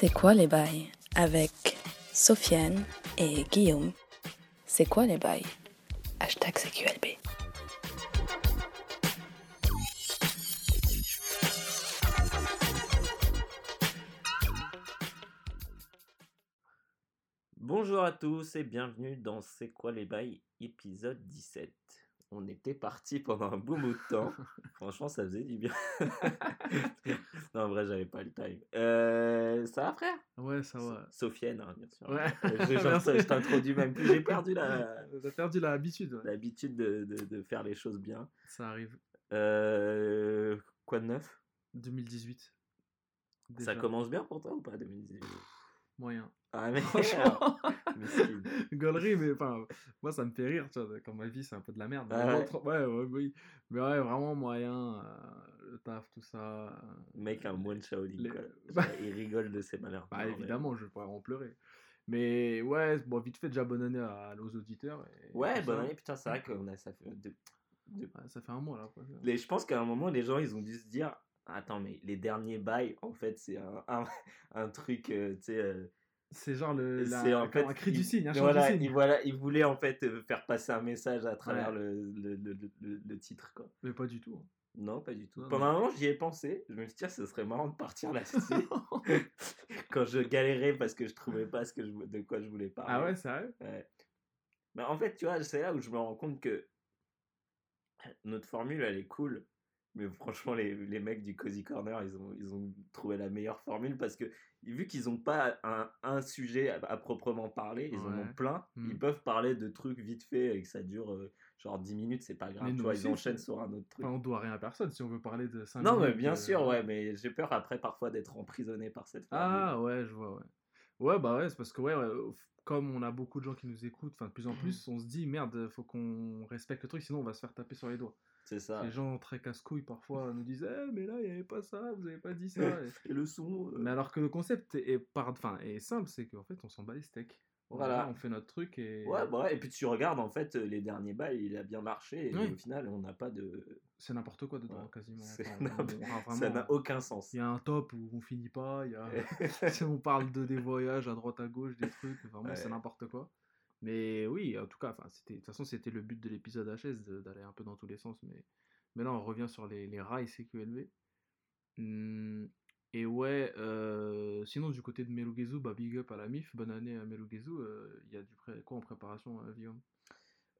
C'est quoi les bails avec Sofiane et Guillaume C'est quoi les bails Hashtag CQLB. Bonjour à tous et bienvenue dans C'est quoi les bails épisode 17. On était parti pendant un bout de temps. Franchement, ça faisait du bien. non, en vrai, j'avais pas le time. Euh, ça va, frère? Ouais, ça va. Sofiane, hein, bien sûr. Ouais. Je, t'introduis même plus. J'ai perdu la- T'as perdu l'habitude. ouais. l'habitude de, de- de faire les choses bien. Ça arrive. Euh, quoi de neuf? 2018. Ça commence bien pour toi ou pas 2018 Moyen. Ah, mais Franchement. Miskin. Gaulerie, mais enfin, moi ça me fait rire, tu vois, quand ma vie c'est un peu de la merde. Ah ouais ouais, ouais, oui. Mais ouais, vraiment moyen, euh, le taf, tout ça. euh, Mec, un moine Shaolin, Les-. Bah- il rigole de ses malheurs. Bah Non, mais- évidemment, je vais pas en pleurer. Mais ouais, bon, vite fait, déjà bonne année à, aux auditeurs. et Ouais, bonne année, putain, c'est vrai qu'on a ça fait. de- de- Ouais, ça fait un mois là. quoi. Les- je pense qu'à un moment, les gens, ils ont dû se dire Attends, mais les derniers bails, en fait, c'est un, un, un truc, euh, tu sais. euh, C'est genre le, la- c'est en fait. un cri du signe, un voilà, du signe. voilà, ils voulaient en fait euh, faire passer un message à travers Ouais. le, le, le, le- titre, quoi. Mais pas du tout. hein. Non, pas du tout. Pendant un moment, j'y ai pensé. Je me suis dit, ce serait marrant de partir là-dessus. Quand je galérais parce que je trouvais pas ce que je, de quoi je voulais parler. ah ouais, sérieux Ouais. Mais en fait, tu vois, c'est là où je me rends compte que notre formule, elle est cool. Mais franchement, les, les mecs du Cozy Corner, ils ont, ils ont trouvé la meilleure formule parce que, vu qu'ils n'ont pas un, un sujet à, à proprement parler, ils en ont plein, ils peuvent parler de trucs vite fait et que ça dure euh, genre 10 minutes, c'est pas grave. Mais tu vois, aussi, ils enchaînent sur un autre truc. Enfin, on doit rien à personne si on veut parler de 5 non, mais bien euh, sûr, ouais, mais j'ai peur après parfois d'être emprisonné par cette formule. Ah ouais, je vois, ouais. Ouais, bah ouais, c'est parce que ouais, ouais, au- comme on a beaucoup de gens qui nous écoutent, enfin de plus en plus, on se dit merde, faut qu'on respecte le truc, sinon on va se faire taper sur les doigts. C'est ça. Les gens très casse-couilles parfois nous disent Eh, mais là, il n'y avait pas ça, vous avez pas dit ça. Et- le son. euh, mais alors que le concept est, par... enfin, est simple, c'est qu'en fait, on s'en bat les steaks. Voilà. on fait notre truc et Ouais, bah et puis tu regardes, en fait, les derniers balles, il a bien marché, et Oui. au final, on n'a pas de. c'est n'importe quoi dedans, Ouais. quasiment. C'est Enfin, n'importe- on- on- Ça n'a aucun sens. Il y a un top où on finit pas, il y a... si on parle de des voyages à droite à gauche, des trucs, vraiment c'est n'importe quoi. Mais oui, en tout cas, de toute façon, c'était le but de l'épisode HS d'aller un peu dans tous les sens. Mais, mais là, on revient sur les, les rails CQLV. Hum, et ouais, euh, sinon, du côté de Melugezu, bah, big up à la MIF, bonne année à Melugezu. euh, Il y a du pré- quoi en préparation, euh, Guillaume?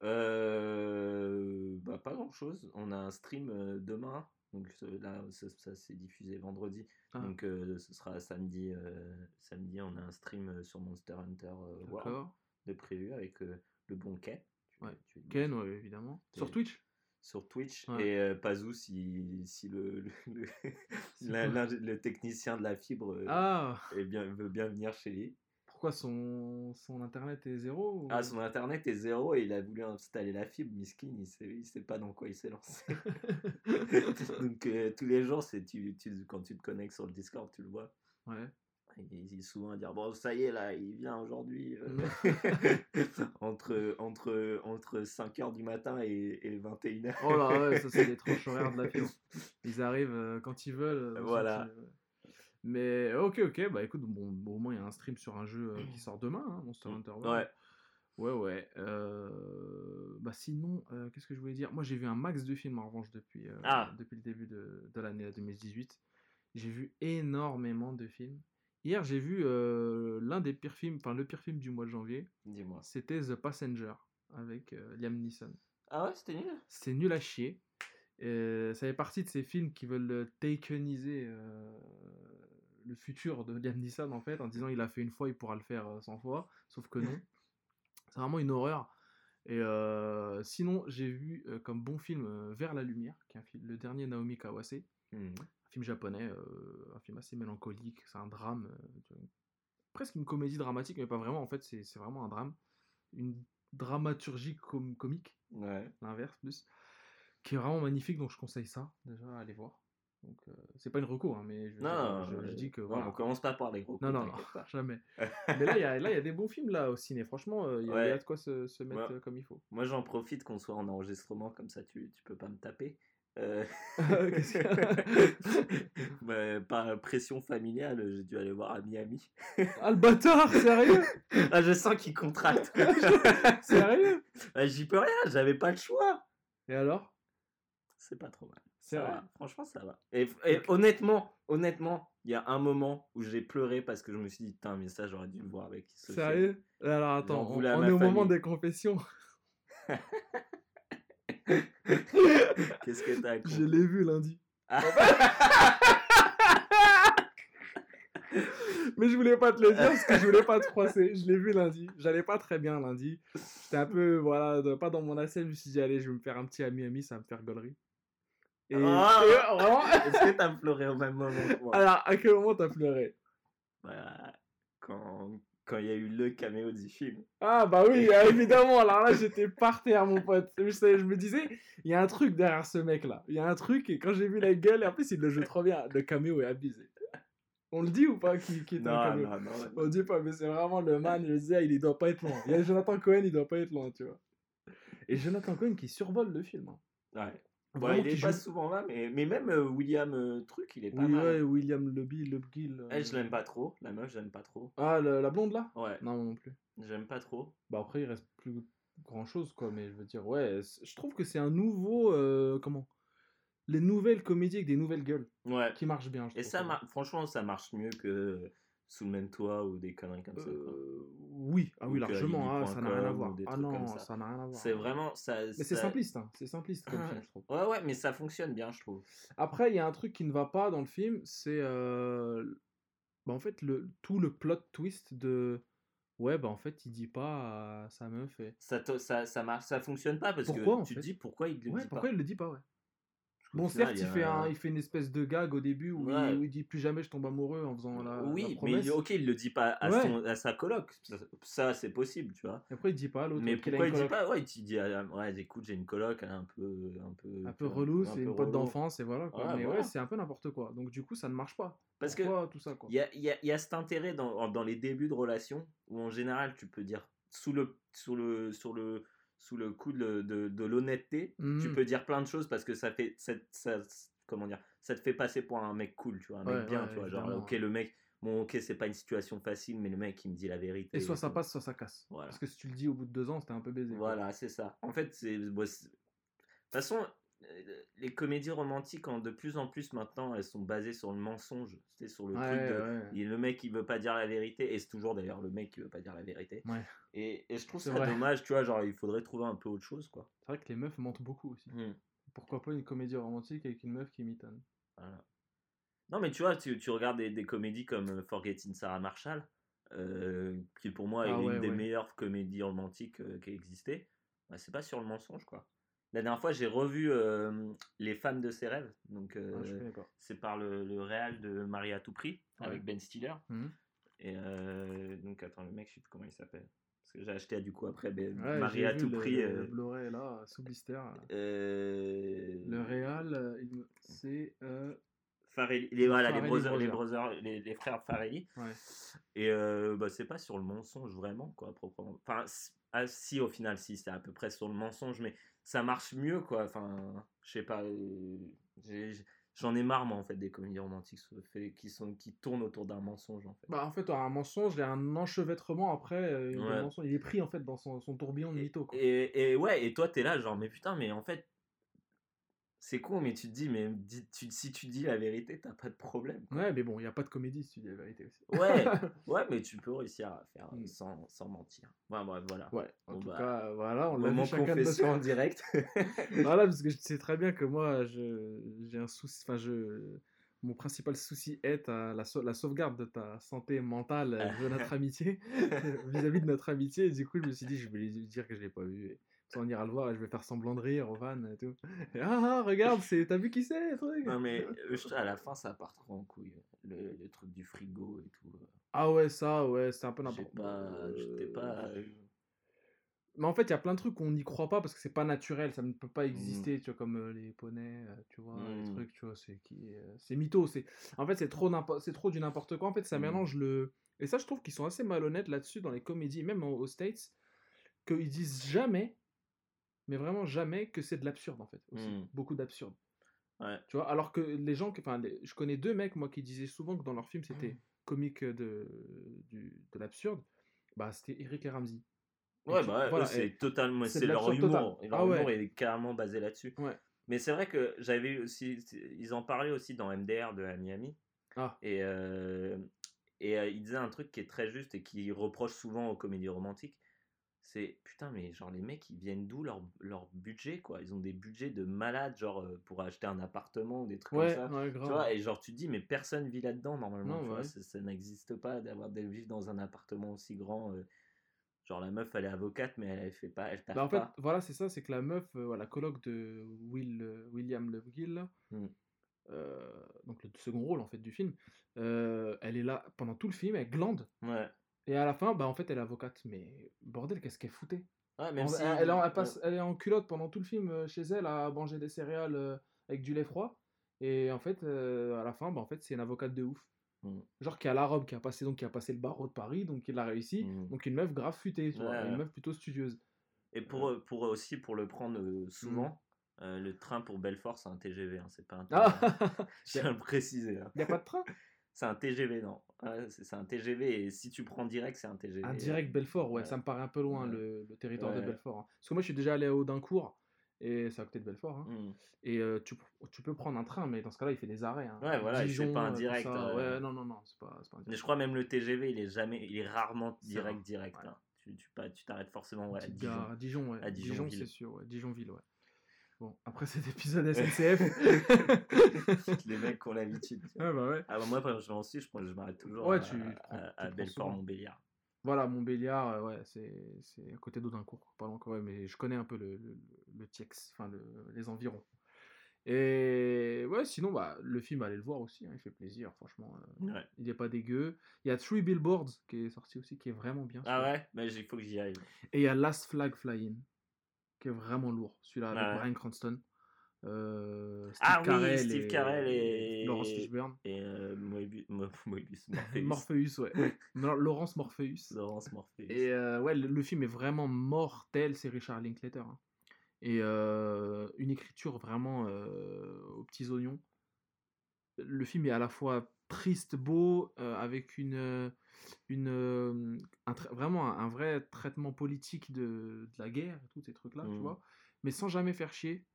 Euh, bah, pas grand chose. On a un stream demain. Donc là, ça, ça s'est diffusé vendredi. Ah. Donc ce sera samedi. samedi, on a un stream sur Monster Hunter World. De prévu avec euh, le bon Ken. Tu- Ouais. tu- Ken, ouais, évidemment. Sur Twitch? Sur Twitch. Ouais. Et euh, Pazou, si, si le, le, technicien de la fibre euh, Ah est bien, veut bien venir chez lui. Pourquoi son, son internet est zéro ou- Ah, son internet est zéro et il a voulu installer la fibre. Miskin, il sait, il sait pas dans quoi il s'est lancé. Donc, euh, tous les jours, tu, tu, quand tu te connectes sur le Discord, tu le vois. Ouais. Il est souvent à dire Bon, ça y est, là, il vient aujourd'hui. euh, entre, entre, entre 5h du matin et, et 21h. Oh là, ouais, ça c'est les tranches horaires de la fibre. Ils arrivent euh, quand ils veulent. euh, Voilà. Mais ok, ok, bah écoute, bon, bon, au moins il y a un stream sur un jeu qui sort demain, hein, Monster Hunter World. Ouais. Ouais, ouais. Bah sinon, qu'est-ce que je voulais dire? Moi j'ai vu un max de films en revanche depuis, Ah. depuis le début de, de l'année 2018. J'ai vu énormément de films. Hier j'ai vu euh, l'un des pires films, enfin le pire film du mois de janvier, Dis-moi. c'était The Passenger avec euh, Liam Neeson. Ah ouais, c'était nul C'est nul à chier. Euh, ça fait partie de ces films qui veulent takeniser euh, le futur de Liam Neeson en fait, en disant il a fait une fois, il pourra le faire euh, 100 fois, sauf que non. C'est vraiment une horreur. Et sinon, j'ai vu comme bon film Vers la lumière, qui est un film, le dernier Naomi Kawase, un film japonais, euh, un film assez mélancolique, c'est un drame, euh, presque une comédie dramatique, mais pas vraiment, en fait, c'est vraiment un drame. Une dramaturgie com- comique Ouais. l'inverse plus, qui est vraiment magnifique, donc je conseille ça déjà à aller voir. Donc euh, c'est pas une recours, hein, mais je, veux Non, dire, je, je dis que non, voilà. on commence pas par les gros Non, non, non, jamais. mais là, il y a, là, y a des bons films là au ciné. Franchement, euh, il y, a- y de quoi se, se mettre Ouais. comme il faut. Moi, j'en profite qu'on soit en enregistrement, comme ça, tu, tu peux pas me taper. Euh, Qu'est-ce qu'il y a bah, par pression familiale, j'ai dû aller voir à Miami. Ah, le bâtard, sérieux? Ah, je sens qu'il contracte. Sérieux? Bah, J'y peux rien, j'avais pas le choix. Et alors? C'est pas trop mal. Ça va, Franchement, ça va. Et, et honnêtement, honnêtement, il y a un moment où j'ai pleuré parce que je me suis dit, putain, mais ça, j'aurais dû me voir avec Sofiane. Sérieux? Alors attends, on, est au moment des confessions. Qu'est-ce que t'as Je l'ai vu lundi. Ah. Mais je voulais pas te le dire parce que je voulais pas te froisser. Je l'ai vu lundi. J'allais pas très bien lundi. J'étais un peu, voilà, de- pas dans mon assiette. Je me suis dit, allez, je vais me faire un petit ami ami, ça va me faire gaulerie. Et, et vraiment. Est-ce que t'as pleuré au même moment que moi? Alors, à quel moment t'as pleuré? Bah, quand quand il y a eu le caméo du film. Ah bah oui, euh, évidemment. Alors là, j'étais par terre, mon pote. Je, je me disais, il y a un truc derrière ce mec-là. Il y a un truc, et quand j'ai vu la gueule, et en plus, il le joue trop bien. Le caméo est abusé. On le dit ou pas qui, qui est un Non, caméo? non, non. On dit pas, mais c'est vraiment le man, je disais, il, il doit pas être loin. Il y a Jonathan Cohen, il doit pas être loin, tu vois. Et Jonathan Cohen qui survole le film. hein. Ouais. Vraiment, il est pas joue- souvent là, mais, mais même euh, William euh, Truc, il est pas Oui, mal. ouais, William Leby, Lebgill. euh. Elle, je l'aime pas trop. La meuf, j'aime pas trop. Ah, la blonde là? Ouais, Non, moi non plus. j'aime pas trop. Bah après, il reste plus grand chose, quoi. Mais je veux dire, ouais, je trouve que c'est un nouveau. euh, comment? Les nouvelles comédies avec des nouvelles gueules Ouais. qui marchent bien. je Et trouve, ça, mar- franchement, ça marche mieux que sous le même toit ou des conneries comme ça. quoi. Euh, oui, ah Ou oui, largement. Ah, ça n'a rien à voir. Ah non, ça. n'a rien à voir. C'est vraiment ça. Mais c'est ça- simpliste, hein. c'est simpliste comme Ah, film, je trouve. Ouais, ouais, mais ça fonctionne bien, je trouve. Après, il y a un truc qui ne va pas dans le film, c'est euh, bah, en fait le tout le plot twist de ouais bah en fait il dit pas à sa meuf et Ça, ça, ça marche, ça fonctionne pas parce Pourquoi, que tu te dis pourquoi il le ouais dit pourquoi pas. il le dit pas ouais. Bon certes il il fait un, il fait une espèce de gag au début où, Ouais. il, où il dit plus jamais je tombe amoureux en faisant la, la oui, mais il- ok, il le dit pas à, Ouais. son, à sa coloc. Ça, ça, c'est possible, tu vois. Et après il dit pas à l'autre Mais pourquoi une il dit pas? Ouais, il dit ah, ouais, écoute, j'ai une coloc, un peu, un peu, un peu relou, c'est une pote d'enfance et voilà quoi. Ouais, mais voilà. ouais c'est un peu n'importe quoi. Donc du coup ça ne marche pas. Parce que Pourquoi tout ça quoi? Il y a, il y a- il y a cet intérêt dans, dans les débuts de relation où en général tu peux dire sous le, sous le, sur le, sous le coup de, de, de l'honnêteté, tu Mhm. peux dire plein de choses parce que ça fait ça, ça- comment dire, ça te fait passer pour un mec cool, tu vois, un Ouais, mec bien, ouais, tu vois, genre ok le mec, bon ok c'est pas une situation facile mais le mec il me dit la vérité. Et soit ça tout. passe, soit ça casse. Voilà. Parce que si tu le dis au bout de deux ans, c'était un peu baisé. Voilà, c'est ça. En fait, c'est. De toute façon, les comédies romantiques, en de plus en plus maintenant, elles sont basées sur le mensonge. C'est sur le Ouais, truc de. ouais. il- Le mec, il veut pas dire la vérité. Et c'est toujours d'ailleurs le mec qui veut pas dire la vérité. Et, et je trouve ça dommage, tu vois. Genre, il faudrait trouver un peu autre chose, quoi. C'est vrai que les meufs mentent beaucoup aussi. Hmm, Pourquoi pas une comédie romantique avec une meuf qui mitonne voilà. Non, mais tu vois, tu, tu regardes des, des comédies comme euh, Forgetting Sarah Marshall, euh, qui pour moi est Ah une ouais, des meilleures comédies romantiques euh, qui a existé. Bah, c'est pas sur le mensonge, quoi. La dernière fois, j'ai revu euh, Les femmes de ses rêves. Donc, euh, Ah, c'est par le, le réal de Marie à tout prix, Ouais. avec Ben Stiller. Mhm. Et euh, donc, attends, le mec, je sais plus comment il s'appelle. Parce que j'ai acheté du coup après ben, Ouais, Marie à tout le, prix. le Blu-ray là, sous blister. Le Real, il me- c'est. Farelli, les, voilà, les, Farelli brothers, les, Brothers. brothers- les, les frères Farelli. Ouais. Et bah, c'est pas sur le mensonge vraiment, quoi, proprement. Enfin, ah, si, au final, si, c'est à peu près sur le mensonge, mais ça marche mieux, quoi. Enfin, je sais pas. euh, J'en ai marre, moi, en fait, des comédies romantiques qui, sont, qui tournent autour d'un mensonge, en fait. Bah, en fait, un mensonge, il y a un enchevêtrement après. euh, de Ouais. mensonge. Il est pris en fait dans son, son tourbillon de Et, mytho. quoi. et, et ouais, et toi, t'es là, genre, mais putain, mais en fait, c'est con, mais tu te dis, mais dis- tu- si tu dis la vérité, t'as pas de problème. quoi. Ouais, mais bon, il n'y a pas de comédie si tu dis la vérité aussi. Ouais, ouais, mais tu peux réussir à faire Mm. sans, sans mentir. Ouais, bref, voilà. Ouais, en Bon, tout bah, cas, euh, voilà, on l'a vu chacun de en direct. Voilà, parce que je sais très bien que moi, j'ai un souci, enfin, je, mon principal souci est ta- la, sau- la sauvegarde de ta santé mentale euh, de notre amitié, vis-à-vis de notre amitié. Et du coup, je me suis dit, je vais lui dire que je l'ai pas vu. Et on ira le voir et je vais faire semblant de rire au van et tout. Et, ah, ah, regarde, c'est, t'as vu qui c'est, truc? Non, mais euh, à la fin, ça part trop en couille. Le, le truc du frigo et tout. Ah ouais, ça, ouais, c'est un peu n'importe pas. J'étais Euh, pas. euh, Mais en fait, il y a plein de trucs qu'on n'y croit pas parce que c'est pas naturel, ça ne peut pas exister, tu vois, comme euh, les poneys, euh, tu vois, les Mm. trucs, tu vois, c'est qui, euh, c'est mytho, c'est, en fait, c'est trop c'est trop du n'importe quoi. En fait, ça Mm. mélange le, et ça, je trouve qu'ils sont assez malhonnêtes là-dessus dans les comédies, même au- aux States, qu'ils disent jamais, mais vraiment jamais que c'est de l'absurde en fait, aussi. Mm. beaucoup d'absurde. Ouais. Tu vois, alors que les gens, enfin, je connais deux mecs, moi, qui disaient souvent que dans leur film, c'était comique de, du, de l'absurde. Bah, c'était Eric et Ramsey. Et Ouais, tu- bah ouais, voilà, c'est totalement, c'est leur humour. total. Et leur Ah ouais. humour est carrément basé là-dessus. Ouais. Mais c'est vrai que j'avais aussi, ils en parlaient aussi dans MDR de Miami. Ah. Et, euh, et euh, ils disaient un truc qui est très juste et qui reproche souvent aux comédies romantiques. C'est putain, mais genre les mecs, ils viennent d'où leur, leur budget quoi? Ils ont des budgets de malades, genre euh, pour acheter un appartement ou des trucs Ouais, comme ça. ouais, Tu vois, et genre tu te dis, mais personne vit là-dedans normalement. Non, tu vois, ouais. ça, ça n'existe pas d'avoir de vivre dans un appartement aussi grand. euh, genre la meuf, elle est avocate, mais elle, elle fait pas, elle Bah, en fait, pas. voilà, c'est ça, c'est que la meuf, euh, voilà, coloc de Will, William Lovegill, Mm. donc le second rôle en fait du film, elle est là pendant tout le film, elle glande, Ouais. Et à la fin, bah en fait, elle est avocate. Mais bordel, qu'est-ce qu'elle foutait? Ouais, même En- si. elle, elle en- elle passe, elle est en culotte pendant tout le film euh, chez elle à manger des céréales euh, avec du lait froid, et en fait, euh, à la fin, bah en fait, c'est une avocate de ouf. Mm. Genre qui a la robe, qui a passé donc qui a passé le barreau de Paris, donc il l'a réussi. Mm. Donc une meuf grave futée, tu vois, Ouais, une meuf plutôt studieuse. Et pour, pour aussi, pour le prendre euh, souvent, euh, le train pour Belfort, c'est un TGV, hein, c'est pas un Ah. Je tiens à le préciser. hein. Y a pas de train? C'est un TGV, non. Ouais, c'est c'est un TGV, et si tu prends direct, c'est un TGV. Un direct Belfort, ouais, ouais. ça me paraît un peu loin Ouais. le, le territoire de Ouais. Belfort. hein. Parce que moi je suis déjà allé à Audincourt, et c'est à côté de Belfort. hein. Mm. Et euh, tu, tu peux prendre un train, mais dans ce cas-là il fait des arrêts. hein. Ouais, voilà, Dijon, pas un euh, direct, ça. euh, Ouais, non, non, non, c'est pas, c'est pas un Mais je crois même le TGV, il est jamais, il est rarement C'est direct, direct. Ouais. Tu, t'arrêtes forcément ouais, à Dijon. gare à Dijon, ouais. À Dijon, Dijonville. c'est sûr, ouais. Dijonville, ouais. Bon, après cet épisode SNCF. Les mecs qui ont l'habitude. ouais, bah ouais. Ah, bah, moi, quand je vais en Suisse, je, m'arrête toujours Ouais, à, tu- prends-. Montbéliard. Voilà, Montbéliard, euh, ouais, c'est c'est à côté d'Audincourt, pas loin quand même, mais je connais un peu le, le, le Tiex, enfin le, les environs. Et ouais, sinon, bah, le film, allez le voir aussi, hein, il fait plaisir, franchement. euh, Ouais. il est pas dégueu. Il y a Three Billboards qui est sorti aussi, qui est vraiment bien. Ah ouais? Mais il faut que j'y aille. Et il y a Last Flag Flying, qui est vraiment lourd, celui-là avec Ah ouais. Bryan Cranston. euh, Steve Ah oui, Carell Steve et, Carell et- Laurence Fishburne. Et euh, Moebius, Mo- Moebius, Morpheus. Morpheus, ouais. Non, Laurence Morpheus. Laurence Morpheus. Et euh, ouais, le, le film est vraiment mortel, c'est Richard Linklater. hein. Et une écriture vraiment aux petits oignons. Le film est à la fois triste, beau, euh, avec une, euh, une, euh, un vraiment un, un vrai traitement politique de, de la guerre tous ces trucs-là, tu Mhm. vois, mais sans jamais faire chier.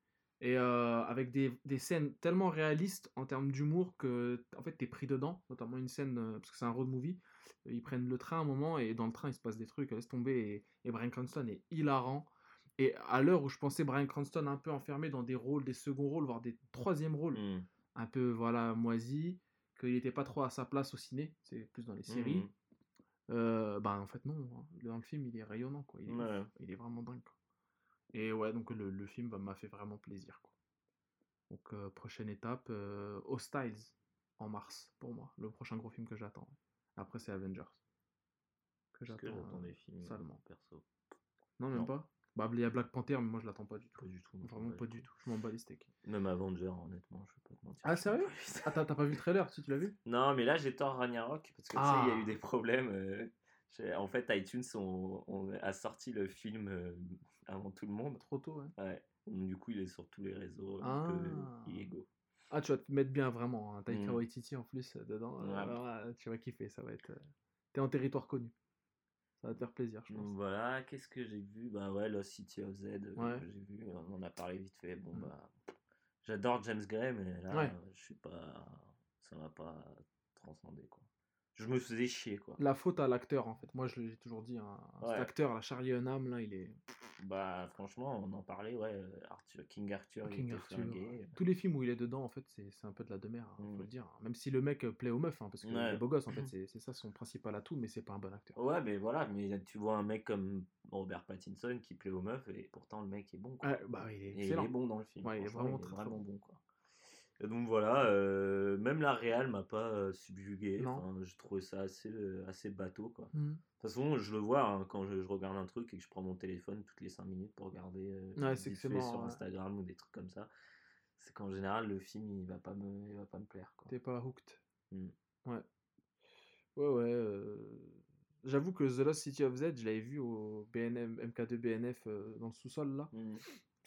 Et euh, avec des, des scènes tellement réalistes en termes d'humour que en fait t'es pris dedans, notamment une scène, parce que c'est un road movie, ils prennent le train à un moment et dans le train il se passe des trucs, laisse tomber, et, et Bryan Cranston est hilarant. Et à l'heure où je pensais Bryan Cranston un peu enfermé dans des rôles, des seconds rôles, voire des troisièmes rôles, Mm. un peu voilà moisi, qu'il n'était pas trop à sa place au ciné, c'est plus dans les séries. Mhm. Euh, bah en fait non, hein. dans le film il est rayonnant quoi, il est, Ouais. ouf. il est vraiment dingue. quoi. Et ouais donc le, le film bah, m'a fait vraiment plaisir quoi. Donc euh, prochaine étape, euh, Hostiles en mars pour moi, le prochain gros film que j'attends. Après c'est Avengers que Parce que j'attends j'attends des films perso. Non même non. pas. Bah il y a Black Panther mais moi je l'attends pas du tout. Pas du tout. Vraiment pas du tout. Je m'en bats les steaks. Même Avenger, honnêtement, je vais pas te mentir. Ah, sérieux. Ah t'as t'as pas vu le trailer si tu l'as vu? Non, mais là, j'ai Thor Ragnarok parce que tu sais, il y a Ah. eu des problèmes. euh, en fait, iTunes on, on a sorti le film euh, avant tout le monde. Trop tôt ouais. Ouais. Du coup, il est sur tous les réseaux Ah. un peu illégaux. Ah, tu vas te mettre bien vraiment, hein. Taika Mm. Waititi en plus euh, dedans. euh, Ouais. alors, euh, tu vas kiffer, ça va être. euh, T'es en territoire connu. Ça va te faire plaisir, je pense. voilà, qu'est-ce que j'ai vu? Bah ouais, Lost City of Z, euh, Ouais. j'ai vu, on en a parlé vite fait. Bon Mm. bah, j'adore James Gray, mais là, Ouais. euh, je suis pas, ça m'a pas transcendé quoi. Je me faisais chier quoi. La faute à l'acteur en fait. Moi, je l'ai toujours dit. hein, Cet Ouais. acteur, la Charlie Hunnam, là, il est. Bah franchement, on en parlait, ouais, Arthur, King Arthur, King Arthur. flingué. Tous les films où il est dedans, en fait, c'est un peu de la demeure, hein, faut Mm. le dire. Même si le mec euh, plaît aux meufs, hein, parce qu'il Ouais. est beau gosse, en fait, c'est ça son principal atout, mais c'est pas un bon acteur. Ouais, mais voilà, mais tu vois un mec comme Robert Pattinson qui plaît aux meufs et pourtant le mec est bon quoi. Ouais, bah, il est Et il excellent. est bon dans le film. Ouais, il est vraiment très, très vraiment bon. quoi. Et donc voilà, euh, même la réal m'a pas euh, subjugué. Enfin, je trouvais ça assez, euh, assez bateau. Quoi. De Mm. toute façon, je le vois hein, quand je, je regarde un truc et que je prends mon téléphone toutes les 5 minutes pour regarder Ouais, c'est fait sur ouais. Instagram ou des trucs comme ça. C'est qu'en général, le film il va pas me, il va pas me plaire. T'es pas hooked. Mm. Ouais. Ouais, ouais. J'avoue que The Lost City of Z, je l'avais vu au BNM, MK2 BNF dans le sous-sol là. Mm.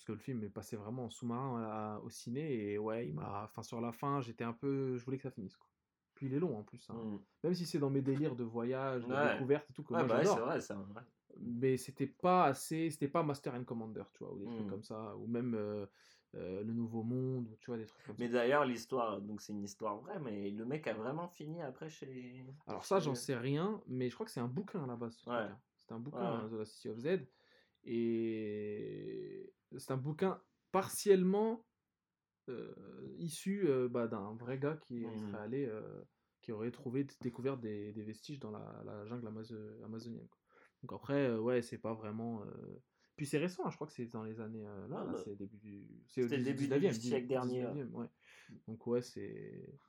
Que le film est passé vraiment en sous-marin au ciné et ouais, il m'a, enfin sur la fin, j'étais un peu, je voulais que ça finisse quoi. Puis il est long en plus, hein. Mm. même si c'est dans mes délires de voyage, de Ouais. découverte et tout que Ouais, moi bah ouais, c'est j'adore. vrai, vrai. mais c'était pas assez, c'était pas Master and Commander, tu vois, ou des trucs Mm. comme ça, ou même euh, euh, le Nouveau Monde, ou tu vois des trucs comme ça. Mais d'ailleurs, l'histoire, donc c'est une histoire vraie, mais le mec a vraiment fini après chez. Alors ça, j'en sais rien, mais je crois que c'est un bouquin à la base. ce hein. C'est un bouquin, ouais. hein, The Last City of Z, et c'est un bouquin partiellement euh, issu euh, bah, d'un vrai gars qui Mhm. serait allé, euh, qui aurait trouvé, découvert des, des vestiges dans la, la jungle amazo- amazonienne. quoi. Donc après, ouais, c'est pas vraiment. Puis c'est récent, hein, je crois que c'est dans les années. là, Ah là, bah. c'est début du. C'est le début du 19e, siècle dernier, ouais. 19e, ouais. Donc ouais, c'est.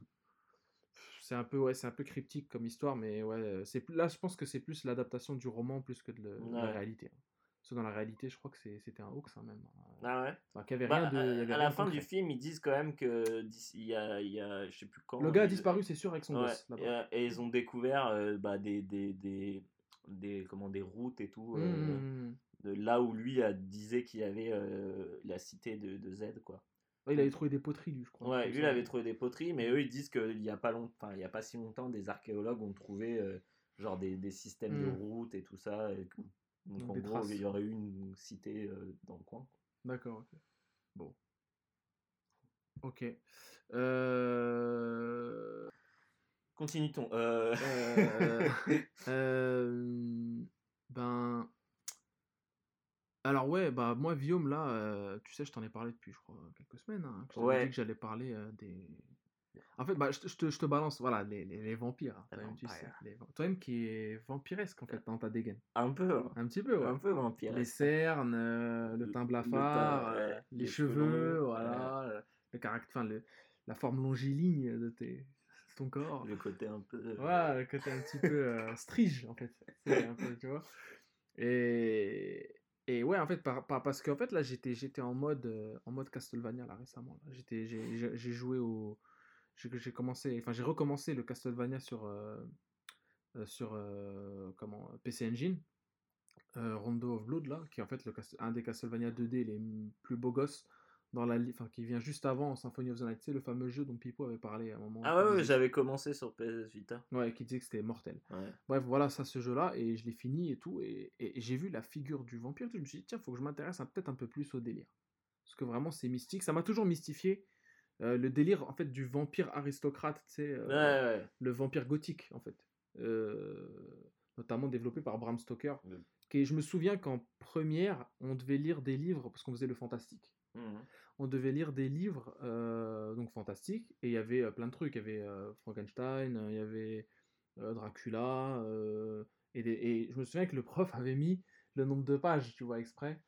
C'est un peu ouais, c'est un peu cryptique comme histoire, mais ouais, c'est là je pense que c'est plus l'adaptation du roman plus que de, le- la réalité. hein. Parce que dans la réalité, je crois que c'était un hoax hein, même. hein. Ah ouais? Enfin, qu'il y avait Bah, rien de. il y à, avait à rien la fin du film, ils disent quand même que il y a, il y a, je sais plus quand. Le gars a disparu, c'est sûr, avec son Ouais, et, euh, et ils ont découvert euh, bah, des, des, des, des, comment, des routes et tout, Mmh, euh, mmh, mmh. de là où lui a, disait qu'il y avait euh, la cité de, de Z. Quoi. Ouais, il avait trouvé des poteries, lui, je crois. Ouais, lui, il avait trouvé des poteries, mais eux, ils disent qu'il n'y a, pas long... enfin, il y a pas si longtemps, des archéologues ont trouvé genre des, des systèmes de routes et tout ça. Donc, Donc, en gros, traces. il y aurait eu une cité euh, dans le coin. D'accord, ok. Bon. Ok. Euh... Continue ton. Euh... Ben. Alors ouais, bah moi Guillaume là, tu sais, je t'en ai parlé depuis je crois quelques semaines. Hein, que je t'avais Ouais. dit que j'allais parler des. En fait, bah, je, te- je te, je te balance, voilà, les, les, les vampires. hein, toi-même, tu sais, toi-même qui est vampiresque en fait dans ta dégaine. un peu, hein. Un petit peu, ouais. un peu vampire. Les cernes, euh, le Le- teint le blafard, teint, euh, ouais, les, les cheveux longs, voilà, euh, le caractère, le, la forme longiligne de tes, ton corps. Le côté un peu. euh, Voilà, le côté un petit peu euh, strige, en fait. Un peu, tu vois. Et, et ouais, en fait, par, par- parce qu'en fait, là, j'étais, j'étais en mode, euh, en mode Castlevania, là, récemment. j'ai joué au... J'ai, commencé, enfin, j'ai recommencé le Castlevania sur, euh, euh, sur euh, comment, PC Engine. euh, Rondo of Blood, là, qui est en fait le, un des Castlevania 2D les plus beaux gosses dans la enfin qui vient juste avant Symphony of the Night, c'est le fameux jeu dont Pipo avait parlé à un moment. Ah ouais, j'avais commencé sur PS Vita. Ouais, qui disait que c'était mortel. Ouais. Bref, voilà, ça, ce jeu-là, et je l'ai fini et tout, et, et- et j'ai vu la figure du vampire, je me suis dit, tiens, faut que je m'intéresse peut-être un peu plus au délire. Parce que vraiment, c'est mystique, ça m'a toujours mystifié, euh, le délire, en fait, du vampire aristocrate, tu sais, euh, Ouais, ouais. le vampire gothique, en fait. Euh, notamment développé par Bram Stoker. Le- Qui, je me souviens qu'en première, on devait lire des livres, parce qu'on faisait le fantastique Mhm. on devait lire des livres euh, donc fantastiques et il y avait euh, plein de trucs il y avait euh, Frankenstein il y avait Dracula et, des- et je me souviens que le prof avait mis le nombre de pages tu vois exprès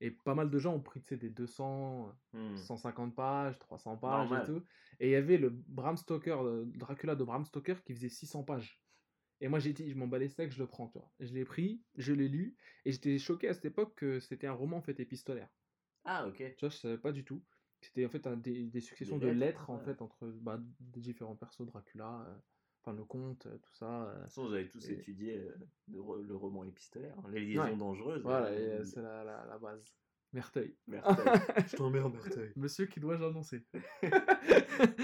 et pas mal de gens ont pris des 200 Mhm. 150 pages 300 pages Normal. et tout et il y avait le Bram Stoker Dracula de Bram Stoker qui faisait 600 pages et moi j'ai dit je m'en bats les steaks je le prends tu vois je l'ai pris je l'ai lu et j'étais choqué à cette époque que c'était un roman en fait épistolaire Ah, ok. tu vois, je savais pas du tout. C'était en fait un des, des successions de lettres, en fait entre bah, des différents persos, Dracula, euh, enfin le comte, euh, tout ça. euh. De toute façon, j'avais tous Et- étudié euh, le, ro- le roman épistolaire, hein, les liaisons Ouais. dangereuses. Voilà, euh, euh, le- c'est la, la, la base. Merteuil. Merteuil. Je t'emmerde, Merteuil. Monsieur qui dois-je annoncer?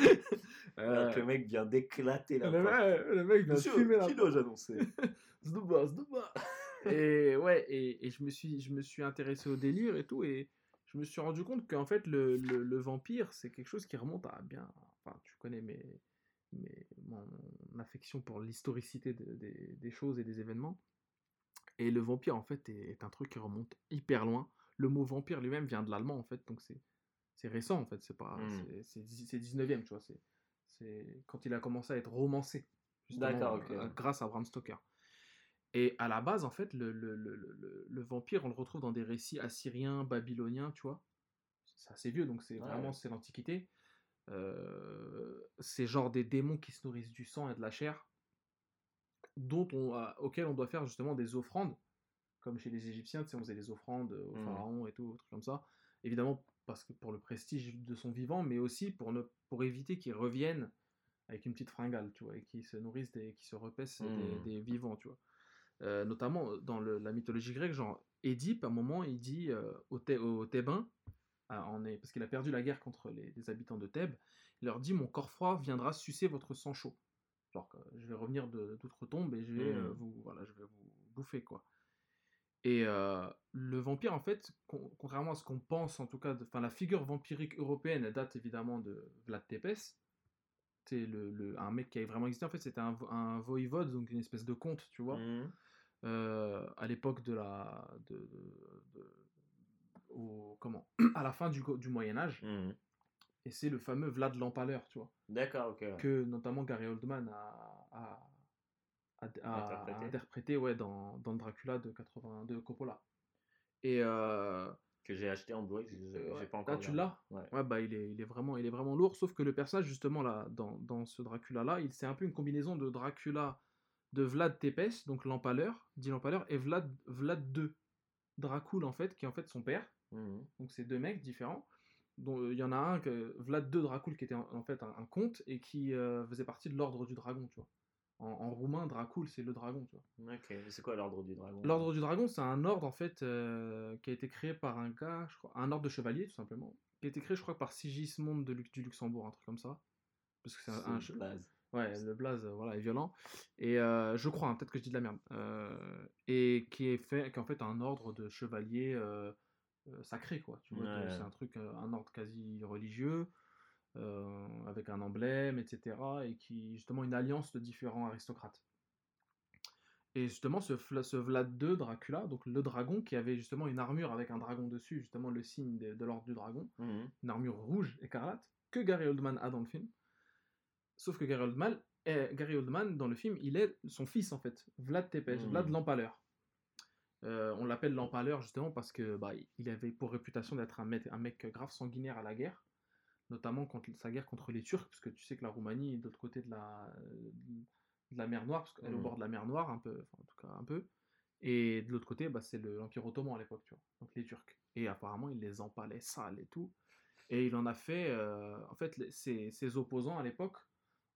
Euh, le mec vient d'éclater la le, porte. mec, le mec vient de Monsieur, fumer la qui dois-je annoncer? Zdouba, zdouba. et ouais, et, et je, me suis, je me suis intéressé au délire et tout, et je me suis rendu compte qu'en fait, le, le, le vampire, c'est quelque chose qui remonte à bien. Enfin, tu connais mes, mes, mon, affection pour l'historicité de- des, des choses et des événements. Et le vampire, en fait, est, est un truc qui remonte hyper loin. Le mot vampire lui-même vient de l'allemand, en fait, donc c'est. C'est récent en fait, c'est pas, Mm. c'est- c'est dix- c'est 19e, tu vois, c'est, c'est quand il a commencé à être romancé, D'accord, euh, grâce à Bram Stoker. Et à la base, en fait, le, le, le, le- le vampire, on le retrouve dans des récits assyriens, babyloniens, tu vois. C'est assez vieux, donc c'est Ouais, vraiment ouais. c'est l'Antiquité. Euh, c'est genre des démons qui se nourrissent du sang et de la chair, dont on, a- auxquels on doit faire justement des offrandes, comme chez les Égyptiens, tu sais, on faisait des offrandes aux Mhm. pharaons et tout, trucs comme ça. Évidemment, parce que pour le prestige de son vivant, mais aussi pour, ne, pour éviter qu'ils reviennent avec une petite fringale, tu vois, et qui se nourrissent, des, qui se repaissent des- Mhm. des, vivants, tu vois. Euh, notamment dans le- la mythologie grecque, genre Édipe, à un moment, il dit euh, aux Thébains à- en est, parce qu'il a perdu la guerre contre les, les habitants de Thèbes. Il leur dit Mon corps froid viendra sucer votre sang chaud. Genre, je vais revenir d'outre-tombe et je vais, euh, vous, voilà, je vais vous bouffer, quoi. Et euh, le vampire, en fait, con- contrairement à ce qu'on pense, en tout cas, enfin, la figure vampirique européenne, elle date évidemment de Vlad Tepes. C'est le, le- un mec qui a vraiment existé. En fait, c'était un, un voïvode, donc une espèce de comte, tu vois, Mhm. euh, à l'époque de la. De, de- de- au, comment À la fin du, du Moyen-Âge. Mhm. Et c'est le fameux Vlad l'Empaleur, tu vois, D'accord, ok. ouais. que notamment Gary Oldman a, a, a- a- a Interprété. interprété ouais, dans, dans Dracula de 80 de Coppola. Et. euh, Que j'ai acheté en Blu-ray, j'ai j'ai ouais. pas encore Ah, tu l'as? Ouais. Ouais, bah il est, il est vraiment, il est vraiment lourd. Sauf que le personnage, justement, là, dans, dans ce Dracula-là, il c'est un peu une combinaison de Dracula de Vlad Tepes, donc l'empaleur, dit l'empaleur, et Vlad, Vlad II, Dracul, en fait, qui est en fait son père. Mhm. Donc c'est deux mecs différents. dont euh, il y en a un, que, Vlad II Dracul, qui était en, en fait un, un comte et qui euh, faisait partie de l'ordre du dragon, tu vois. En, en roumain, Dracul, c'est le dragon, tu vois. Ok, c'est quoi l'ordre du dragon? L'ordre du dragon, c'est un ordre en fait euh, qui a été créé par un gars, je crois, un ordre de chevalier tout simplement, qui a été créé, je crois, par Sigismond de du Luxembourg, un truc comme ça. Parce que c'est un, un blaze. ouais, le blaze, voilà, est violent. Et euh, je crois, hein, peut-être que je dis de la merde, et qui est fait, qui est en fait un ordre de chevalier sacré, quoi. Tu vois, Ouais. c'est un truc, euh, un ordre quasi religieux. euh, avec un emblème, etc. Et qui, justement, une alliance de différents aristocrates. Et justement, ce, Vlad II, Dracula, donc le dragon, qui avait justement une armure avec un dragon dessus, justement le signe de, de l'ordre du dragon, Mhm. une armure rouge écarlate, que Gary Oldman a dans le film. Sauf que Gary Oldman, Gary Oldman dans le film, il est son fils en fait, Vlad Tepes, Mhm. Vlad l'Empaleur. Euh, on l'appelle l'Empaleur justement parce que bah, il avait pour réputation d'être un mec, un mec grave sanguinaire à la guerre, notamment contre sa guerre contre les Turcs, parce que tu sais que la Roumanie est de l'autre côté de la, de la mer Noire, parce qu'elle est au Mhm. bord de la mer Noire, un peu, enfin, en tout cas un peu. Et de l'autre côté, bah, c'est le- l'Empire ottoman à l'époque, tu vois, donc les Turcs. Et apparemment, il les empalait sales et tout. Et il en a fait, euh, en fait, les- ses, ses opposants à l'époque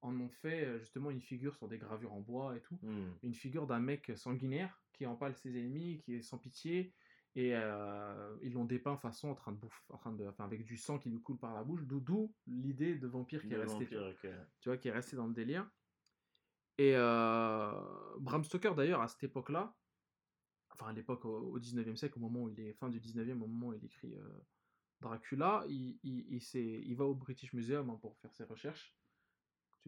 en ont fait euh, justement une figure sur des gravures en bois et tout. Mhm. Une figure d'un mec sanguinaire qui empale ses ennemis, qui est sans pitié. Et euh, ils l'ont dépeint façon en train de bouffer, en train de, enfin, avec du sang qui lui coule par la bouche. D'où l'idée de vampire qui est restée. tu vois vampire, ok. tu vois, qui est resté dans le délire. Et euh, Bram Stoker, d'ailleurs, à cette époque-là, enfin à l'époque au, au 19e siècle, au moment où il est fin du 19e, au moment où il écrit euh, Dracula, il, il, il, s'est- il va au British Museum hein, pour faire ses recherches.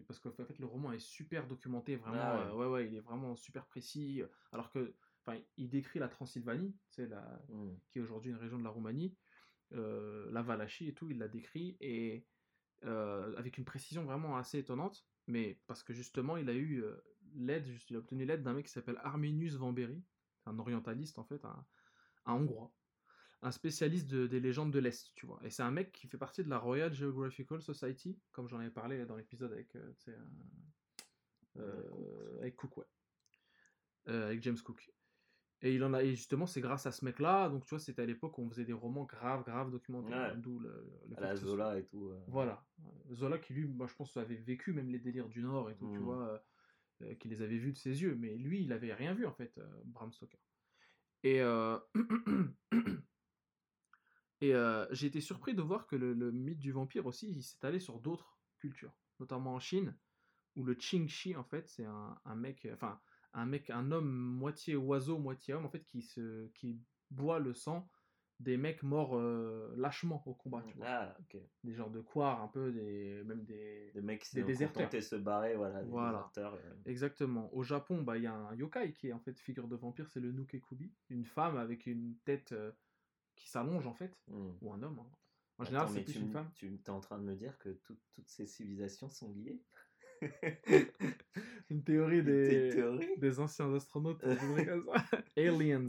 Parce qu'en fait, le roman est super documenté, vraiment, Ah ouais. euh, ouais, ouais, il est vraiment super précis. Alors que, enfin, il décrit la Transylvanie, c'est la, Mhm. qui est aujourd'hui une région de la Roumanie, euh, la Valachie et tout, il l'a décrit, et euh, avec une précision vraiment assez étonnante, mais parce que justement, il a eu euh, l'aide, il a obtenu l'aide d'un mec qui s'appelle Arminius Vambéry, un orientaliste en fait, un, un Hongrois, un spécialiste de- des légendes de l'Est, tu vois. Et c'est un mec qui fait partie de la Royal Geographical Society, comme j'en avais parlé dans l'épisode avec, euh, euh, avec Cook, ouais. Euh, avec James Cook. Et il en a, et justement, c'est grâce à ce mec-là, donc tu vois, c'était à l'époque où on faisait des romans graves, graves documentés, Ouais. d'où le, le À fait la Zola et tout. euh. voilà. Zola qui lui, moi je pense, avait vécu même les délires du Nord et tout, tu Mm. vois, euh, qui les avait vus de ses yeux, mais lui, il avait rien vu en fait, euh, Bram Stoker. Et, et euh, j'ai été surpris de voir que le, le mythe du vampire aussi, il s'est allé sur d'autres cultures, notamment en Chine, où le Qingxi, en fait, c'est un, un mec, euh, enfin, un mec, un homme moitié oiseau, moitié homme, en fait, qui, se, qui boit le sang des mecs morts euh, lâchement au combat, tu vois Ah, des genres de quarts un peu des même des Des mecs qui Des sont déserteurs. se barrer, voilà. Des Voilà. déserteurs. euh. exactement au Japon bah il y a un yokai qui est en fait figure de vampire c'est le Nukekubi une femme avec une tête qui s'allonge en fait Mhm. ou un homme hein. en général c'est plus une me- femme Tu es en train de me dire que tout- toutes ces civilisations sont liées? Une théorie Des des anciens astronautes comme ça. aliens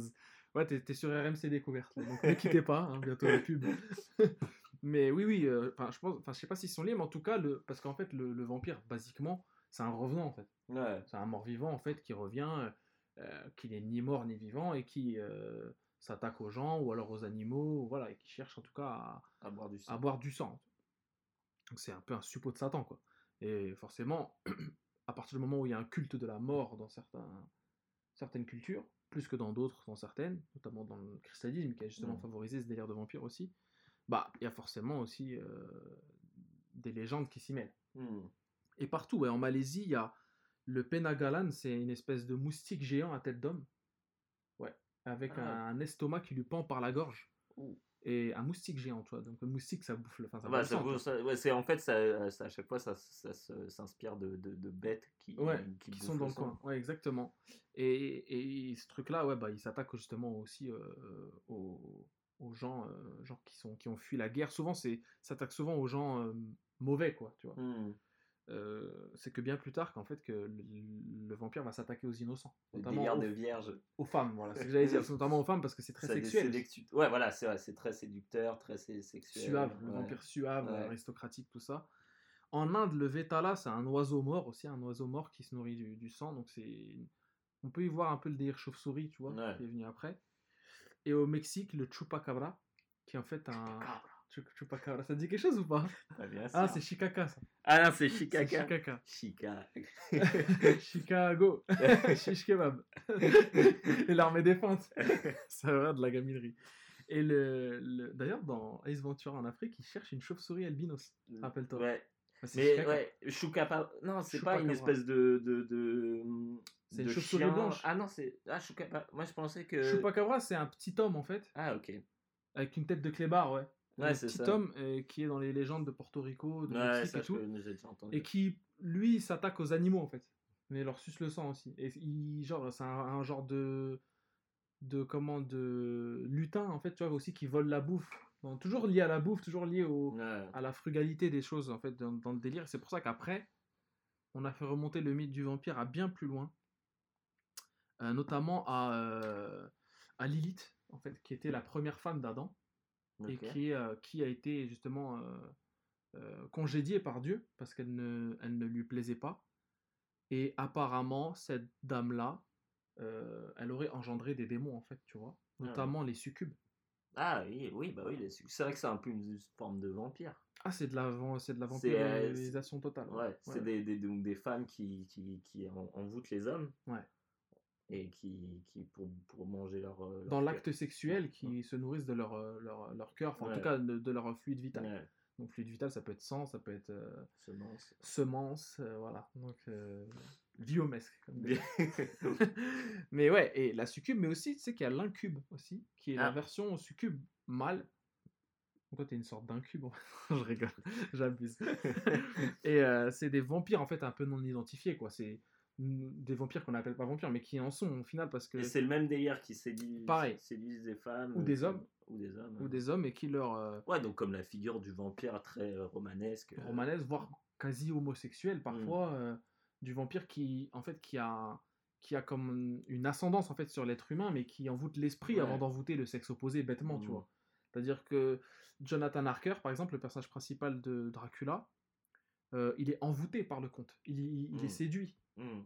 ouais t'es t'es sur RMC découverte là, donc ne quittez pas hein, bientôt la pub mais oui oui euh, je pense enfin je sais pas s'ils sont liés mais en tout cas le parce qu'en fait le, le vampire basiquement c'est un revenant en fait Ouais. C'est un mort-vivant en fait qui revient, euh, qui n'est ni mort ni vivant et qui euh, s'attaque aux gens ou alors aux animaux, voilà, et qui cherche en tout cas à, À boire du sang. à boire du sang. Donc c'est un peu un suppôt de Satan quoi. Et forcément, à partir du moment où il y a un culte de la mort dans certains, certaines cultures, plus que dans d'autres, dans certaines, notamment dans le christianisme qui a justement Mm. favorisé ce délire de vampire aussi, bah, il y a forcément aussi euh, des légendes qui s'y mêlent. Hmm. Et partout, ouais, en Malaisie, il y a le Penagalan, c'est une espèce de moustique géant à tête d'homme. Ouais, avec Ah. un, un estomac qui lui pend par la gorge. Ouh. Et un moustique géant, tu vois. Donc le moustique, ça bouffe. Enfin, ça bah, bouffe ça ça- ouais, c'est en fait ça, ça- à chaque fois ça, s'inspire de, de, de bêtes qui, Ouais, qui, sont dans le coin. Ouais, exactement. Et, et ce truc-là, ouais, bah, il s'attaque justement aussi euh, aux, aux gens, euh, gens qui, sont, qui ont fui la guerre. Souvent, c'est s'attaque souvent aux gens euh, mauvais, quoi, tu vois. Hmm. Euh, c'est que bien plus tard qu'en fait que le, le vampire va s'attaquer aux innocents, Le notamment aux, de vierge. aux femmes. Voilà, c'est ce que j'allais dire, notamment aux femmes parce que c'est très Ça sexuel, Ouais, voilà, c'est vrai, c'est très séducteur, très sexuel. suave, le ouais. vampire suave, Ouais. aristocratique, tout ça. En Inde, le Vetala, c'est un oiseau mort aussi, un oiseau mort qui se nourrit du, du sang, donc c'est, on peut y voir un peu le délire chauve-souris, tu vois, Ouais. qui est venu après. Et au Mexique, le chupacabra, qui est en fait un chupacabra, ça te dit quelque chose ou pas? Bien Ah, c'est Chicaca ça. Ah non, c'est Chicaca. Chicaca. Chica. Chicago, shish kebab. Et l'armée des feintes. Ça va de la gaminerie. Et le, le- d'ailleurs, dans Ace Ventura en Afrique, ils cherchent une chauve-souris albinos. Rappelle-toi. Ouais. Bah, Mais Chicaca. ouais, Chupacabra. Non, c'est pas une espèce de. de, de C'est une chauve-souris blanche. Ah non, c'est. Ah. Moi, je pensais que. Chupacabra, c'est un petit homme en fait, Ah, ok. avec une tête de clébard, ouais. Ouais, c'est petit homme euh, qui est dans les légendes de Porto Rico, de Ouais, Mexique et tout. et qui lui s'attaque aux animaux en fait. Mais leur suce le sang aussi. Et il genre c'est un, un genre de de comment de lutin en fait tu vois aussi qui vole la bouffe. Donc, toujours lié à la bouffe toujours lié au, Ouais. à la frugalité des choses en fait dans, dans le délire. C'est pour ça qu'après on a fait remonter le mythe du vampire à bien plus loin. Euh, notamment à euh, à Lilith en fait qui était la première femme d'Adam et qui, euh, qui a été justement euh, euh, congédiée par Dieu parce qu'elle ne, elle ne lui plaisait pas. Et apparemment, cette dame-là, euh, elle aurait engendré des démons, en fait, tu vois, Ah notamment les succubes. Ah oui, oui, bah oui, les c'est vrai que c'est un peu une forme de vampire. Ah, c'est de la, c'est de la vampirisation totale. Ouais, c'est des, des, donc des femmes qui, qui, qui en- envoûtent les hommes. Ouais. Et qui, qui pour, pour manger leur. euh, leur Dans l'acte sexuel, qui se nourrissent de leur, euh, leur, leur cœur, enfin, en tout cas de, de leur fluide vital. Ouais, Donc, fluide vital, ça peut être sang, ça peut être euh, semences. semence, euh, voilà. Donc, euh, biomesque. Comme des- mais ouais, et la succube, mais aussi, tu sais qu'il y a l'incube aussi, qui est la Ah. version succube mâle. Toi, t'es une sorte d'incube. Je rigole, j'abuse. et c'est des vampires, en fait, un peu non identifiés, quoi. C'est des vampires qu'on n'appelle pas vampires, mais qui en sont, au final, parce que... Et c'est le même délire qui séduit, Pareil. séduisent des femmes. Ou des euh, hommes. Ou des hommes. Ou des hommes, et qui leur... euh, Ouais, donc comme la figure du vampire très euh, romanesque. euh, romanesque, voire quasi homosexuel parfois, euh, du vampire qui, en fait, qui a, qui a comme une ascendance en fait sur l'être humain, mais qui envoûte l'esprit Ouais. avant d'envoûter le sexe opposé bêtement, tu Mm. vois. C'est-à-dire que Jonathan Harker, par exemple, le personnage principal de Dracula, il est envoûté par le conte. Il, il- il est Mm. séduit, hmm,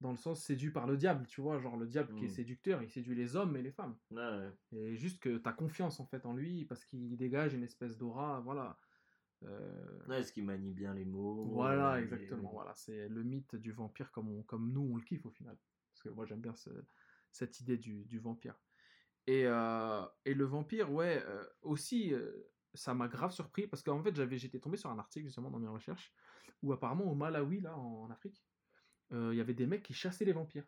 dans le sens séduit par le diable, tu vois, genre le diable qui est Mm. séducteur, il séduit les hommes et les femmes. ouais, ouais. Et juste que tu as confiance en fait en lui parce qu'il dégage une espèce d'aura, voilà. Euh, Ouais, est-ce qu'il manie bien les mots voilà, euh, exactement. Voilà, c'est le mythe du vampire comme, on- comme nous on le kiffe au final. Parce que moi j'aime bien ce- cette idée du, du vampire. Et, euh, et le vampire, ouais, euh, aussi, euh, ça m'a grave surpris parce qu'en fait j'avais, j'étais tombé sur un article justement dans mes recherches où apparemment au Malawi, là en, Afrique, euh, il y avait des mecs qui chassaient les vampires.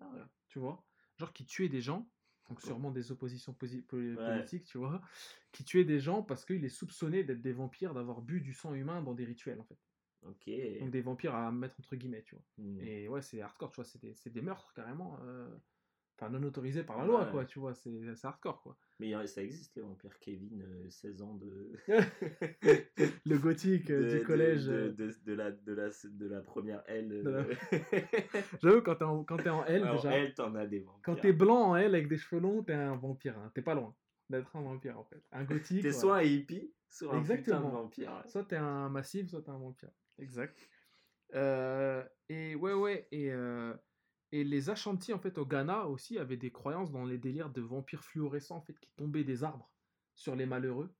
Ah ouais. Tu vois? Genre qui tuaient des gens, donc sûrement des oppositions Ouais. politiques, tu vois, qui tuaient des gens parce qu'ils les soupçonnaient d'être des vampires, d'avoir bu du sang humain dans des rituels en fait. Ok. Donc des vampires à mettre entre guillemets, tu vois. Hmm. Et ouais, c'est hardcore, tu vois, c'est des, des meurtres carrément. euh, Enfin, non autorisés par la loi, Ouais. quoi, tu vois, c'est hardcore, quoi. Mais ça existe les vampires Kevin, euh, 16 ans de. Le gothique euh, de- du collège. De, euh, de, de la, de, la, de la première L. La- euh, J'avoue, quand t'es en, quand t'es en L, Alors, déjà, L, t'en as des vampires. quand t'es blanc en L avec des cheveux longs, t'es un vampire, hein. t'es pas loin d'être un vampire, en fait. Un gothique. T'es soit un hippie, soit un putain Exactement. de vampire. ouais. Soit t'es un massif, soit t'es un vampire. Exact. Euh, et ouais, ouais, et, euh, et les Ashanti, en fait, au Ghana aussi, avaient des croyances dans les délires de vampires fluorescents, en fait, qui tombaient des arbres sur les malheureux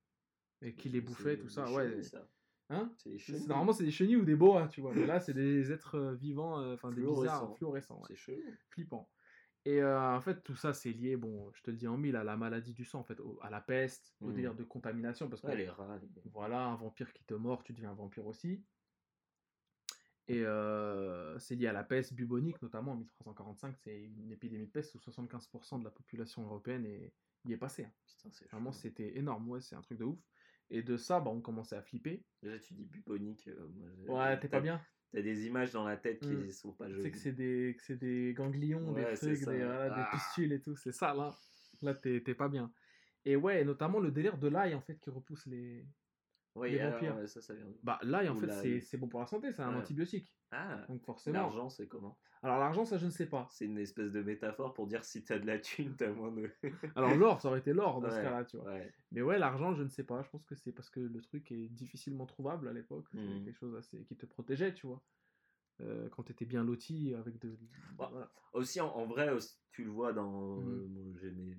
et qui les bouffaient, tout ça. des Ouais. chenilles, ça. Hein? Des chenilles. Normalement, c'est des chenilles ou des boas, tu vois. Mais là, c'est des êtres euh, vivants, euh, enfin des bizarres Fluorescents. ouais. C'est chelou. flippants. Et euh, en fait, tout ça, c'est lié, bon, je te le dis en mille, à la maladie du sang, en fait, au- à la peste, au Hmm. délire de contamination, parce que Ouais, les rats. les- voilà, un vampire qui te mord, tu deviens un vampire aussi. Et euh, c'est lié à la peste bubonique, notamment en 1345, c'est une épidémie de peste où 75% de la population européenne est, y est passée. hein. Putain, c'est Vraiment, c'était énorme, ouais, c'est un truc de ouf. Et de ça, bah, on commençait à flipper. Déjà, tu dis bubonique. euh, moi, j'ai- Ouais, t'es t'as- pas bien. T'as des images dans la tête qui Mm. sont pas Tu jolies. sais que c'est des, que c'est des ganglions, Ouais, des trucs, des, des Ah. pustules et tout. C'est ça, là. Là, t'es t'es pas bien. Et ouais, notamment le délire de l'ail, en fait, qui repousse les... Vampires. ouais, ça, ça vient. Bah, l'ail, en Ou fait, c'est bon pour la santé, c'est un Ouais. antibiotique. Ah, Donc forcément. l'argent, c'est comment? Alors l'argent, ça, je ne sais pas. C'est une espèce de métaphore pour dire si t'as de la thune, t'as moins de. Alors l'or, ça aurait été l'or dans ce cas-là, tu vois. Ouais. Mais ouais, l'argent, je ne sais pas. Je pense que c'est parce que le truc est difficilement trouvable à l'époque. C'est Mhm. quelque chose assez... qui te protégeait, tu vois. Euh, quand t'étais bien loti avec de... Bah, voilà. Aussi, en, en vrai, tu le vois dans. Mhm. euh, bon, J'ai mes,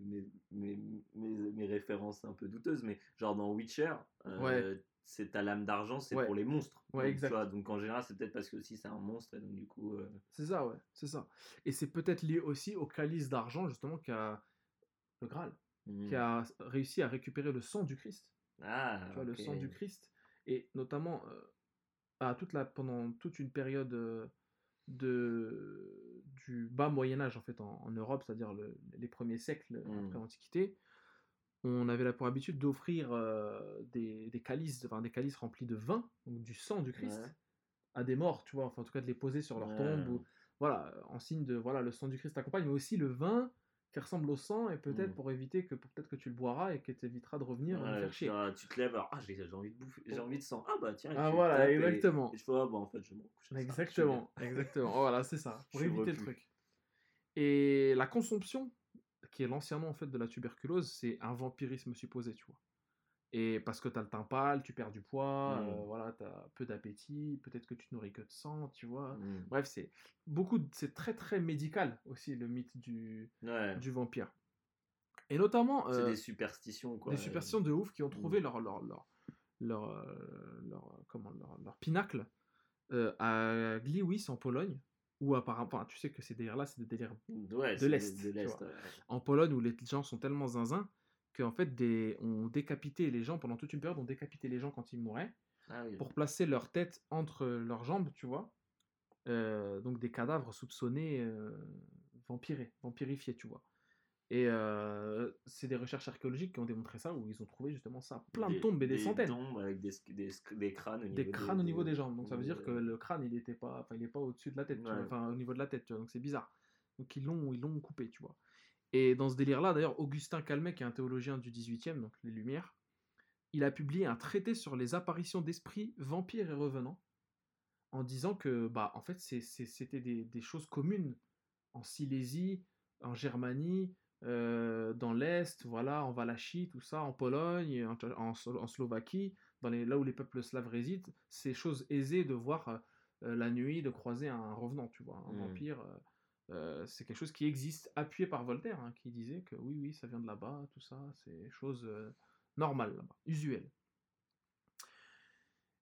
mes, mes, mes, références un peu douteuses, mais genre dans Witcher, euh, Ouais. c'est ta lame d'argent, c'est Ouais. pour les monstres. Ouais, donc, exact. tu vois, donc en général, c'est peut-être parce que aussi c'est un monstre, et donc du coup. C'est ça, ouais, c'est ça. Et c'est peut-être lié aussi au calice d'argent, justement, qui a... Le Graal, hmm. qui a réussi à récupérer le sang du Christ. Ah, tu vois, le sang du Christ. Et notamment, à toute la, pendant toute une période de, du bas Moyen-Âge, en fait, en, en Europe, c'est-à-dire le- les premiers siècles Mm. après l'Antiquité, on avait là pour habitude d'offrir euh, des, des calices, enfin, des calices remplis de vin, donc du sang du Christ, Ouais. à des morts, tu vois, enfin, en tout cas de les poser sur leur Ouais. tombe, ou, voilà, en signe de, voilà, le sang du Christ t'accompagne, mais aussi le vin qui ressemble au sang, et peut-être Mm. pour éviter que peut-être que tu le boiras et que tu éviteras de revenir et Ouais, faire chier. genre, tu te lèves, alors, ah, j'ai envie de bouffer, j'ai envie de sang. Ah bah tiens, Ah, voilà, et- exactement. Et, je fais, ah bah en fait, je me recoucher. ça, je suis Exactement, exactement. Oh, voilà, c'est ça, pour Je éviter le truc. Et la consomption, qui est l'ancien nom en fait de la tuberculose, c'est un vampirisme supposé, tu vois. Et parce que tu as le teint pâle, tu perds du poids, euh, voilà, tu as peu d'appétit, peut-être que tu te nourris que de sang, tu vois. Hmm. Bref, c'est beaucoup, c'est très très médical aussi le mythe du, Ouais. du vampire. Et notamment C'est euh, des superstitions, quoi. des superstitions de ouf qui ont trouvé leur, leur, leur, leur, euh, leur, comment, leur, leur pinacle euh, à Gliwice en Pologne, où apparemment, tu sais que ces délires-là, c'est des délires Ouais, de l'Est, ouais. en Pologne où les gens sont tellement zinzins qu'en fait, des, on décapitait les gens pendant toute une période, on décapitait les gens quand ils mouraient Ah oui. pour placer leur tête entre leurs jambes, tu vois. Euh, donc des cadavres soupçonnés euh, vampirés, vampirifiés, tu vois. Et euh, c'est des recherches archéologiques qui ont démontré ça, où ils ont trouvé justement ça, plein de tombes et des, centaines. tombes avec des, des, des crânes au niveau des crânes au niveau des des jambes. Donc ça veut dire que le crâne, il était pas, enfin, il est pas au-dessus de la tête, tu vois, Ouais. enfin au niveau de la tête, tu vois. Donc c'est bizarre. Donc ils l'ont, ils l'ont coupé, tu vois. Et dans ce délire-là, d'ailleurs, Augustin Calmet, qui est un théologien du 18e, donc les Lumières, il a publié un traité sur les apparitions d'esprits, vampires et revenants, en disant que, bah, en fait, c'était des, des choses communes en Silésie, en Germanie, euh, dans l'Est, voilà, en Valachie, tout ça, en Pologne, en, en Slo- en Slovaquie, dans les, là où les peuples slaves résident, c'est chose aisée de voir euh, la nuit, de croiser un revenant, tu vois, un Mm. vampire. euh, euh, c'est quelque chose qui existe, appuyé par Voltaire, hein, qui disait que oui, oui, ça vient de là-bas, tout ça, c'est chose euh, normale là-bas, usuelle.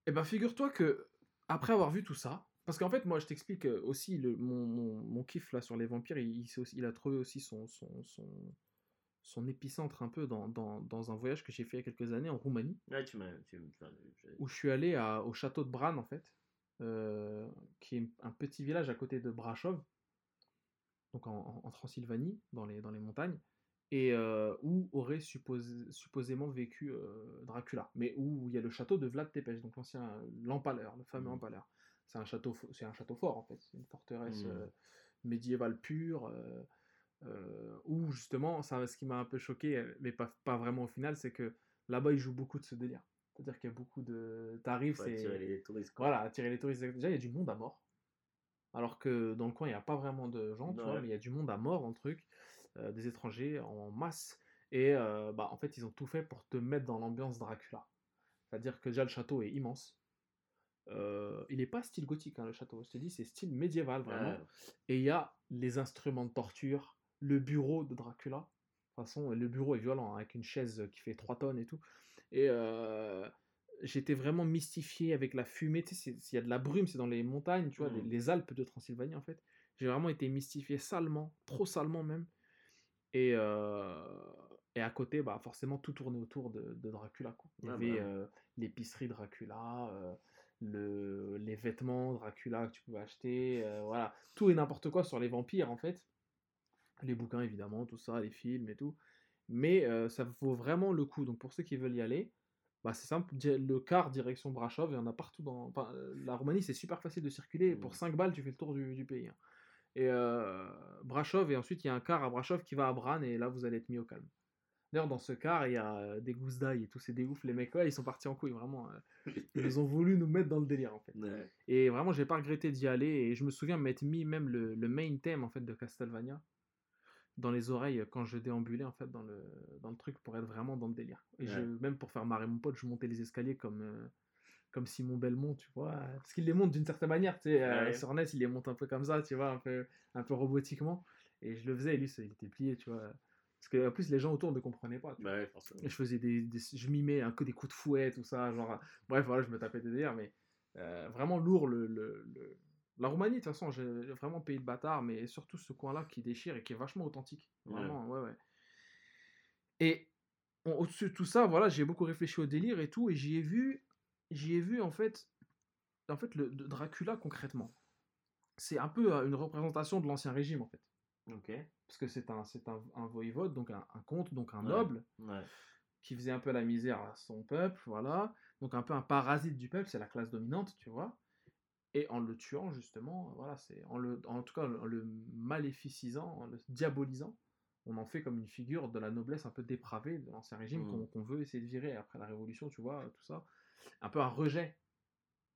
Eh ben, figure-toi que, après avoir vu tout ça, parce qu'en fait, moi, je t'explique euh, aussi, le, mon, mon, mon kiff là sur les vampires, il, a trouvé aussi son, son, son, son épicentre un peu dans, dans, dans un voyage que j'ai fait il y a quelques années en Roumanie Ouais, tu tu- où je suis allé à- au château de Bran, en fait, euh, qui est un petit village à côté de Brashov, donc en, Transylvanie, dans les, dans les montagnes, et euh, où aurait supposé- supposément vécu euh, Dracula, mais où il y a le château de Vlad Tepes, donc l'ancien, l'empaleur, le fameux Mhm. empaleur. C'est un château, c'est un château fort en fait, c'est une forteresse Mhm. euh, médiévale pure. où justement, ça, ce qui m'a un peu choqué, mais pas, pas vraiment au final, c'est que là-bas ils jouent beaucoup de ce délire. C'est-à-dire qu'il y a beaucoup de. T'arrives, c'est. attirer les touristes. quoi. Voilà, attirer les touristes. Déjà, il y a du monde à mort. Alors que dans le coin, il n'y a pas vraiment de gens, tu vois, mais il y a du monde à mort dans le truc, euh, des étrangers en masse. Et euh, bah, en fait, ils ont tout fait pour te mettre dans l'ambiance Dracula. C'est-à-dire que déjà, le château est immense. Euh, il n'est pas style gothique, hein, le château. Je te dis, c'est style médiéval, vraiment. Ouais. Et il y a les instruments de torture, le bureau de Dracula. De toute façon, le bureau est violent, hein, avec une chaise qui fait 3 tonnes et tout. Et euh, j'étais vraiment mystifié avec la fumée. Tu sais, c'est- il y a de la brume, c'est dans les montagnes, tu vois, les, Mhm. les Alpes de Transylvanie, en fait. J'ai vraiment été mystifié salement, trop salement même. Et, euh, et à côté, bah, forcément, tout tournait autour de, de Dracula. Quoi. Il y Ah avait bah. euh, l'épicerie Dracula, euh, le, les vêtements Dracula que tu pouvais acheter, voilà. Tout et n'importe quoi sur les vampires, en fait. Les bouquins, évidemment, tout ça, les films et tout. Mais ça vaut vraiment le coup. Donc, pour ceux qui veulent y aller, bah, c'est simple, le car direction Brasov, il y en a partout dans. enfin, la Roumanie, c'est super facile de circuler. Pour Mm. 5 balles, tu fais le tour du, du pays. hein. Et euh, Brasov, et ensuite, il y a un car à Brasov qui va à Bran, et là, vous allez être mis au calme. D'ailleurs, dans ce car, il y a euh, des gousses d'ail et tout, c'est des ouf. Les mecs, ouais, ils sont partis en couille, vraiment. euh. Ils ont voulu nous mettre dans le délire, en fait. Ouais. Et vraiment, j'ai pas regretté d'y aller. Et je me souviens m'être mis même le, le main theme en fait de Castlevania dans les oreilles quand je déambulais en fait dans le, dans le truc pour être vraiment dans le délire. Et je, même pour faire marrer mon pote, je montais les escaliers comme, euh, comme Simon Belmont, tu vois. Parce qu'il les monte d'une certaine manière, tu sais. euh, Ouais. Sur NES, il les monte un peu comme ça, tu vois, un peu, un peu robotiquement. Et je le faisais et lui, il était plié, tu vois. Parce que en plus, les gens autour ne comprenaient pas. Bah ouais, forcément. Et je faisais des, des- je mimais un peu des coups de fouet, tout ça, genre, bref, voilà, je me tapais des délires, mais euh, vraiment lourd le, le, le- La Roumanie, de toute façon, j'ai vraiment pays de bâtard, mais surtout ce coin-là qui déchire et qui est vachement authentique. Vraiment, ouais, ouais. Et au-dessus de tout ça, voilà, j'ai beaucoup réfléchi au délire et tout, et j'y ai vu, j'y ai vu en fait, en fait, le Dracula concrètement. C'est un peu euh, une représentation de l'ancien régime en fait, Ok. parce que c'est un, c'est un, un voïvode, donc un, un comte, donc un Ouais. noble Ouais. qui faisait un peu la misère à son peuple, voilà. Donc un peu un parasite du peuple, c'est la classe dominante, tu vois. Et en le tuant, justement, voilà, c'est en le, en tout cas en le maléficisant, en le diabolisant, on en fait comme une figure de la noblesse un peu dépravée de l'ancien régime Mm. qu'on veut essayer de virer après la révolution, tu vois, tout ça. Un peu un rejet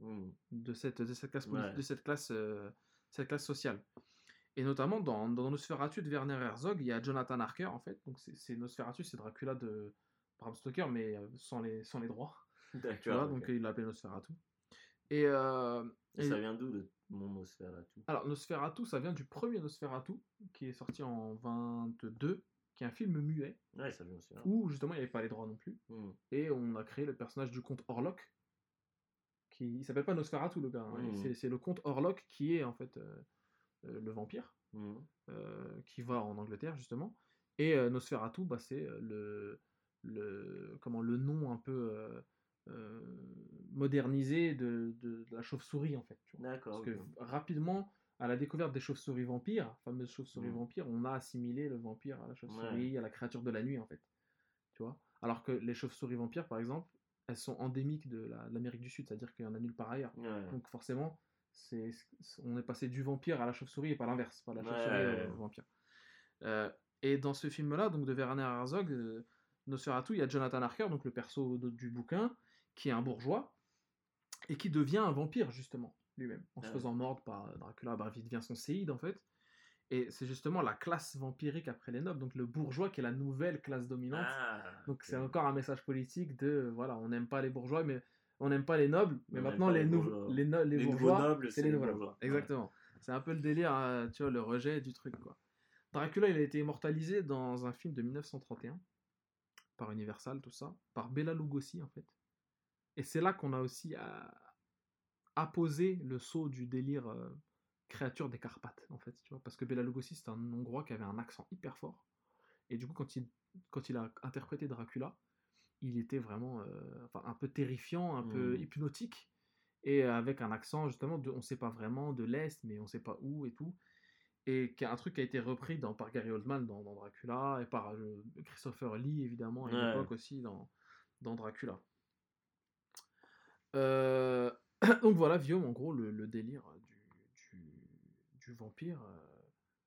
Mm. de cette, de cette classe, Ouais. de cette classe, euh, cette classe sociale. Et notamment dans, dans Nosferatu de Werner Herzog, il y a Jonathan Harker, en fait. Donc c'est Nosferatu, c'est Dracula de Bram Stoker, mais euh, sans les, sans les droits. Tu vois, D'accord. donc il l'appelait Nosferatu. Et, euh, Et et- ça vient d'où de mon Nosferatu? Alors Nosferatu, ça vient du premier Nosferatu, qui est sorti en 22, qui est un film muet, Ouais, ça vient aussi. hein. où justement il n'y avait pas les droits non plus. Mm. Et on a créé le personnage du comte Orlok, qui il s'appelle pas Nosferatu le gars, hein, Mhm. c'est- le comte Orlok qui est en fait euh, euh, le vampire. Mm. euh, qui va en Angleterre justement. Et Nosferatu, bah, c'est le, le, comment, le nom un peu modernisé de, de- de la chauve-souris en fait. D'accord. Parce que rapidement, à la découverte des chauves-souris vampires, fameuses chauves-souris Mhm. vampires, on a assimilé le vampire à la chauve-souris, à la créature de la nuit en fait. Tu vois Alors que les chauves-souris vampires, par exemple, elles sont endémiques de la- l'Amérique du Sud, c'est-à-dire qu'il y en a nulle part ailleurs. Ouais. Donc forcément, c'est, on est passé du vampire à la chauve-souris et pas l'inverse, pas la chauve-souris ouais, au ouais. vampire. Euh, et dans ce film-là, donc de Werner Herzog, euh, Nosferatu, il y a Jonathan Harker, donc le perso de- du bouquin, qui est un bourgeois et qui devient un vampire justement lui-même, en se Ouais. faisant mordre par Dracula. Bref, il devient son séide en fait. Et c'est justement la classe vampirique après les nobles, donc le bourgeois qui est la nouvelle classe dominante. Ah, Donc c'est encore un message politique de voilà, on n'aime pas les bourgeois, mais on n'aime pas les nobles, mais On maintenant les, les bourgeois. les, no- les bourgeois, nobles, c'est les nouveaux bourgeois. nobles. Exactement. C'est un peu le délire, hein, tu vois, le rejet du truc quoi. Dracula, il a été immortalisé dans un film de 1931 par Universal, tout ça, par Bela Lugosi en fait. Et c'est là qu'on a aussi apposé le saut du délire euh, créature des Carpates en fait, tu vois, parce que Bela Lugosi c'est un Hongrois qui avait un accent hyper fort. Et du coup, quand il, quand il a interprété Dracula, il était vraiment euh, enfin, un peu terrifiant, un peu Mm. hypnotique, et avec un accent justement de on sait pas vraiment de l'Est, mais on sait pas où et tout. Et qui est un truc qui a été repris dans, par Gary Oldman dans, dans Dracula, et par euh, Christopher Lee évidemment à Ouais. l'époque aussi dans, dans Dracula. Euh, donc voilà, Guillaume, en gros, le, le délire du, du, du vampire. euh,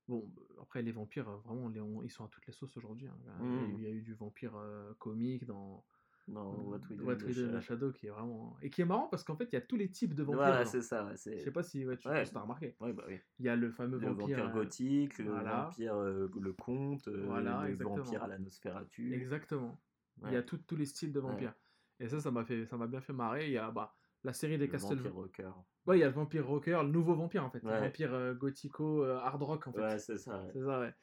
Bon, après, les vampires, euh, vraiment, les- on- ils sont à toutes les sauces aujourd'hui. hein. Il y a eu- Mm. Il y a eu du vampire euh, comique dans Non, What We Do What in the We Do in the Shadows. Shadow, qui est vraiment. Et qui est marrant parce qu'en fait, il y a tous les types de vampires. Voilà, c'est ça. Je sais pas si ouais, tu Ouais. as remarqué. Ouais, bah oui. Il y a le fameux Le vampire. vampire gothique, le voilà. vampire, le comte, Voilà, le exactement. vampire à la Nosferatu. Exactement. Il y a tout- tous les styles de vampires. Et ça, ça m'a fait, ça m'a bien fait marrer. Il y a bah, la série des Le Castlevania. vampire rocker. Ouais, il y a le vampire rocker, le nouveau vampire en fait. Le vampire euh, gothico, euh, hard rock en fait. Ouais, c'est ça. ouais. Ça, ouais.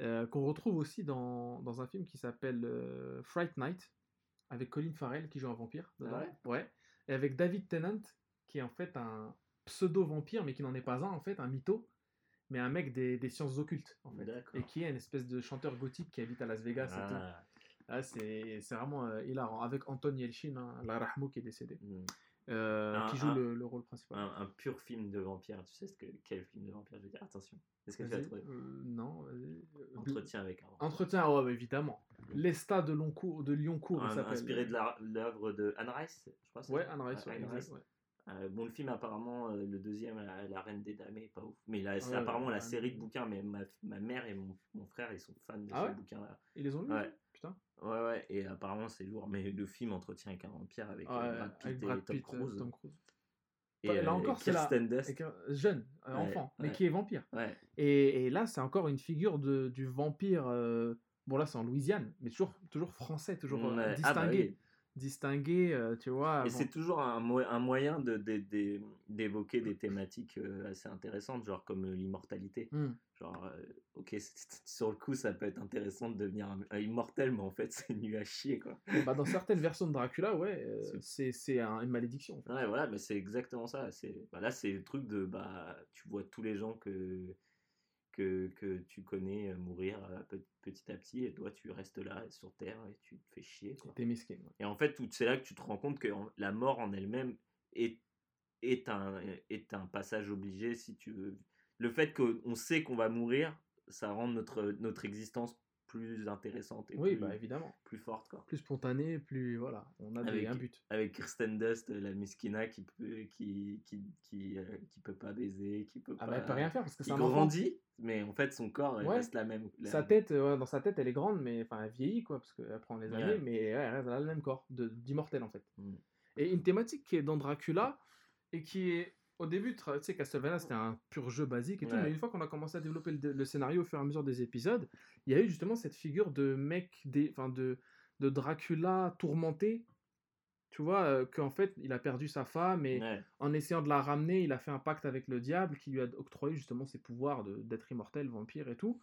Euh, Qu'on retrouve aussi dans, dans un film qui s'appelle Fright Night, avec Colin Farrell qui joue un vampire. Ah ouais? Et avec David Tennant, qui est en fait un pseudo-vampire, mais qui n'en est pas un, en fait, un mytho. mais un mec des, des sciences occultes, en fait. D'accord. Et qui est une espèce de chanteur gothique qui habite à Las Vegas et tout. Ah, c'est c'est vraiment euh, hilarant. Avec Anton Yelchin, hein, la Rahmou qui est décédé, hmm. euh, Un- qui joue un- le, le rôle principal. un, un pur film de vampire. Tu sais ce que, quel film de vampire je veux dire? Attention. Est-ce que tu as trouvé? Euh, non. Euh, Entretien avec un. Entretien, ouais, évidemment. L'Esta de, Longcourt, de Lyoncourt, il s'appelle. inspiré de l'œuvre de Anne Rice, je crois. Ouais, Anne Rice, Ouais, Anne Rice. ouais. Euh, bon, le film, apparemment, euh, le deuxième, la, la Reine des Damnés, est pas ouf. Mais là, c'est Ouais, apparemment ouais, la ouais. série de bouquins, mais ma, ma mère et mon, mon frère, ils sont fans de Ah ce ouais bouquin-là. Ils les ont lus Ouais. Putain. Ouais, ouais, et apparemment, c'est lourd. Mais le film Entretien avec un vampire avec euh, Brad Pitt avec et Brad Tom Pitt, euh, Cruise. Tom Cruise. Et, là euh, encore, et c'est la- jeune, euh, enfant, mais qui est vampire. Et, et là, c'est encore une figure de, du vampire. bon, là, c'est en Louisiane, mais toujours, toujours français, toujours Ouais. Ah, bah distingué. oui. Distingué, euh, tu vois. Et bon. c'est toujours un, mo- un moyen de- de- de- d'évoquer des thématiques euh, assez intéressantes, genre comme euh, l'immortalité. Hmm. Genre, ok, sur le coup, ça peut être intéressant de devenir un, un immortel, mais en fait, c'est nul à chier, quoi. Bah, dans certaines versions de Dracula, ouais, euh, C'est- c'est c'est un- une malédiction. En fait. Ouais, voilà, mais c'est exactement ça. C'est, bah là, c'est le truc de, bah, tu vois tous les gens que, que, que tu connais euh, mourir euh, pe- petit à petit, et toi, tu restes là sur Terre et tu te fais chier, quoi. T'es mesquin. ouais. Et en fait, c'est là que tu te rends compte que la mort en elle-même est, est, un, est un passage obligé, si tu veux. Le fait qu'on sait qu'on va mourir, ça rend notre, notre existence plus intéressante et Oui, plus, bah évidemment. plus forte. Quoi. Plus spontané, plus. Voilà, on a des- Avec- un but. Avec Kirsten Dust, la miskina qui peut, qui, qui, qui, euh, qui peut pas baiser, qui peut Ah pas. bah, elle peut rien faire parce que enfant. grandit, mais en fait, son corps Ouais. reste la même. la- Sa tête, euh, ouais, dans sa tête, elle est grande, mais enfin, elle vieillit, quoi, parce qu'elle prend les Ouais. années, mais ouais, elle reste- elle a le même corps, d'immortel, en fait. Mm. Et une thématique qui est dans Dracula, et qui est, au début, tu sais, Castlevania, c'était un pur jeu basique et tout, mais une fois qu'on a commencé à développer le, le scénario au fur et à mesure des épisodes, il y a eu justement cette figure de mec, des, enfin, de, de Dracula tourmenté, tu vois, euh, qu'en fait, il a perdu sa femme, et Ouais. en essayant de la ramener, il a fait un pacte avec le diable qui lui a octroyé justement ses pouvoirs d'être immortel, vampire et tout.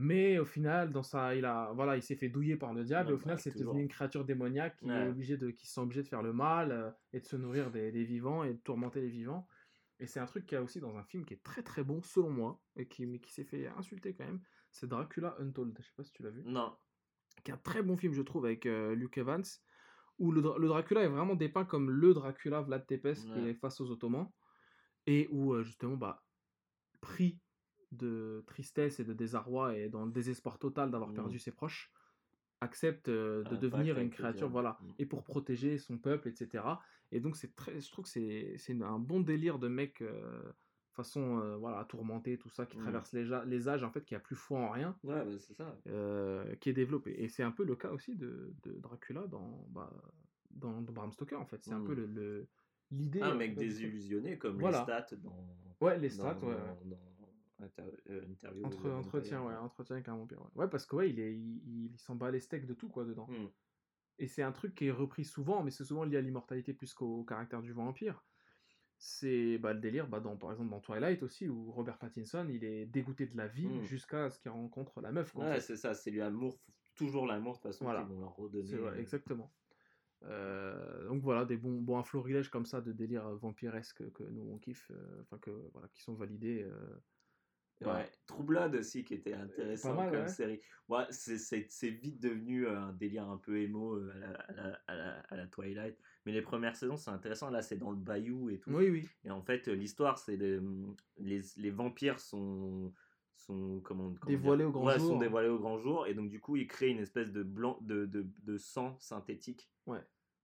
Mais au final, dans sa, il a, voilà, il s'est fait douiller par le diable et au final, c'est devenu une créature démoniaque qui est Ouais. obligé de, qui se sent obligé de faire le mal euh, et de se nourrir des, des vivants et de tourmenter les vivants. Et c'est un truc qu'il y a aussi dans un film qui est très très bon selon moi et qui, mais qui s'est fait insulter quand même. C'est Dracula Untold. Je sais pas si tu l'as vu Non. qui est un très bon film, je trouve, avec euh, Luke Evans, où le, Dra- le Dracula est vraiment dépeint comme le Dracula Vlad Tepes qui est face aux Ottomans, et où, euh, justement, bah, pris de tristesse et de désarroi et dans le désespoir total d'avoir Mm. perdu ses proches, accepte euh, de Un devenir une créature, voilà, Mm. et pour protéger son peuple, etc. Et donc, c'est très, je trouve que c'est c'est un bon délire de mec, euh, façon, euh, voilà, tourmenté, tout ça, qui Mm. traverse les, les âges, en fait, qui a plus foi en rien Ouais, bah, c'est ça. qui est développé. Et c'est un peu le cas aussi de, de Dracula dans, bah, dans, dans Bram Stoker, en fait. C'est un peu le- le- l'idée. Un mec désillusionné comme Voilà. les stats dans. Ouais, les dans- stats, ouais. dans Inter- euh, interview Entre, entretien, ouais, entretien avec un vampire. Ouais, Ouais, parce que ouais, il, est, il, il s'en bat les steaks de tout, quoi, dedans. Hmm. Et c'est un truc qui est repris souvent, mais c'est souvent lié à l'immortalité plus qu'au caractère du vampire. C'est bah, le délire, bah, dans, par exemple dans Twilight aussi, où Robert Pattinson, il est dégoûté de la vie Mm. jusqu'à ce qu'il rencontre la meuf. quoi, Ouais, c'est ça, c'est l'amour, toujours l'amour de toute façon Voilà. qu'ils vont leur redonner. Vrai, euh, exactement. Euh, donc voilà, des bons, bon, un florilège comme ça de délire vampiresque que nous on kiffe, euh, enfin que voilà, qui sont validés. euh, Ouais, Blood aussi qui était intéressant mal, comme ouais. série. Ouais, c'est- vite devenu euh, un délire un peu émo euh, à la, à la- à la- à la Twilight. Mais les premières saisons, c'est intéressant. Là, c'est dans le bayou et tout. Oui, oui. Et en fait, l'histoire, c'est les, les vampires sont, sont comment, comment Dévoilés au grand Ouais, jour. sont dévoilés au grand jour. Et donc, du coup, ils créent une espèce de, blanc, de, de, de sang synthétique Ouais.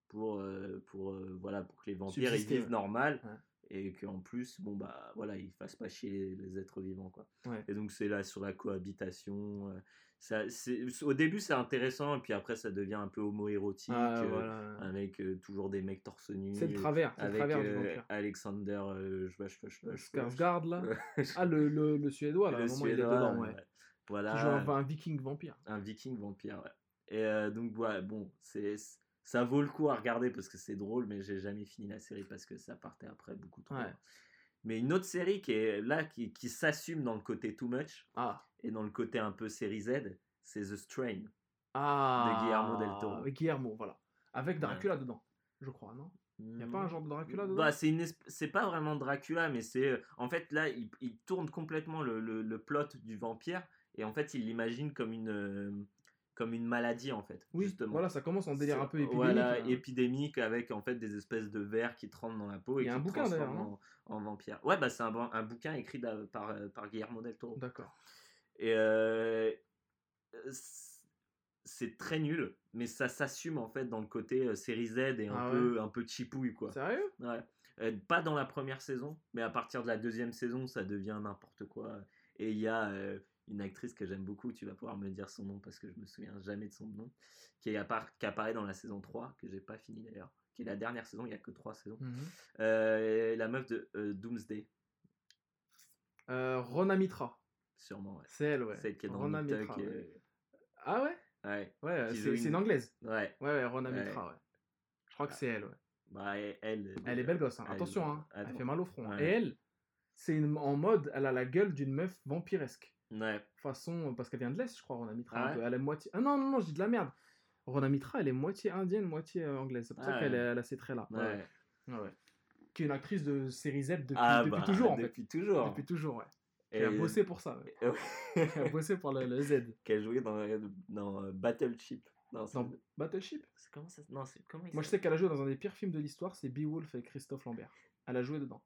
pour, euh, pour, euh, voilà, pour que les vampires ils vivent normal. Ouais. Et qu'en plus, bon, bah, voilà, ils fassent pas chier les, les êtres vivants, quoi. Ouais. Et donc, c'est là sur la cohabitation. euh, ça, c'est- au début, c'est intéressant. Et puis après, ça devient un peu homo-érotique. Ah, euh, voilà. avec euh, toujours des mecs torse nu. C'est le travers, le du. Alexander euh, Schwasch- Schwasch- Schwasch- Skarsgård là. Ah, le, le, le suédois là, à Le un moment il est Suédois, dedans, ouais. ouais. Voilà, Qui joue un, un viking vampire. un viking vampire, ouais. Et donc, ouais, bon, c'est, ça vaut le coup à regarder parce que c'est drôle, mais j'ai jamais fini la série parce que ça partait après beaucoup trop. Ouais. Mais une autre série qui est là, qui, qui s'assume dans le côté too much Ah. et dans le côté un peu série Z, c'est The Strain. Ah. Guillermo del Toro. Avec Guillermo, voilà. Avec Dracula dedans, je crois, non? Il a pas un genre de Dracula dedans? Bah, c'est une pas vraiment Dracula, mais c'est euh, en fait là, il, il tourne complètement le, le, le plot du vampire et en fait, il l'imagine comme une euh, comme une maladie en fait. Oui, justement. voilà, ça commence en délire un peu épidémique. Voilà, hein. épidémique avec en fait des espèces de vers qui te rentrent dans la peau et qui un bouquin, en, en vampire. Ouais, bah c'est un, un bouquin écrit par, euh, par Guillermo del Toro. D'accord. Et euh, c'est très nul, mais ça s'assume en fait dans le côté euh, série Z et un Ah peu un peu chipouille quoi. Sérieux? Ouais. Euh, pas dans la première saison, mais à partir de la deuxième saison, ça devient n'importe quoi. Et il y a euh, une actrice que j'aime beaucoup, tu vas pouvoir me dire son nom parce que je me souviens jamais de son nom, qui, est appara- qui apparaît dans la saison 3, que j'ai pas fini d'ailleurs, qui est la dernière saison, il y a que 3 saisons. Mhm. Euh, la meuf de euh, Doomsday, Euh, Rona Mitra. sûrement, ouais. C'est elle, ouais. Celle qui est dans Rona Mitra, ouais. Ah ouais? Ouais, Ouais, c'est c'est une- une anglaise. ouais. Ouais, ouais, Rona. Mitra, ouais. Je crois que c'est elle, ouais. Bah, elle, elle, Elle est belle gosse, hein. elle- attention, hein. elle fait mal au front. hein. Et elle, c'est une- en mode, elle a la gueule d'une meuf vampiresque. Ouais. Façon, parce qu'elle vient de l'Est, je crois, Rona Mitra. Ah ouais. Elle est moitié. Ah non, non, non, je dis de la merde. Rona Mitra, elle est moitié indienne, moitié euh, anglaise. C'est pour ça Ah qu'elle ouais. elle a ces traits-là. Ouais. Ouais. Qui est une actrice de série Z depuis, Ah, depuis bah, toujours, en fait. Depuis toujours. Depuis toujours, ouais. Et- Qui a bossé pour ça. Qui a bossé pour le, le Z. Qu'elle jouait dans, dans euh, Battleship. Non, Dans Battleship? Comment ça Non, c'est comment Moi, je sais qu'elle a joué dans un des pires films de l'histoire, c'est Beowulf avec Christophe Lambert. Elle a joué dedans.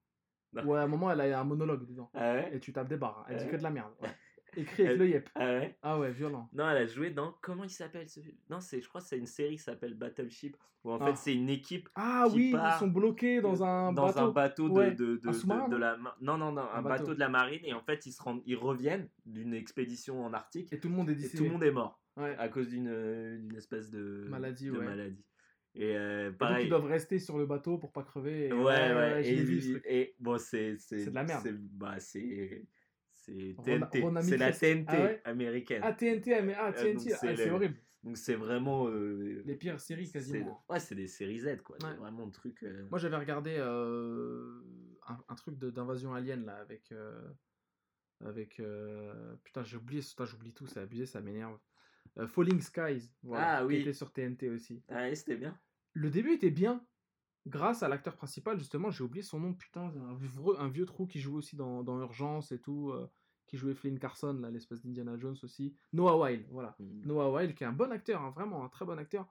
Non. Ouais, à un moment, elle a un monologue dedans. Ah ouais? Et tu tapes des barres. Elle dit Ouais. que de la merde. ouais. Écrit avec yep. Ah ouais? Ah ouais, violent. Non, elle a joué dans. Comment il s'appelle ce film? Non, c'est, je crois que c'est une série qui s'appelle Battleship. Où en Ah. fait, c'est une équipe Ah Qui oui, part ils sont bloqués dans un dans bateau. un bateau de, Ouais. de, de, la. Non, non, non, un, Un bateau. bateau. de la marine. Et en fait, ils, se rendent, ils reviennent d'une expédition en Arctique. Et tout le monde est Et d'ici. tout le monde est mort Ouais. à cause d'une, d'une espèce de Maladie, de ouais. maladie. Et euh, Et donc, pareil. ils doivent rester sur le bateau pour pas crever. et- Ouais, ouais, je et, vu, et bon, c'est c'est C'est de la merde. c'est- Bah, c'est c'est TNT, c'est la. TNT Ah ouais? américaine. Ah, TNT, ah, Euh, TNT, ah, c'est c'est le- horrible. Donc c'est vraiment euh, Les pires séries quasiment. Ouais, c'est des séries Z quoi, Ouais. vraiment le truc. euh, Moi, j'avais regardé euh, un, un truc d'invasion alien là avec. avec putain, j'ai oublié, j'oublie tout, c'est abusé, ça m'énerve. Falling Skies, voilà, Ah, qui oui. était sur TNT aussi. Ah, c'était bien. Le début était bien, grâce à l'acteur principal, justement, j'ai oublié son nom, putain, un vieux, un vieux trou qui joue aussi dans, dans Urgence et tout, euh, qui jouait Flynn Carson, là, l'espèce d'Indiana Jones aussi. Noah Wild, voilà. Mm. Noah Wild, qui est un bon acteur, hein, vraiment un très bon acteur,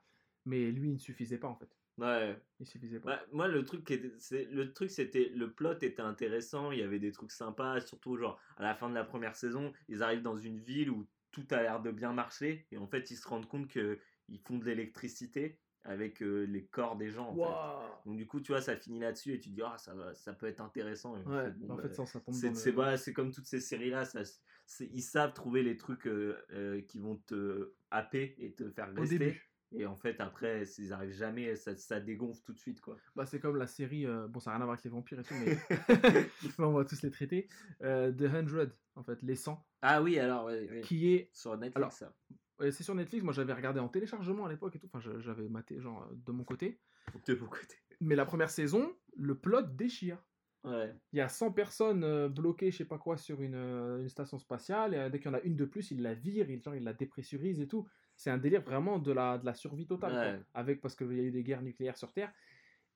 mais lui, il ne suffisait pas en fait. Ouais. Il suffisait pas. Bah, moi le truc c'est le truc c'était le plot était intéressant, il y avait des trucs sympas, surtout genre à la fin de la première saison, ils arrivent dans une ville où tout a l'air de bien marcher et en fait ils se rendent compte que ils font de l'électricité avec euh, les corps des gens en fait. Waouh Donc du coup, tu vois, ça finit là-dessus et tu te dis, ah, ça, va, ça peut être intéressant. En Ouais, fait, bon, en bah, fait, ça, ça tombe c'est c'est- le- voilà, c'est comme toutes ces séries-là, ça, c'est- ils savent trouver les trucs euh, euh, qui vont te happer et te faire au rester. début. Et en fait, après, ils arrivent jamais, ça, ça dégonfle tout de suite, quoi. Bah, c'est comme la série, euh, bon, ça n'a rien à voir avec les vampires et tout, mais, on va tous les traiter. Euh, The 100, en fait, les 100, Ah oui, alors, qui est. sur Netflix, Alors, ça. Ouais, c'est sur Netflix, moi j'avais regardé en téléchargement à l'époque et tout, enfin j'avais maté genre euh, de mon côté. De mon côté. Mais la première saison, le plot déchire. Ouais. Il y a 100 personnes euh, bloquées, je sais pas quoi, sur une, euh, une station spatiale, et dès qu'il y en a une de plus, il la vire, il, genre, il la dépressurise et tout. C'est un délire vraiment de la, de la survie totale, quoi. Ouais. avec parce qu'il y a eu des guerres nucléaires sur Terre.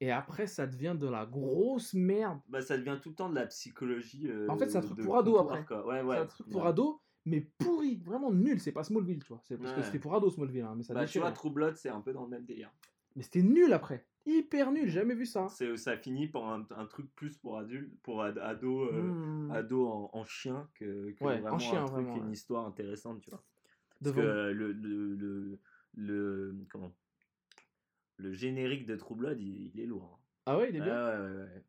Et après, ça devient de la grosse merde. Bah, ça devient tout le temps de la psychologie. euh, En fait, c'est un truc pour comptoir, après. Ouais, ouais. c'est un truc pour ado, mais pourri, vraiment nul. C'est pas Smallville, tu vois. C'est parce que c'était pour ado Smallville, hein, mais ça Bah, tu vois, True Blood, c'est un peu dans le même délire. Mais c'était nul après. Hyper nul, jamais vu ça. C'est, ça finit par un, un truc plus pour adultes, pour ad- ados, euh, Mmh. ados en, en chien que, que Ouais, en vraiment chien, un truc, vraiment, une ouais. histoire intéressante, tu vois. Parce que euh, le, le, le, le- comment? Le générique de True Blood, il, il est lourd. hein. Ah ouais, il est bien? Ah ouais, ouais, ouais.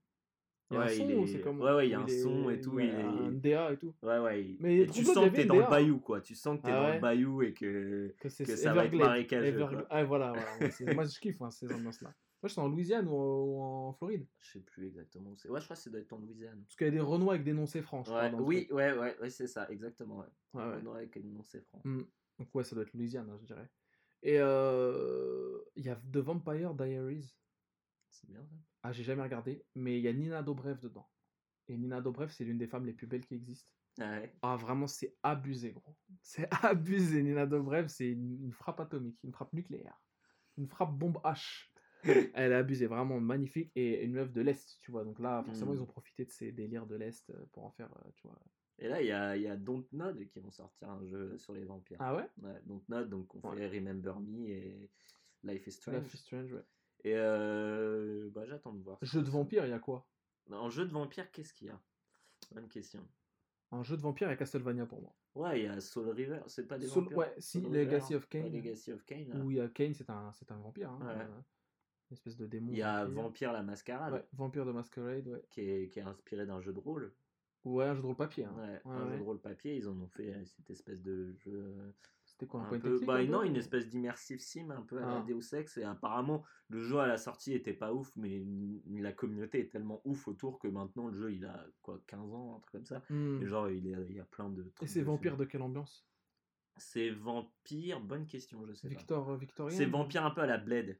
Il y a ouais, un son c'est comme ouais, ouais, il y a un son et tout, Il y a un DA et tout. Ouais, ouais. Mais tu sens que t'es dans le DA. bayou, quoi. Tu sens que t'es Ah dans le bayou et que. Que, ça va être marécageux. Ah voilà, voilà. Moi je kiffe hein, ces ambiances-là. Moi je suis en Louisiane ou, en Floride. Je sais plus exactement où c'est. Ouais, je crois que ça doit être en Louisiane. Parce qu'il y a des Renois avec des noms c'est franc, je crois. Ouais, oui, ouais, ouais, ouais, c'est ça, exactement. Ouais. Ouais, avec un nom, c'est franc. Mm. Donc ouais, ça doit être Louisiane, hein, je dirais. Et euh, il y a The Vampire Diaries. C'est bien ça. Ah, j'ai jamais regardé, mais il y a Nina Dobrev dedans. Et Nina Dobrev, c'est l'une des femmes les plus belles qui existent. Ah ouais. Ah, vraiment, c'est abusé, gros. C'est abusé, Nina Dobrev, c'est une, une frappe atomique, une frappe nucléaire, une frappe bombe H. Elle a abusé, vraiment magnifique. Et une meuf de l'Est, tu vois. Donc là, forcément, Mm. ils ont profité de ces délires de l'Est euh, pour en faire, euh, tu vois. Et là, il y a, y a Dontnod qui vont sortir un jeu sur les vampires. Ah ouais? Ouais, Dontnod, donc on Ouais. fait Remember Me et Life is Strange. Life is Strange, ouais. Et euh, bah, j'attends de voir. Jeu de vampire, il y a quoi? En jeu de vampire, qu'est-ce qu'il y a? Bonne question. Un jeu de vampire, il y a Castlevania pour moi. Ouais, il y a Soul River, c'est pas des Soul- vampires ouais, si, Soul Legacy River, of Kain. ouais, Legacy of Kain. là. Où il y a Kane, c'est un, c'est un vampire. Hein, Ouais. euh, une espèce de démon. Il y a vampire. La Mascarade, Ouais, Vampire de Masquerade, ouais. qui, est, qui est inspiré d'un jeu de rôle. Ouais, un jeu de rôle papier. hein. Ouais, Ouais, un jeu de rôle papier, ils en ont fait euh, cette espèce de jeu. C'était quoi, un, un point and peu, click, bah non, une espèce d'immersive sim un peu à la Ah. Deus Ex. Et apparemment, le jeu à la sortie était pas ouf, mais la communauté est tellement ouf autour que maintenant le jeu il a quoi 15 ans, un truc comme ça. Hmm. Et genre, il, est- il y a plein de Et trucs. c'est dessus. vampire de quelle ambiance? C'est vampire, bonne question, je sais pas. Victor euh, Victorien C'est vampire un peu à la Blade.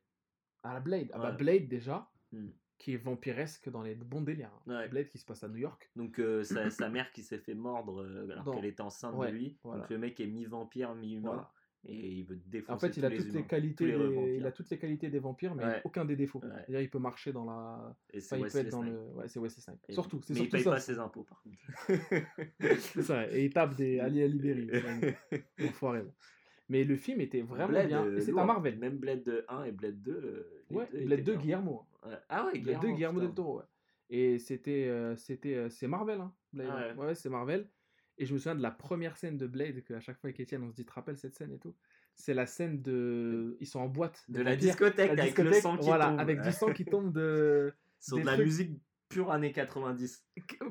Ah, la Blade? Ah bah Ouais. Blade déjà, Hmm. Qui est vampiresque dans les bons délires. hein. Ouais. Blade qui se passe à New York. Donc euh, sa, sa mère qui s'est fait mordre euh, alors qu'elle était enceinte Ouais, de lui. voilà. Donc le mec est mi-vampire, mi-humain. Voilà. Et il veut défoncer En fait, il tous a les toutes les qualités, tous les des... vampires. il a toutes les qualités des vampires, mais Ouais. aucun des défauts. C'est-à-dire, il peut marcher dans la. Et c'est Enfin, il peut Wesley Snipes. le. Ouais, c'est Wesley Snipes. Et- Surtout, il paye ça. pas ses impôts par contre. C'est ça. Et il tape des Ali Aliberi. Enfoiré. Mais le film était vraiment Blade, bien. euh, Et c'est un Marvel. Même Blade 1 et Blade 2. euh, les Ouais, deux Blade étaient 2 bien. Guillermo. Ouais. Ah ouais, Blade 2 Guillermo del Toro. Ouais. Et c'était. euh, c'était euh, c'est Marvel. Hein, Blade. Ah hein. Ouais, c'est Marvel. Et je me souviens de la première scène de Blade, qu'à chaque fois avec Etienne, on se dit, tu te rappelles cette scène et tout? C'est la scène de. Ils sont en boîte. De des la discothèque La avec le sang qui voilà, tombe. avec du sang qui tombe de. Sur de la trucs- musique pure années 90.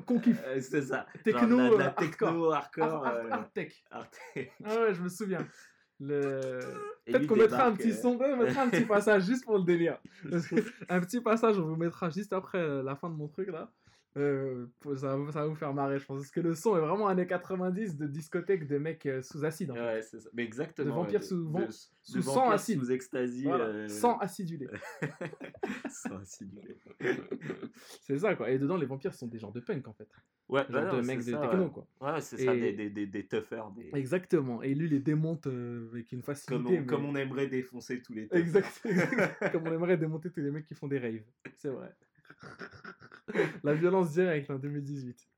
qu'on kiffe. Euh, c'est ça. Techno, Genre de la, de la euh, techno hardcore. art- euh, art tech. art- Ah ouais, je me souviens. Le... Peut-être qu'on mettra un petit euh, son, on mettra un petit passage juste pour le délire. Parce que- un petit passage, on vous mettra juste après euh, la fin de mon truc là. Euh, ça, va- ça va vous faire marrer, je pense. Parce que le son est vraiment années 90 de discothèque de mecs euh, sous acide. en fait. Ouais, c'est ça. Mais exactement. De vampires sous- de- vamp- de sous sang vampires acide. Sous ecstasy. Voilà, euh, Sans acidulé. sans acidulé. C'est ça quoi. Et dedans, les vampires sont des genres de punk en fait. Ouais, Genre ouais, de mecs c'est de ça, techno ouais. quoi. Ouais, c'est ça, des, des, des, des toughers. Des... Exactement. Et lui les démonte euh, avec une Comme, facilité. comme on aimerait défoncer tous les toughers. Exact. Comme on aimerait démonter tous les mecs qui font des raves. C'est vrai. La violence directe en 2018.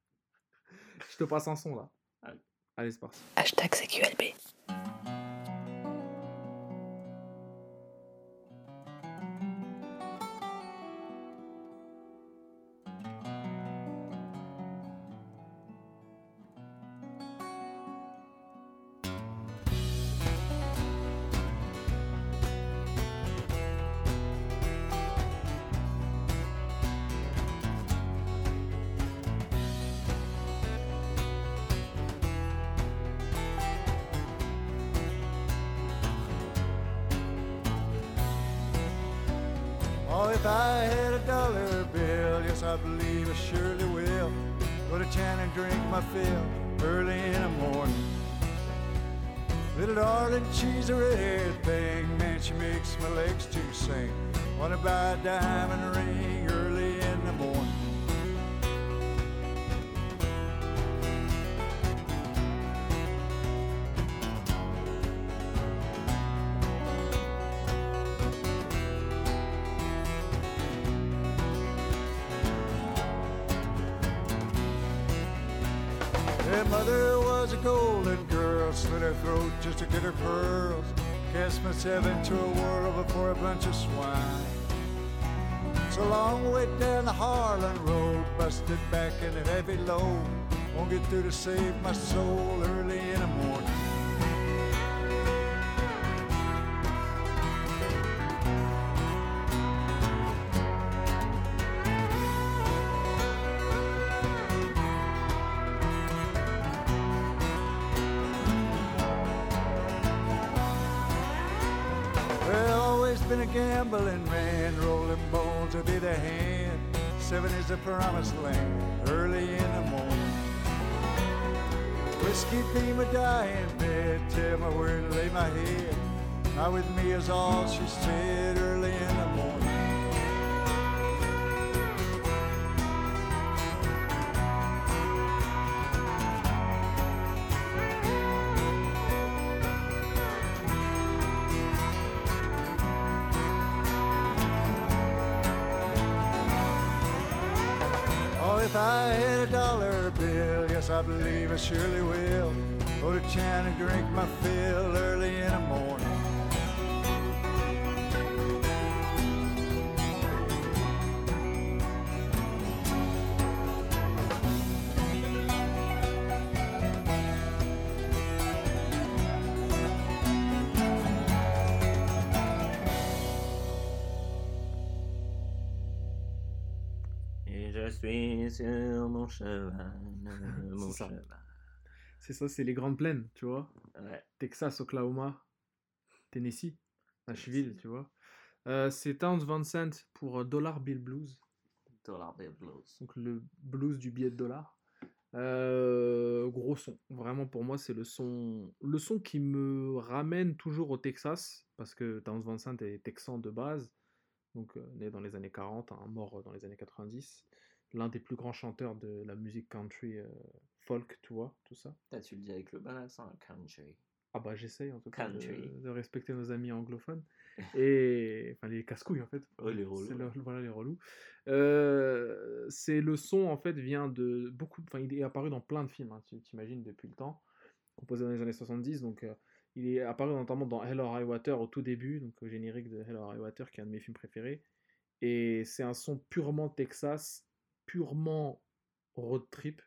Je te passe un son là. Allez. Allez, c'est parti. Hashtag CQLB. Long way down the Harlan Road, busted back in a heavy load. Won't get through to save my soul early in the morning. The promised land, early in the morning. Whiskey be my dying bed, tell me where to lay my head. Not with me is all she said early in the morning. Believe I surely will. Go to town and drink my fill early in the morning. Je suis sur mon cheval, ça. C'est ça, c'est les grandes plaines, tu vois. Ouais. Texas, Oklahoma, Tennessee, Nashville, tu vois. Euh, c'est Towns Van Sant pour euh, Dollar Bill Blues, Dollar Bill Blues. donc le blues du billet de dollar. Euh, gros son, vraiment pour moi c'est le son, le son qui me ramène toujours au Texas parce que Towns Van Sant est texan de base, donc euh, né dans les années 40, hein, mort dans les années 90, l'un des plus grands chanteurs de la musique country folk, tu vois, tout ça. Putain, tu le dis avec le bon accent, country. Ah bah j'essaye en tout cas de, de respecter nos amis anglophones. Et enfin les casse-couilles en fait. Ouais, les relous, le- voilà les relous. Euh, c'est le son en fait vient de beaucoup. Enfin il est apparu dans plein de films. hein, tu t'imagines depuis le temps. Composé dans les années 70 donc. euh, il est apparu notamment dans Hell or High Water au tout début, donc au générique de Hell or High Water, qui est un de mes films préférés. Et c'est un son purement Texas, purement road trip,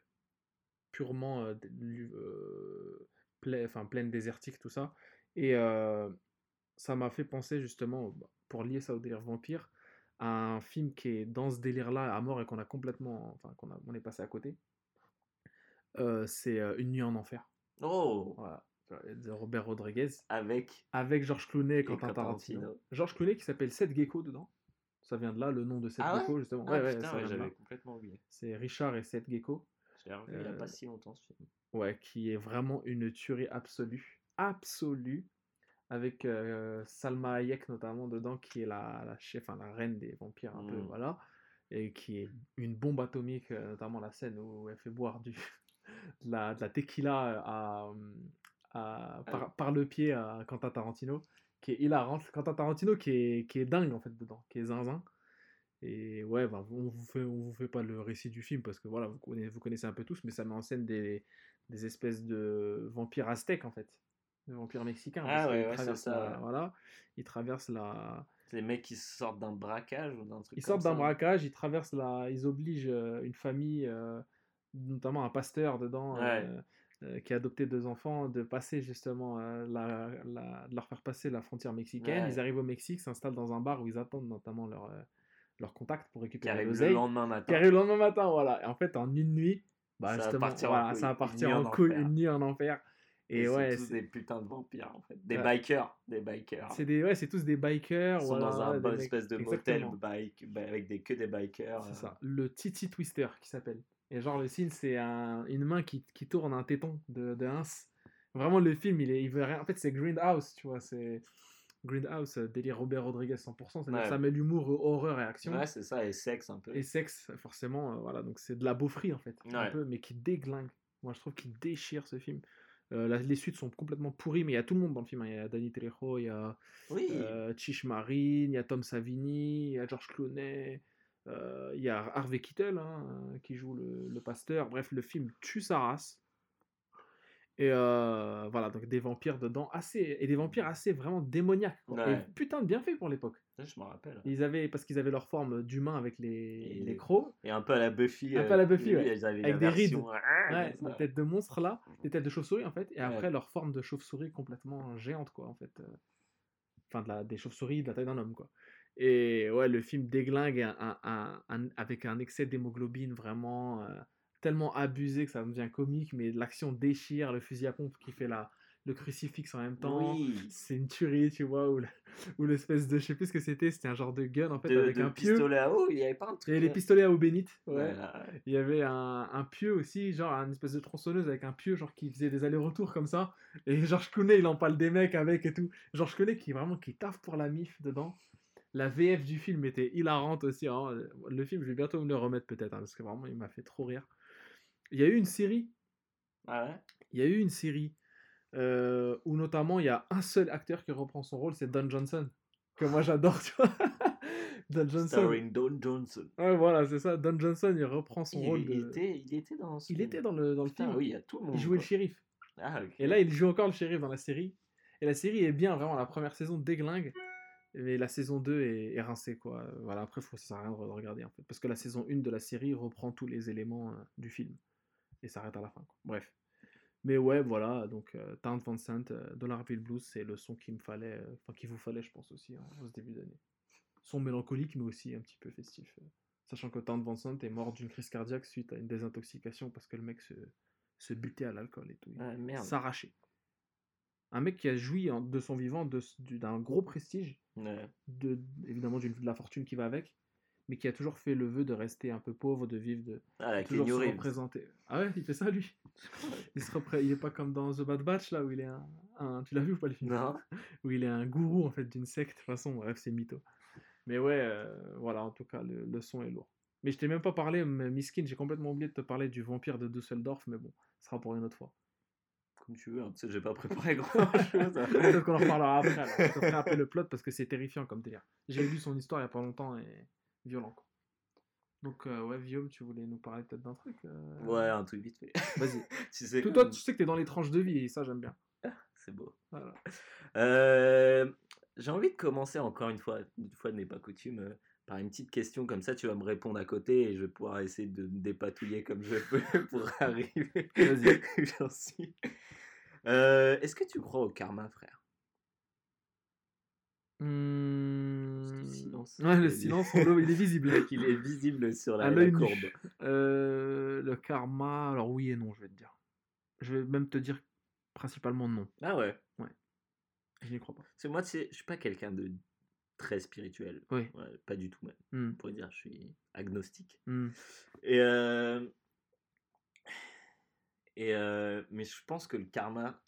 purement euh, euh, plaine désertique, tout ça. Et euh, ça m'a fait penser justement, bah, pour lier ça au délire vampire, à un film qui est dans ce délire-là à mort et qu'on a complètement, enfin qu'on on est passé à côté. Euh, c'est Une nuit en enfer, Oh voilà, de Robert Rodriguez, Avec avec George Clooney et Quentin Tarantino. Tarantino. George Clooney qui s'appelle Seth Gecko dedans. Ça vient de là, le nom de Seth Ah ouais? Gecko justement. Ah Ouais, ouais, ouais, j'avais complètement oublié. C'est Richard et Seth Gecko. Il y a Euh, pas si longtemps ce film. Ouais, qui est vraiment une tuerie absolue. Absolue. Avec euh, Salma Hayek notamment dedans, qui est la, la chef, enfin la reine des vampires un peu, Mm. voilà. Et qui est une bombe atomique, euh, notamment la scène où elle fait boire du, de, la, de la tequila à, à- par, Ah. par le pied à Quentin Tarantino, qui est hilarante. Quentin Tarantino qui est, qui est dingue en fait dedans, qui est zinzin. Et ouais, bah, on vous fait, on vous fait pas le récit du film parce que voilà, vous connaissez, vous connaissez un peu tous, mais ça met en scène des, des espèces de vampires aztèques en fait, de vampires mexicains. Ah ouais, c'est ça, la-. Voilà, ils traversent la, les mecs qui sortent d'un braquage ou d'un truc ils comme sortent d'un ça. braquage, ils traversent la, ils obligent euh, une famille, euh, notamment un pasteur dedans, Ouais. euh, euh, qui a adopté deux enfants, de passer justement, euh, la, la- de leur faire passer la frontière mexicaine. Ouais. Ils arrivent au Mexique, s'installent dans un bar où ils attendent notamment leur, euh, leur contact pour récupérer le lendemain matin. Qui arrive le lendemain matin, voilà. Et en fait, en une nuit, bah, Ça va justement, partir en voilà, couille. ça va Une partir nuit en en couille, enfer. une nuit en enfer. Et, Et ouais, c'est des putains de vampires en fait. Des Ouais. bikers. Des bikers. c'est des, ouais, c'est tous des bikers. Ils sont dans un bon espèce de Exactement. motel bike, bah, avec des, que des bikers. C'est euh. ça, le Titi Twister qui s'appelle. Et genre, le signe, c'est un- une main qui, qui tourne un téton de, de Hans. Vraiment, le film, il, est, il veut rien. En fait, c'est Greenhouse, tu vois. C'est Greenhouse, euh, délire Robert Rodriguez 100%. C'est-à-dire Ouais. ça met l'humour, euh, horreur et action. Ouais, c'est ça, et sexe un peu. et sexe, forcément. euh, voilà, donc c'est de la beaufrie, en fait. Un peu, mais qui déglingue. Moi, je trouve qu'il déchire ce film. Euh, les suites sont complètement pourries, mais il y a tout le monde dans le film. hein. Il y a Danny Trejo, il y a Oui. euh, Chish Marine, il y a Tom Savini, il y a George Clooney, il y a Harvey Keitel hein, qui joue le, le pasteur. Bref, le film tue sa race. Et euh, voilà, donc des vampires dedans, assez, et des vampires assez vraiment démoniaques. quoi. Ouais. Et putain de bien fait pour l'époque. Je me rappelle. Ils avaient, parce qu'ils avaient leur forme d'humain avec les, Et- les crocs, Et un peu à la Buffy. Un euh, peu à la Buffy, ouais. Ils avaient Avec des rides. version, ah, ouais, des têtes de monstres là, des têtes de chauve-souris en fait, et après leur forme de chauve-souris complètement géante quoi en fait. euh. Enfin de la, des chauves-souris de la taille d'un homme quoi. Et ouais, le film déglingue un- un- un- un- avec un excès d'hémoglobine vraiment euh, tellement abusé que ça devient comique, mais l'action déchire, le fusil à pompe qui fait la, le crucifix en même temps. Oui. C'est une tuerie, tu vois, où l'espèce de, je sais plus ce que c'était, c'était un genre de gun en fait De, avec de un pieu. pistolet à eau, il n'y avait pas un Il y truc. avait les là pistolets à eau bénite. ouais. Il y avait un, un pieu aussi, genre une espèce de tronçonneuse avec un pieu, genre qui faisait des allers-retours comme ça. Et Georges Clooney, il empale des mecs avec et tout. Georges Clooney qui vraiment qui taffe pour la mif dedans. La VF du film était hilarante aussi. hein. Le film, je vais bientôt me le remettre peut-être, hein, parce que vraiment, il m'a fait trop rire. Il y a eu une série, Ah ouais? Il y a eu une série euh, où notamment il y a un seul acteur qui reprend son rôle, c'est Don Johnson, que moi j'adore, tu vois. Don Johnson. Starring Don Johnson. Ouais, voilà, c'est ça. Don Johnson, il reprend son Il, rôle. il de- était, il était dans il était dans le, dans le Putain, film. oui, il y a tout le monde. il jouait le shérif. Ah, ok. Et là, il joue encore le shérif dans la série. Et la série est bien, vraiment. La première saison déglingue. Mais la saison 2 est, est rincée, quoi. Voilà, après, faut, ça sert à rien de de regarder, en fait. Parce que la saison 1 de la série reprend tous les éléments euh, du film. Et s'arrête à la fin, quoi. Bref. Mais ouais, voilà. Donc, euh, Town Vincent, euh, Dollarville Blues, c'est le son qu'il me fallait. euh, Enfin, qu'il vous fallait, je pense, aussi, en, en ce début d'année. Son mélancolique, mais aussi un petit peu festif. euh. Sachant que Town Vincent est mort d'une crise cardiaque suite à une désintoxication parce que le mec se, se butait à l'alcool et tout. Il- Ah, s'arracher. Un mec qui a joui de son vivant d'un gros prestige, Ouais. de, évidemment de la fortune qui va avec, mais qui a toujours fait le vœu de rester un peu pauvre, de vivre, de Ah, toujours se représenter. Ah ouais, il fait ça lui il, se repré- il est pas comme dans The Bad Batch là où il est un, un- Tu l'as vu ou pas le film? Non. Où il est un gourou en fait d'une secte. De toute façon, bref, c'est mytho. Mais ouais, euh, voilà, en tout cas, le, le son est lourd. Mais je t'ai même pas parlé, Miskin, j'ai complètement oublié de te parler du vampire de Dusseldorf, mais bon, ce sera pour une autre fois. Comme tu veux, hein, tu sais, j'ai pas préparé grand chose. Peut-être qu'on en reparlera après. alors. Je te ferai après le plot parce que c'est terrifiant comme délire. J'ai lu son histoire il y a pas longtemps et violent. quoi. Donc, euh, ouais, Guillaume, tu voulais nous parler peut-être d'un truc euh, Ouais, un truc vite fait. Vas-y. tu sais, Toi, toi, tu sais que t'es dans les tranches de vie et ça, j'aime bien. c'est beau. Voilà. Euh, j'ai envie de commencer encore une fois, une fois n'est pas coutume, par une petite question comme ça. Tu vas me répondre à côté et je vais pouvoir essayer de me dépatouiller comme je peux pour arriver. Vas-y. J'en suis. Est-ce que tu crois au karma, frère? Mmh... silence. Ouais, le silence, on le- il est visible. Il est visible sur la, À courbe. Euh, le karma, alors oui et non, je vais te dire. Je vais même te dire principalement non. Ah ouais? Je n'y crois pas. C'est moi, tu sais, je suis pas quelqu'un de très spirituel. Oui. Ouais, pas du tout même. Hmm, On pourrait dire, je suis agnostique. hmm. Et, euh, et euh, mais je pense que le karma,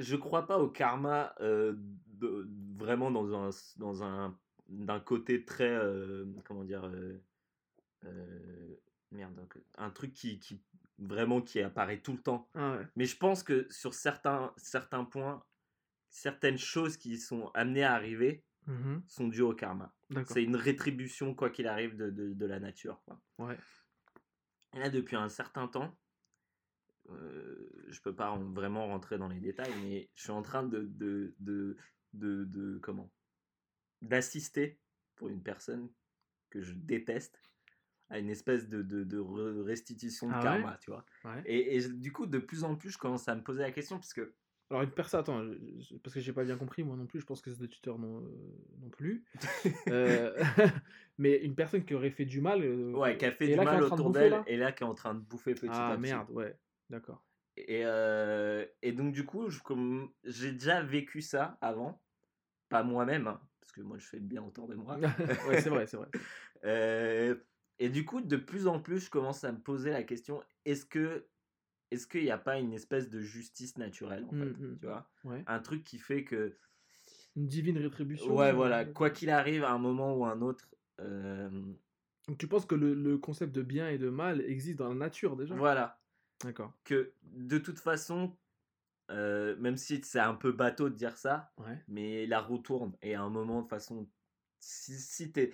je crois pas au karma euh, de- vraiment dans un dans un d'un côté très euh, comment dire euh, merde un truc qui, qui vraiment qui apparaît tout le temps. Ah ouais. Mais je pense que sur certains certains points, certaines choses qui sont amenées à arriver Mhm, sont dues au karma. C'est une rétribution, quoi qu'il arrive, de, de, de la nature. Quoi. Ouais. Là, depuis un certain temps, euh, je peux pas en- vraiment rentrer dans les détails, mais je suis en train de, de, de, de, de- comment d'assister pour une personne que je déteste à une espèce de, de, de re- restitution de Ah ouais karma, tu vois. Ouais. Et, du coup, de plus en plus, je commence à me poser la question parce que Alors une personne, attends, je- parce que j'ai pas bien compris moi non plus, je pense que c'est de tuteur non, euh, non plus. Euh, mais une personne qui aurait fait du mal. ouais, qui a fait du là, mal autour d'elle et là qui est en train de bouffer petit Ah à petit. merde, ouais, d'accord. Et, euh, et donc, du coup, j'ai déjà vécu ça avant, pas moi-même, hein, parce que moi je fais bien autour de moi. ouais, c'est vrai, c'est vrai. Euh, et du coup, de plus en plus, je commence à me poser la question est-ce que est-ce qu'il n'y a pas une espèce de justice naturelle en fait, Mm, mm. tu vois? Ouais. Un truc qui fait que Une divine rétribution. ouais, euh, voilà, quoi qu'il arrive, à un moment ou un autre, euh, Donc tu penses que le, le concept de bien et de mal existe dans la nature déjà? Voilà, D'accord. que de toute façon, euh, même si c'est un peu bateau de dire ça, Ouais. mais la roue tourne et à un moment de façon si, si t'es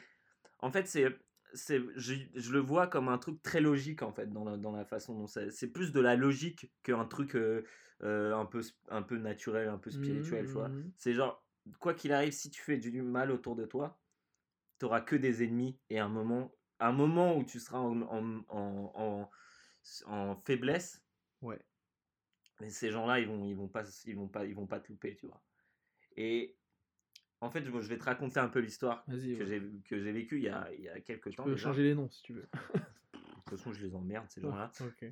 en fait c'est c'est je, je le vois comme un truc très logique en fait dans la, dans la façon dont c'est c'est plus de la logique qu'un truc euh, euh, un peu un peu naturel un peu spirituel tu vois Mhm. c'est genre quoi qu'il arrive si tu fais du mal autour de toi t'auras que des ennemis et un moment un moment où tu seras en, en, en, en, en faiblesse Ouais. mais ces gens-là, ils vont, ils vont pas, ils vont pas, ils vont pas te louper, tu vois. Et en fait, je vais te raconter un peu l'histoire que ouais. j'ai, que j'ai vécue il y a, il y a quelques Tu temps. peux déjà. changer les noms si tu veux. De toute façon, je les emmerde ces gens-là. Euh,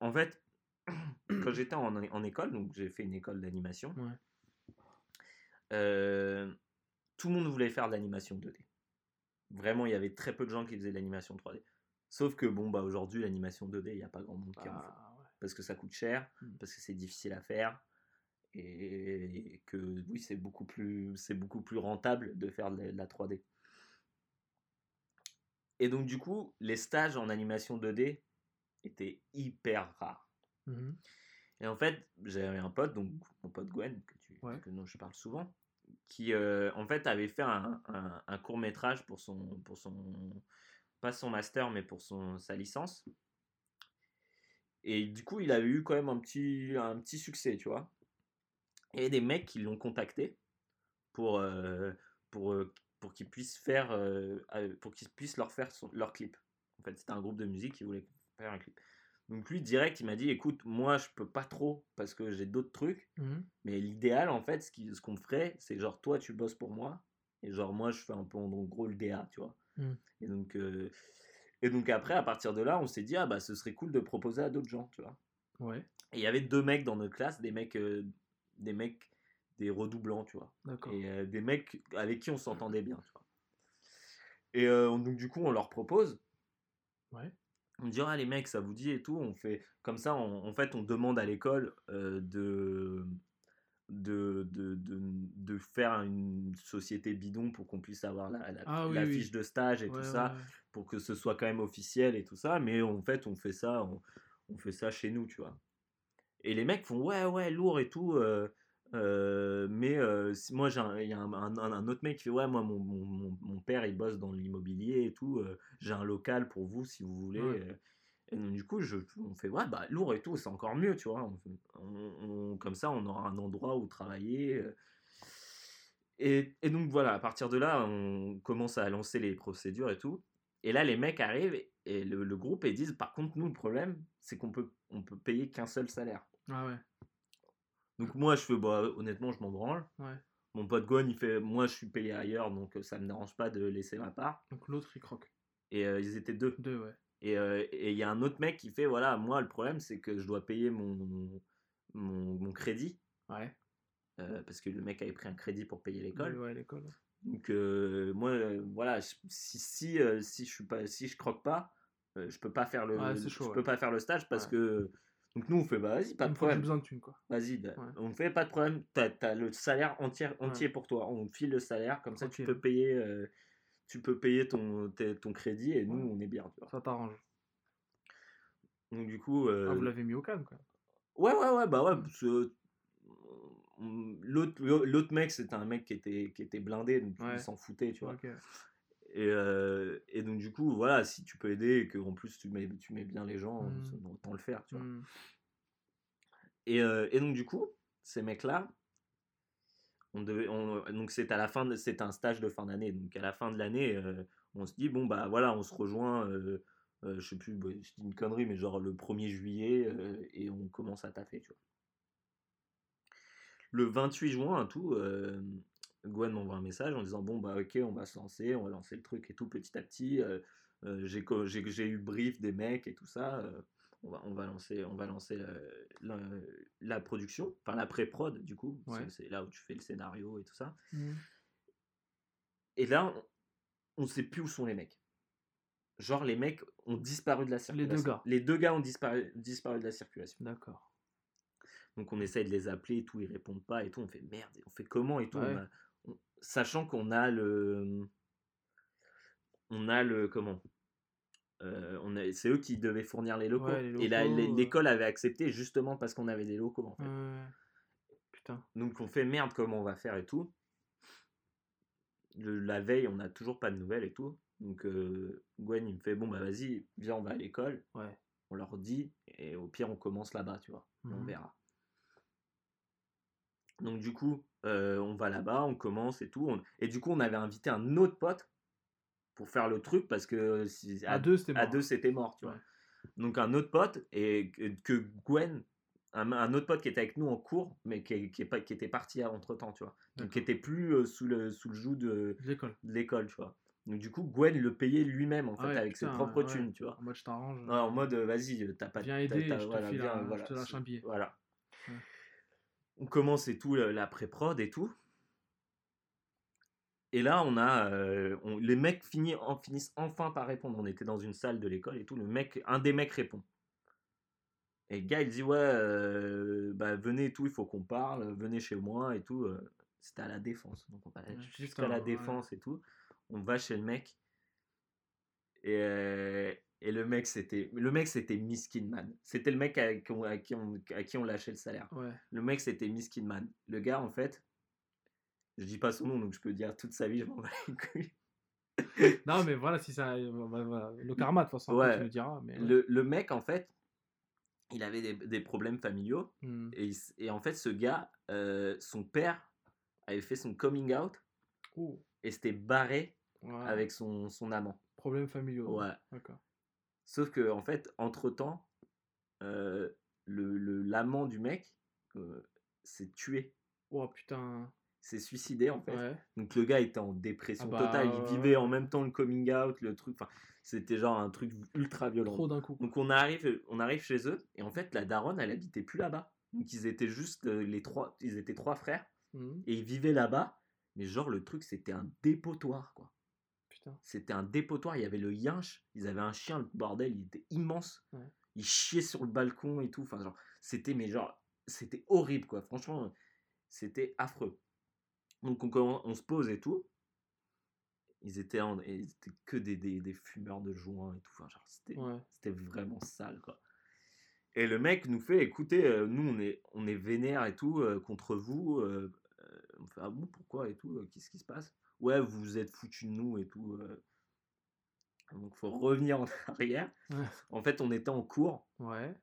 En fait, quand j'étais en, en école, donc j'ai fait une école d'animation. Ouais. euh, tout le monde voulait faire de l'animation 2D. Vraiment, il y avait très peu de gens qui faisaient de l'animation 3D. Sauf que bon, bah aujourd'hui, l'animation 2D, il n'y a pas grand monde qui en fait. Ah, parce que ça coûte cher, Mm. parce que c'est difficile à faire, et que oui, c'est beaucoup plus, c'est beaucoup plus rentable de faire de la, de la 3D. Et donc du coup, les stages en animation 2D étaient hyper rares. Mhm. Et en fait, j'avais un pote, donc mon pote Gwen, que tu, Ouais. que dont je parle souvent, qui euh, en fait avait fait un, un- un court métrage pour son, pour son, pas son master, mais pour son, sa licence. Et du coup, il avait eu quand même un petit, un petit succès, tu vois. Et des mecs qui l'ont contacté pour, euh, pour, euh, pour qu'ils puissent faire, euh, pour qu'ils puissent leur faire son- leur clip. En fait, c'était un groupe de musique qui voulait faire un clip. Donc lui, direct, il m'a dit, écoute, moi, je peux pas trop parce que j'ai d'autres trucs. Mhm. Mais l'idéal, en fait, ce qu'on ferait, c'est genre, toi, tu bosses pour moi. Et genre, moi, je fais un peu en gros le DA, tu vois. Mm. Et, donc, euh, et donc, après, à partir de là, on s'est dit, ah bah, ce serait cool de proposer à d'autres gens, tu vois? Ouais, Et il y avait deux mecs dans notre classe, des mecs, euh, des mecs, des redoublants, tu vois? Et euh, des mecs avec qui on s'entendait bien, tu vois? Et on- donc, du coup, on leur propose. Ouais. On dit, ah les mecs, ça vous dit et tout? On fait comme ça, on- en fait, on demande à l'école de, de, de, de, de faire une société bidon pour qu'on puisse avoir la, la, Ah oui, la oui. fiche de stage et Ouais, tout ça, ouais, pour que ce soit quand même officiel et tout ça. Mais en fait, on fait ça, on, on fait ça chez nous, tu vois. Et les mecs font, ouais, ouais, lourd et tout. euh, euh, mais euh, moi, il y a un, un- un autre mec qui fait Ouais, moi, mon, mon, mon- mon père, il bosse dans l'immobilier et tout. euh, j'ai un local pour vous si vous voulez. Et donc, du coup, je, on fait Ouais, bah, lourd et tout, c'est encore mieux, tu vois. On fait- on- on- comme ça, on aura un endroit où travailler. euh. Et, et donc, voilà, à partir de là, on commence à lancer les procédures et tout. Et là, les mecs arrivent et le, le groupe et disent Par contre, nous, le problème, c'est qu'on peut, on peut payer qu'un seul salaire. Ah ouais, Donc moi je fais bah honnêtement je m'en branle. ouais. Mon pote Gwen il fait moi je suis payé ailleurs donc euh, ça me dérange pas de laisser ma part. Donc l'autre il croque. Et euh, ils étaient deux. Deux, ouais. Et euh, il y a un autre mec qui fait voilà moi le problème c'est que je dois payer mon mon, mon crédit Ouais. euh, parce que le mec avait pris un crédit pour payer l'école. Ouais, l'école. Donc euh, moi voilà si si si je suis pas si je croque pas je peux pas faire le Ouais, je chaud, peux ouais. pas faire le stage parce que donc nous on fait bah vas-y pas de problème. besoin de thunes, quoi. Vas-y, bah, on fait pas de problème. T'as as le salaire entier, entier pour toi. On file le salaire, comme ça tu peux payer, tu peux payer ton, ton crédit et nous on est bien. Tu vois. Ça t'arrange. Donc du coup, euh, Ah, vous l'avez mis au calme, quoi. ouais ouais ouais bah ouais. parce que, on- L'autre l'autre mec c'était un mec qui était qui était blindé donc Ouais. il s'en foutait tu vois. Et, euh, et donc du coup voilà si tu peux aider et que en plus tu mets tu mets bien les gens Mhm. autant le faire tu vois. Hmm. Et, euh, et donc du coup, ces mecs-là, donc c'est à la fin, c'est un stage de fin d'année. Donc à la fin de l'année, euh, on se dit bon bah voilà, on se rejoint. Euh, euh, je sais plus, bah, je dis une connerie, mais genre le 1er juillet et on commence à taffer. Le 28 juin, tout, Gwen m'envoie un message en disant bon bah ok, on va se lancer, on va lancer le truc et tout petit à petit. j'ai eu brief des mecs et tout ça. On va, on va lancer, on va lancer la, la production, enfin la pré-prod du coup, Ouais. c'est- là où tu fais le scénario et tout ça. Hmm. Et là, on, on sait plus où sont les mecs. Genre les mecs ont disparu de la Les circulation. deux gars. Les deux gars ont disparu, disparu de la circulation. D'accord. Donc on essaie de les appeler et tout, ils répondent pas et tout. On fait merde, on fait comment et tout. Ouais. on a- on- sachant qu'on a le, on a le comment? Euh, on a- c'est eux qui devaient fournir les locaux. Ouais, les et la- l'école avait accepté justement parce qu'on avait des locaux en fait. Putain. Donc on fait merde comment on va faire et tout. Le- la veille on n'a toujours pas de nouvelles et tout. Donc euh, Gwen il me fait bon bah vas-y viens on va à l'école. Ouais. On leur dit et au pire on commence là-bas tu vois. On Mhm. verra. Donc du coup euh, on va là-bas, on commence et tout. on- Et du coup on avait invité un autre pote pour faire le truc parce que si- À deux, c'était à mort. deux c'était mort tu vois. Donc un autre pote et que, Gwen, un, un autre pote qui était avec nous en cours, mais qui, qui, qui était parti entre temps, tu vois. Donc qui était plus euh, sous, le, sous le joug de, L'école. de l'école, tu vois. Donc du coup, Gwen le payait lui-même en fait Ah ouais, avec ses propres ouais. thunes, tu vois. En mode, je t'arrange. Ouais, en mode, euh, vas-y, euh, t'as pas Viens aider, t'as- je te voilà, file viens, un- je voilà, te lâche un billet. Voilà. On commence et tout, la, la pré-prod et tout. Et là, on a. euh, on- les mecs finissent, en, finissent enfin par répondre. On était dans une salle de l'école et tout. Le mec, un des mecs répond. Et le gars, il dit Ouais, euh, bah, venez et tout, il faut qu'on parle. Venez chez moi et tout. euh, C'était à la défense. Donc on va jusqu'à la ouais. défense et tout. On va chez le mec. Et, euh, et le mec, c'était le mec, c'était. C'était le mec à, qui on- à qui on, à qui on lâchait le salaire. Ouais. Le mec, c'était Miskin Man. Le gars, en fait, Je dis pas son nom, donc je peux dire toute sa vie, je m'en bats les couilles. Non, mais voilà, si ça. voilà, voilà. Le karma, de toute façon, Ouais. tu me diras. Mais... Le, le mec, en fait, il avait des, des problèmes familiaux. Hmm. Et, en fait, ce gars, euh, son père avait fait son coming out Oh, et s'était barré ouais. avec son, son amant. Problèmes familiaux. Ouais. D'accord. Sauf que, en fait, entre-temps, euh, le, le- l'amant du mec euh, s'est tué, Oh putain. S'est suicidé, en fait. Ouais. Donc le gars était en dépression Ah bah, totale, il vivait en même temps le coming out, le truc, enfin, c'était genre un truc ultra violent. Trop d'un coup. Donc on arrive, on arrive chez eux et en fait la daronne elle habitait plus là-bas. Donc ils étaient juste euh, les trois, ils étaient trois frères Hmm. et ils vivaient là-bas. Mais genre le truc c'était un dépotoir quoi. Putain. C'était un dépotoir, il y avait le yinche, ils avaient un chien, le bordel, il était immense. Ouais. Il chiait sur le balcon et tout. Enfin genre c'était mais genre c'était horrible quoi. Franchement c'était affreux. Donc on, se pose et tout. Ils étaient, en, ils étaient que des, des, des fumeurs de joints et tout. Enfin, genre, c'était, Ouais. c'était vraiment sale, quoi. Et le mec nous fait, écoutez, euh, nous, on est, on est vénère et tout euh, contre vous. euh, euh, on fait, ah bon, pourquoi et tout Qu'est-ce qui se passe? Ouais, vous vous êtes foutus de nous et tout. Donc, faut revenir en arrière. Ouais. En fait, on était en cours. Ouais.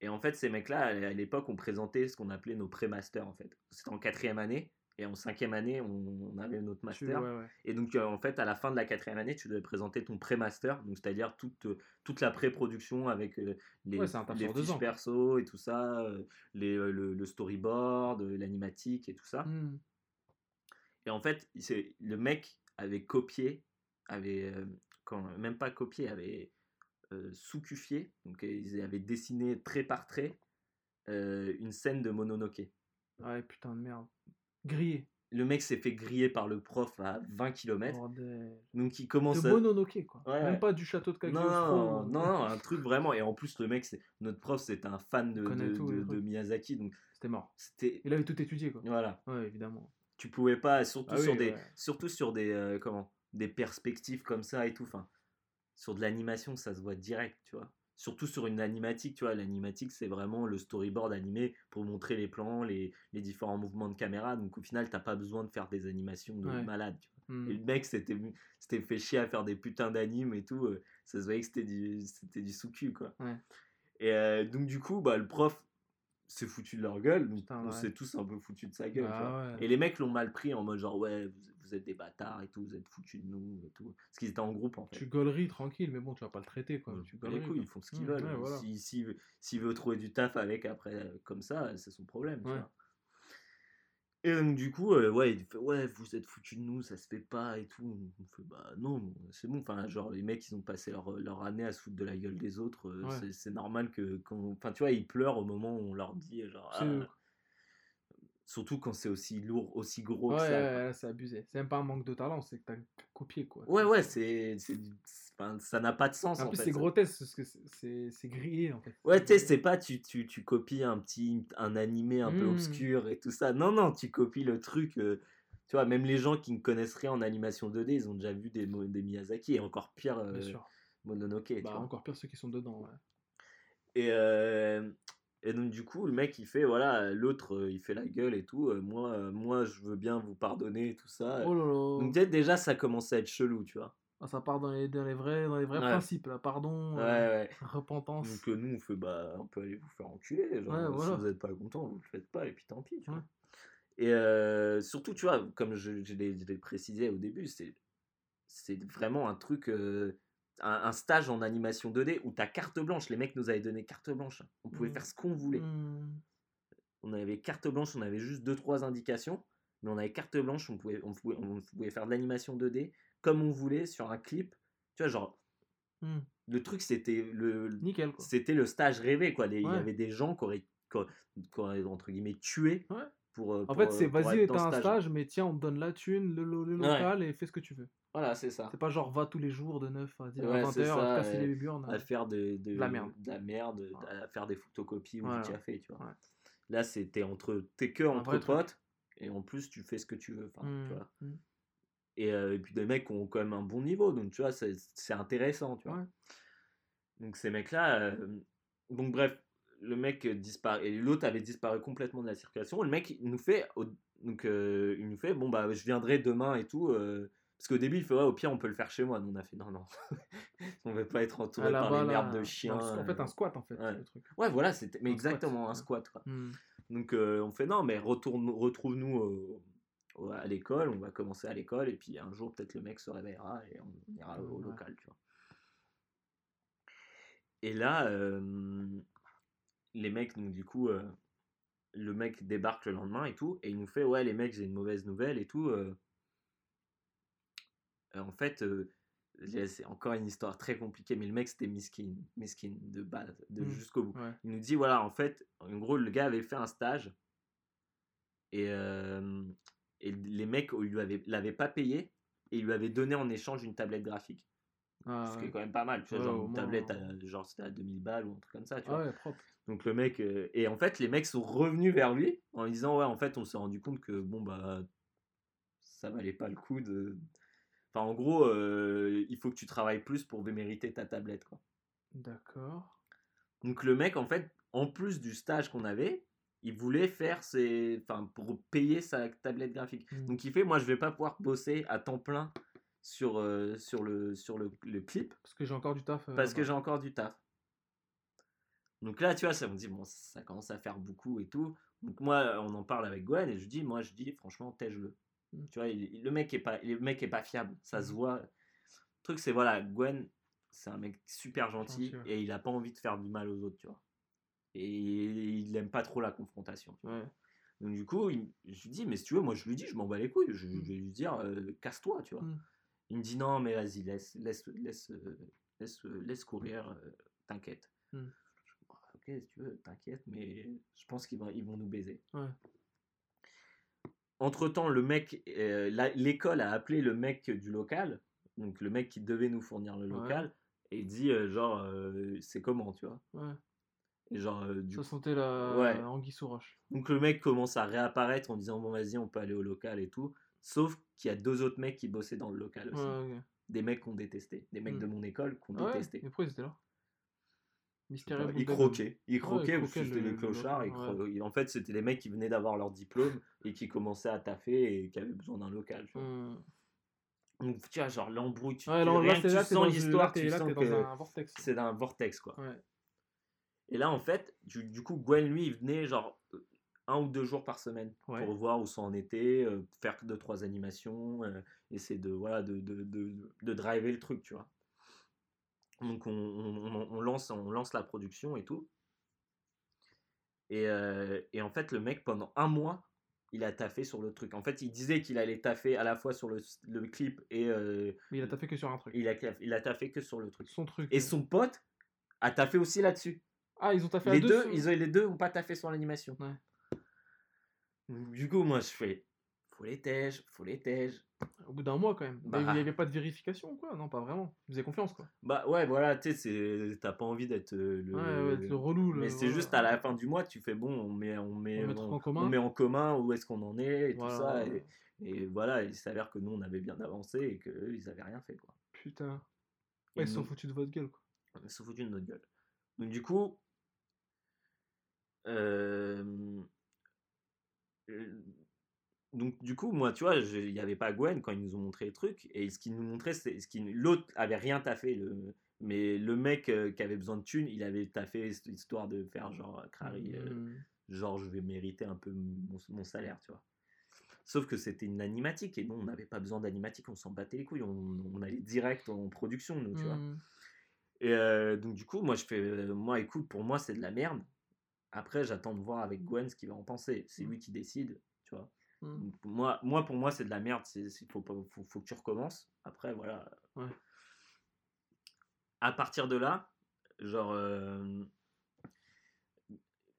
Et en fait, ces mecs-là, à à l'époque, on présentait ce qu'on appelait nos pré-masters, en fait. C'était en quatrième année. Et en cinquième année, on, on avait notre Tu- master. ouais, ouais. Et donc, euh, en fait, à la fin de la quatrième année, tu devais présenter ton pré-master, donc c'est-à-dire toute, toute la pré-production avec euh, les, Ouais, les fiches ans, perso et tout ça, euh, les, le, le storyboard, l'animatique et tout ça. Hmm. Et en fait, le mec avait copié, avait, quand, même pas copié, avait sous-cufié, donc ils avaient dessiné trait par trait une scène de Mononoke. Ouais, putain de merde. Grillé. Le mec s'est fait griller par le prof à 20 km, Bordel. donc il De commence à... Mononoke, quoi. Ouais, Même ouais. pas du château de Cagliostro. non, non, non, un truc vraiment. Et en plus, le mec, c'est notre prof, c'était un fan de, de, tout, de- de. Miyazaki. Donc, C'était mort. c'était. Il avait tout étudié, quoi. Voilà. Ouais, évidemment. Tu pouvais pas, surtout Ah oui, sur des, ouais. surtout sur des, euh, comment, des perspectives comme ça et tout. Enfin, sur de l'animation, ça se voit direct, tu vois. Surtout sur une animatique, tu vois. L'animatique, c'est vraiment le storyboard animé pour montrer les plans, les, les différents mouvements de caméra. Donc, au final, t'as pas besoin de faire des animations de Ouais. malade, tu vois. Et le mec s'était fait chier à faire des putains d'animes et tout. euh, Ça se voyait que c'était du, du sous-cul, quoi. Ouais. Et euh, donc, du coup, bah, le prof s'est foutu de leur gueule. Putain, on ouais. s'est tous un peu foutu de sa gueule. tu Bah vois. Et les mecs l'ont mal pris en mode genre, ouais, vous, vous êtes des bâtards et tout, vous êtes foutus de nous et tout. Parce qu'ils étaient en groupe, en fait. Tu gauleries tranquille, mais bon, tu vas pas le traiter, quoi. Tu les couilles, quoi. ils font ce qu'ils Mmh, veulent. ouais, voilà. Si- S'il veut, trouver du taf avec après, euh, comme ça, c'est son problème. tu Ouais. vois. Et donc, du coup, euh, ouais, il fait, ouais, vous êtes foutus de nous, ça se fait pas et tout. On fait, bah non, c'est bon. Enfin, genre, les mecs, ils ont passé leur, leur année à se foutre de la gueule des autres. euh, Ouais. c'est- normal que, quand, enfin, tu vois, ils pleurent au moment où on leur dit, genre, ah, surtout quand c'est aussi lourd, aussi gros Ouais, que ouais, ça. quoi. ouais, c'est abusé. C'est même pas un manque de talent, c'est que t'as copié, quoi. Ouais, ouais, c'est, ça n'a pas de sens. En en plus, c'est grotesque, parce que c'est- grillé, en fait. Ouais, tu sais, c'est pas tu, tu, tu copies un petit un animé un peu Mm. obscur et tout ça. Non, non, tu copies le truc. euh, tu vois, même les gens qui ne connaissent rien en animation 2D, ils ont déjà vu des, des Miyazaki et encore pire euh, Bien sûr. Mononoke. tu Bah, vois. encore pire ceux qui sont dedans, ouais. Et, euh, et donc, du coup, le mec, il fait voilà, l'autre, euh, il fait la gueule et tout. euh, moi, euh, moi, je veux bien vous pardonner et tout ça. Oh là là. Donc, dès- déjà, ça commence à être chelou, tu vois. Ah, ça part dans les, dans les vrais, dans les vrais Ouais. principes, là. Pardon, Ouais, euh, ouais. repentance. Donc nous on fait bah on peut aller vous faire enculer, genre, voilà. si vous n'êtes pas content, vous le faites pas et puis tant pis. tu vois. Et euh, surtout tu vois, comme je, je l'ai précisé au début, c'est c'est vraiment un truc, euh, un, un stage en animation 2D où t'as carte blanche. Les mecs nous avaient donné carte blanche. On pouvait Mhm. faire ce qu'on voulait. Hmm. On avait carte blanche, on avait juste deux trois indications, mais on avait carte blanche, on pouvait on pouvait, on pouvait faire de l'animation 2D comme on voulait sur un clip. Tu vois genre Hmm. le truc c'était le c'était le stage rêvé quoi il y avait des gens qui auraient, qui auraient- qui auraient, entre guillemets tué Ouais. pour, euh, En pour, fait, c'est euh, pour vas-y, t'as un stage, mais tiens, on te donne la thune, le, lo- le Ouais. local, et fais ce que tu veux. Voilà c'est ça C'est pas genre va tous les jours de 9 à 10 Ouais, à 20 c'est heures, ça, à te casser ouais. les burnes. à faire de, de, De la merde. de la merde, Ouais. à faire des photocopies ou Voilà. du café tu vois Ouais. là c'était entre t'es que Un entre potes et en plus tu fais ce que tu veux enfin, tu vois. hmm. Et, euh, et puis des mecs qui ont quand même un bon niveau donc tu vois c'est c'est intéressant tu vois Ouais. donc ces mecs là donc bref le mec disparaît. Et l'autre avait disparu complètement de la circulation. Le mec, il nous fait. donc, euh, il nous fait Bon, bah, je viendrai demain et tout. Parce qu'au début, il fait Ouais, au pire, on peut le faire chez moi. Nous, on a fait Non, non. on veut pas être entouré Ah, par les merdes de chiens. En fait, un euh. squat, en fait, ouais. le truc. Ouais, voilà, c'était. Mais Un squat, exactement, un squat, quoi. Hmm. Donc, euh, on fait Non, mais retourne, retrouve-nous à l'école. On va commencer à l'école. Et puis, un jour, peut-être le mec se réveillera et on ira au local, tu vois. Et là, euh, les mecs, donc du coup, euh, le mec débarque le lendemain et tout, et il nous fait Ouais, les mecs, j'ai une mauvaise nouvelle et tout. euh. Euh, en fait, euh, c'est encore une histoire très compliquée, mais le mec, c'était miskin, miskin de base, de Mm. jusqu'au bout. Ouais. Il nous dit Voilà, en fait, en gros, le gars avait fait un stage, et, euh, et les mecs, l'avaient pas payé, et ils lui avaient donné en échange une tablette graphique. Ah, Ce qui ouais. est quand même pas mal, tu vois, Ouais, genre une moins, tablette, euh, à, genre c'était à 2000 balles ou un truc comme ça, tu Ah vois. propre. Donc le mec, euh, et en fait les mecs sont revenus vers lui en disant ouais en fait on s'est rendu compte que bon bah ça valait pas le coup de... Enfin en gros euh, il faut que tu travailles plus pour mériter ta tablette quoi. D'accord. Donc le mec en fait en plus du stage qu'on avait il voulait faire ses... Enfin pour payer sa tablette graphique. Mm. Donc il fait moi je vais pas pouvoir bosser à temps plein sur, euh, sur, le, sur le, le clip Parce que j'ai encore du taf. euh, parce que j'ai encore du taf. Donc là, tu vois, ça me dit, bon, ça commence à faire beaucoup et tout. Donc moi, on en parle avec Gwen et je dis, moi, je dis, franchement, tège-le. Mm. Tu vois, il- le, mec est pas, le mec est pas fiable, ça se Mm. voit. Le truc, c'est, voilà, Gwen, c'est un mec super gentil Gentil, ouais. et il a pas envie de faire du mal aux autres, tu vois. Et il aime pas trop la confrontation. tu vois. Ouais. Donc du coup, il- je lui dis, mais si tu veux, moi, je lui dis, je m'en bats les couilles. Je, je Mm. vais lui dire, euh, casse-toi, tu vois. Mm. Il me dit, non, mais vas-y, laisse, laisse, laisse, euh, laisse, euh, laisse courir, euh, t'inquiète. Mm. Je- bah, Ok, si tu veux, t'inquiète, mais je pense qu'ils vont, ils vont nous baiser. Ouais. Entre-temps, le mec, euh, la- l'école a appelé le mec du local, donc le mec qui devait nous fournir le Ouais. local, et il dit, euh, genre, euh, c'est comment, tu vois? Ouais. Et genre, du Ça sentait la Ouais. anguille sous roche. Donc le mec commence à réapparaître en disant, bon, vas-y, on peut aller au local et tout. Sauf qu'il y a deux autres mecs qui bossaient dans le local aussi. Ouais. Des mecs qu'on détestait. Des mecs de mon école qu'on Ah ouais, détestait. mais pourquoi ils étaient là? Mystérieux pas, bout Ils de croquaient. Ils Ouais, croquaient ils parce que croquaient c'était le- des le clochards. ils local, cro- En fait, c'était les mecs qui venaient d'avoir leur diplôme et qui commençaient à taffer et qui avaient besoin d'un local. tu vois. Hum. Donc, tu vois, genre l'embrouille. Tu, Ouais, là, rien là, que tu là, sens l'histoire, tu sens que un vortex. c'est d'un vortex, quoi. Ouais. Et là, en fait, du, du coup, Gwen, lui, il venait genre un ou deux jours par semaine pour voir où ça en était, euh, faire deux, trois animations, euh, essayer de, voilà, de, de, de, de driver le truc, tu vois. Donc, on, on- on- on lance, on lance la production et tout. Et, euh, et en fait, le mec, pendant un mois, il a taffé sur le truc. En fait, il disait qu'il allait taffer à la fois sur le, le clip et euh, Mais il a taffé que sur un truc. il, a, il a taffé que sur le truc. Son truc. Et ouais. son pote a taffé aussi là-dessus. Ah, ils ont taffé à Les deux. deux, sur- ils ont, les deux ont pas taffé sur l'animation. Ouais. Du coup, moi, je fais, faut les tèges, faut les tèges. Au bout d'un mois, quand même. Bah. Il n'y avait pas de vérification ou quoi? Non, pas vraiment. Ils faisaient confiance, quoi. Bah ouais, voilà, tu sais, c'est- t'as pas envie d'être euh, le. Ouais, ouais, le relou. le- Mais c'est voilà. juste à la fin du mois, tu fais bon, on met, on met, On en commun. on met en commun où est-ce qu'on en est et Voilà, tout ça. Et, et voilà, il s'avère que nous, on avait bien avancé et qu'eux, ils avaient rien fait, quoi. Putain. Ouais, ils se sont foutus de votre gueule, quoi. Ils se sont foutus de notre gueule. Donc du coup, euh, euh, donc du coup, moi, tu vois, il n'y avait pas Gwen quand ils nous ont montré le truc, et ce qu'ils nous montraient, c'est ce qui l'autre avait rien taffé, le, mais le mec euh, qui avait besoin de thunes, il avait taffé histoire de faire genre Crary, euh, Hum. genre je vais mériter un peu mon, mon salaire, tu vois. Sauf que c'était une animatique, et nous, on n'avait pas besoin d'animatique, on s'en battait les couilles, on, on allait direct en production, nous, tu vois. Hum. Et euh, donc du coup, moi je fais, euh, moi écoute, pour moi c'est de la merde. Après, j'attends de voir avec Gwen ce qu'il va en penser. C'est Mm. lui qui décide, tu vois. Donc, moi, moi, pour moi, c'est de la merde. C'est- faut, faut, faut que tu recommences. Après, voilà. Ouais. À partir de là, genre, euh,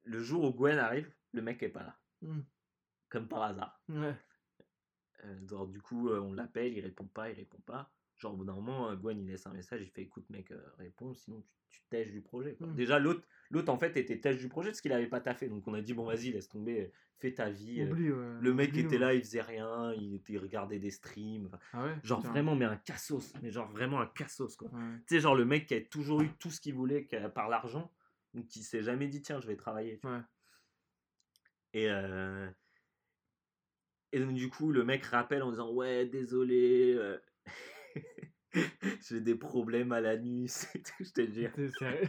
le jour où Gwen arrive, le mec est pas là, Hum. comme par hasard. Ouais. Euh, genre, du coup, euh, on l'appelle, il répond pas, il répond pas. Genre, au bout d'un moment, Gwen, il laisse un message, il fait écoute, mec, réponds, sinon tu, tu tèches du projet. quoi. Mm. Déjà, l'autre, l'autre, en fait, était tèche du projet parce qu'il avait pas taffé. Donc, on a dit bon, vas-y, laisse tomber, euh, fais ta vie. euh. Oublie, ouais. le mec Oublie, était là, il faisait rien, il, regardait des streams. Ah ouais Genre, Putain. vraiment, mais un cassos. Mais genre, vraiment un cassos, quoi. Ouais. Tu sais, genre, le mec qui a toujours eu tout ce qu'il voulait par l'argent. Donc il s'est jamais dit, tiens, je vais travailler. Et, euh, et donc du coup, le mec rappelle en disant, ouais, désolé, euh, j'ai des problèmes à l'anus, et tout, je te jure. T'es sérieux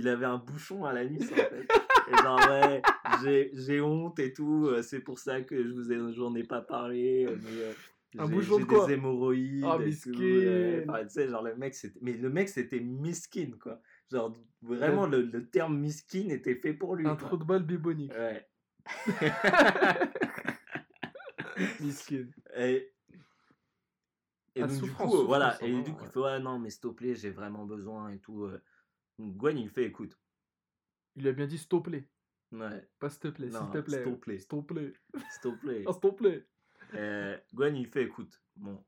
il avait un bouchon à l'anus en fait. Et genre, ouais, j'ai- honte et tout, euh, c'est pour ça que je vous ai, j'en ai pas parlé. euh, Mais, euh, Un bouchon de quoi? des hémorroïdes. Ah, tout, miskin. enfin, tu sais, genre le mec, c'était, mais le mec c'était miskin quoi. Genre vraiment le, le terme miskin était fait pour lui. Un quoi. trou de balle bibonique. Ouais. Miskin. Et, et donc, du coup, voilà. Et du coup, ouais. non, mais s'il te plaît, j'ai vraiment besoin et tout. euh. Donc, Gwen, il fait, écoute. Il a bien dit s'il te plaît. Ouais, Pas s'il te plaît, s'il te plaît. s'il te plaît. S'il te plaît. s'il te plaît. Ah, s'il te plaît. Euh, Gwen, il fait, écoute, bon,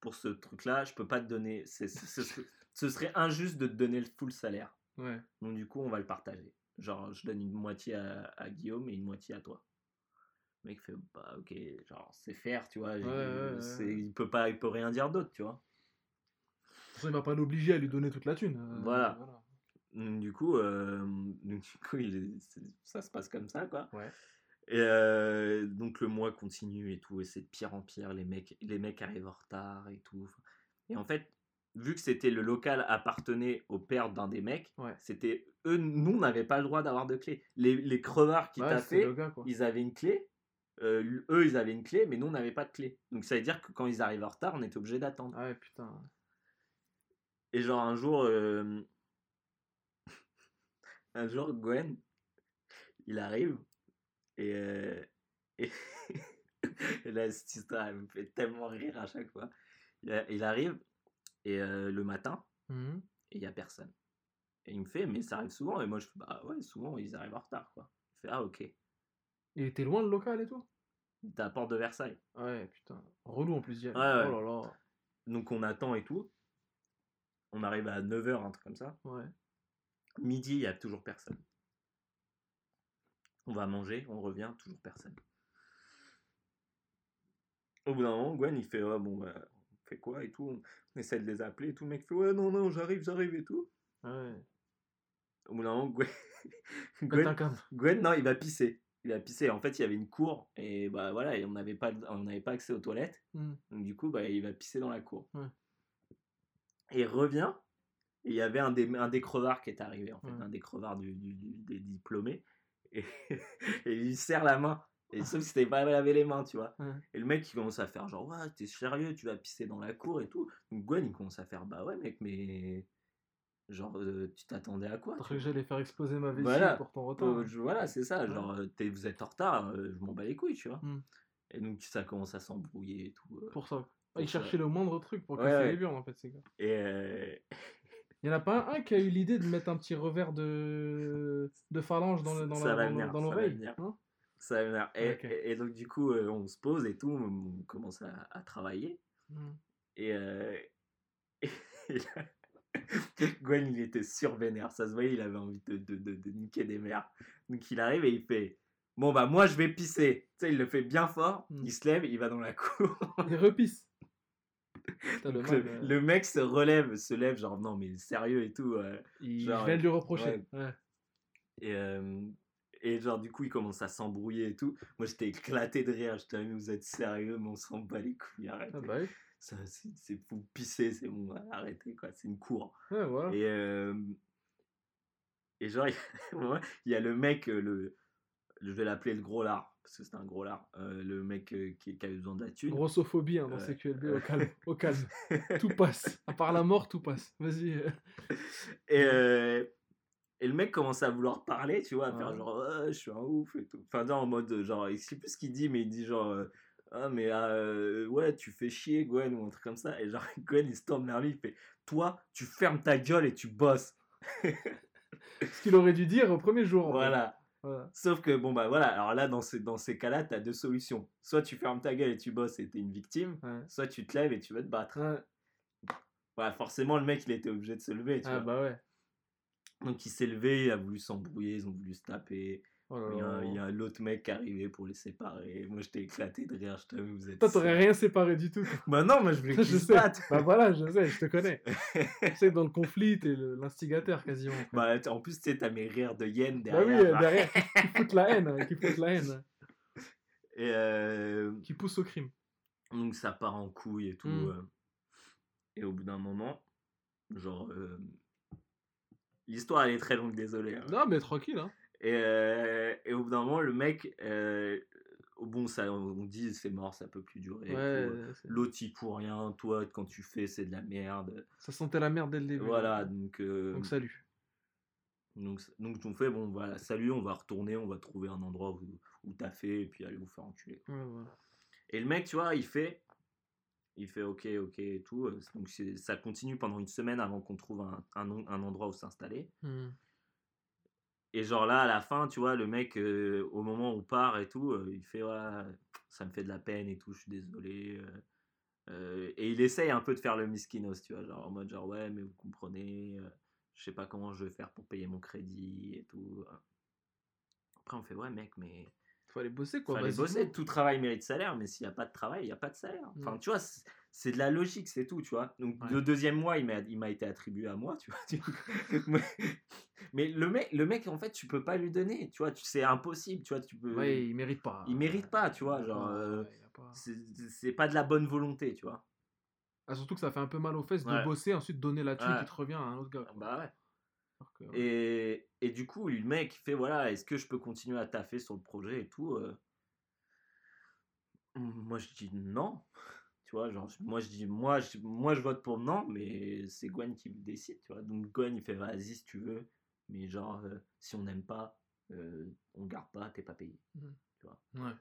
pour ce truc-là, je peux pas te donner. c'est- ce, serait, ce serait injuste de te donner le full salaire. Ouais. Donc, du coup, on va le partager. Genre, je donne une moitié à, à Guillaume et une moitié à toi. Le mec fait, bah, ok, genre, c'est faire, tu vois. ouais, c'est- ouais. Il peut pas, il peut rien dire d'autre, tu vois. Façon, il va pas l'obliger à lui donner toute la thune. euh, Voilà. Donc, du coup, euh, donc, du coup il est- c'est- ça se passe comme ça, quoi. Ouais. Et euh, donc le mois continue et tout, et c'est de pire en pire. Les mecs, les mecs arrivent en retard et tout. Et en fait, vu que c'était le local appartenait au père d'un des mecs, Ouais. c'était eux, nous, on n'avait pas le droit d'avoir de clé. Les, les crevards qui Ouais, gars, quoi. ils avaient une clé. euh, eux, ils avaient une clé, mais nous, on n'avait pas de clé. Donc ça veut dire que quand ils arrivent en retard, on était obligé d'attendre. Ah ouais, putain. Et genre un jour, euh, un jour Gwen, il arrive et, euh, et, et là cette histoire elle me fait tellement rire à chaque fois. Il, arrive et euh, le matin Mhm. et il y a personne. Et il me fait mais ça arrive souvent et moi je fais bah ouais souvent ils arrivent en retard quoi. Il fait ah ok. Il était loin le local et tout? La porte de Versailles. Ouais, putain. Relou en plus. Ouais, ouais. Oh là là. Donc on attend et tout. On arrive à 9h un truc comme ça. Ouais. Midi, il n'y a toujours personne. On va manger, on revient, toujours personne. Au bout d'un moment, Gwen, il fait, ouais, bon, bah, on fait quoi et tout? On essaie de les appeler et tout. Le mec fait, ouais, non, non, j'arrive, j'arrive et tout. Ouais. Au bout d'un moment, Gwen, non, il va pisser. Il va pisser. En fait, il y avait une cour et bah voilà, et on n'avait pas, on n'avait pas accès aux toilettes. Donc du coup, bah, il va pisser dans la cour. Ouais. Et il revient. Et il y avait un des, un des crevards qui est arrivé, en fait, un des crevards du, du- du- des diplômés. Et, et il lui serre la main. Et sauf que c'était pas lavé les mains, tu vois. Et le mec, il commence à faire genre, ouais, t'es sérieux, tu vas pisser dans la cour et tout. Donc Gwen, il commence à faire, bah ouais, mec, mais. Genre, euh, tu t'attendais à quoi que j'allais faire exploser ma vessie Voilà. pour ton retard. euh, je- voilà, c'est ça. Genre, t'es- vous êtes en retard, euh, je m'en bats les couilles, tu vois. Mm. Et donc, ça commence à s'embrouiller et tout. Pour ça. Ah, Pour il ça. cherchait le moindre truc pour casser les burnes en fait, ces gars. Et euh, Il y en a pas un qui a eu l'idée de mettre un petit revers de, de phalange dans le- dans Ça la- va dans le- venir, dans ça va l'oreille. venir. hein? Ça a l'air- et, et- et donc, du coup, euh, on se pose et tout, on commence à, à travailler. Mhm. Et, euh, et là, Gwen, il était survénère. Ça se voyait, il avait envie de, de, de, de niquer des mères. Donc, il arrive et il fait Bon, bah, moi, je vais pisser. Tu sais, il le fait bien fort. Mm. Il se lève, il va dans la cour. Il repisse. Putain, le Donc, mal, le, euh, le mec se relève, se lève, genre, non, mais sérieux et tout. euh. il- genre, je viens de lui reprocher. Ouais. Et, euh, et genre, du coup, il commence à s'embrouiller et tout. Moi, j'étais éclaté de rire. J'étais, mais vous êtes sérieux, mais on s'en bat les couilles, arrêtez. Ah bah oui. C'est, vous pisser, c'est bon, arrêtez, quoi. C'est une cour. Ouais, voilà. Et, euh, et genre, il y a, le mec, le, je vais l'appeler le gros lard, parce que c'est un gros lard. euh, le mec euh, qui, qui a eu besoin de la thune. Grossophobie hein, dans Ouais. CQLB, au calme. Au calme. tout passe. À part la mort, tout passe. Vas-y. euh. Et, euh, et le mec commence à vouloir parler, tu vois, à faire Ouais. genre, Ouais, je suis un ouf et tout. Enfin, non, en mode, genre, il sait plus ce qu'il dit, mais il dit genre, euh, ah, mais euh, ouais, tu fais chier, Gwen, ou un truc comme ça. Et genre, Gwen, il se tourne vers lui, il fait, toi, tu fermes ta gueule et tu bosses. Ce qu'il aurait dû dire au premier jour. Voilà. Voilà. Sauf que, bon, bah voilà, alors là, dans ces, dans ces cas-là, t'as deux solutions. Soit tu fermes ta gueule et tu bosses et t'es une victime, Ouais. soit tu te lèves et tu vas te battre. Ouais. Voilà, forcément, le mec, il était obligé de se lever, tu Ah vois. bah ouais. Donc il s'est levé, il a voulu s'embrouiller, ils ont voulu se taper. Oh Il y a, là. il y a l'autre mec qui est arrivé pour les séparer. Moi, j'étais éclaté de rire. Je t'avoue, vous êtes. Toi, t'aurais rien séparé du tout. Bah non, moi, je voulais je qu'ils se battent. Bah voilà, je sais, je te connais. tu sais, dans le conflit, t'es le- l'instigateur quasiment. Bah, en plus, tu sais, t'as mes rires de Bah derrière. oui, euh, là. derrière, qui, qui foutent la haine, hein, qui foutent la haine, Et euh, qui pousse au crime. donc, ça part en couille et tout. Mm. euh. Et au bout d'un moment, genre. euh, L'histoire, elle est très longue, désolé. hein. Non, mais tranquille, hein. Et, euh, et au bout d'un moment, le mec. euh, bon, ça, on dit c'est mort, ça peut plus durer. Ouais, euh. L'autre, il pour rien. Toi, quand tu fais, c'est de la merde. ça sentait la merde dès le début. Voilà, donc. euh, Donc salut. Donc, donc on fait, bon, voilà, salut, on va retourner, on va trouver un endroit où, où t'as fait, et puis allez vous faire enculer. Ouais, voilà. Et le mec, tu vois, il fait, il fait ok, ok et tout. Donc ça continue pendant une semaine avant qu'on trouve un, un, un endroit où s'installer. Hmm. Et genre là, à la fin, tu vois, le mec, euh, au moment où on part et tout, euh, il fait, ouais, ça me fait de la peine et tout, je suis désolé. euh, et il essaye un peu de faire le miskinos, tu vois, genre en mode, genre, ouais, mais vous comprenez, je sais pas comment je vais faire pour payer mon crédit et tout. Après, on fait, ouais, mec, mais Faut aller bosser, quoi. faut aller bosser. Tout travail mérite salaire, mais s'il n'y a pas de travail, il n'y a pas de salaire. Enfin, Mm. tu vois, c'est- de la logique, c'est tout, tu vois. Donc, Ouais. le deuxième mois, il m'a il m'a été attribué à moi, tu vois. mais, mais le mec, le mec, en fait, tu peux pas lui donner, tu vois. C'est impossible, tu vois. Tu peux, Ouais, il mérite pas. il mérite pas, tu vois. Genre, euh, pas- c'est c'est pas de la bonne volonté, tu vois. Ah, surtout que ça fait un peu mal aux fesses Ouais. de bosser, ensuite donner la thune Ouais. qui te revient à un autre gars. quoi. Bah ouais. Et, et du coup, le mec, fait voilà, est-ce que je peux continuer à taffer sur le projet et tout euh? Moi, je dis non. Tu vois, genre, moi, je dis, moi, je, moi, je vote pour non, mais c'est Gwen qui décide, tu vois. Donc, Gwen, il fait vas-y si tu veux, mais genre, euh, si on n'aime pas, euh, on garde pas, t'es pas payé. Ouais.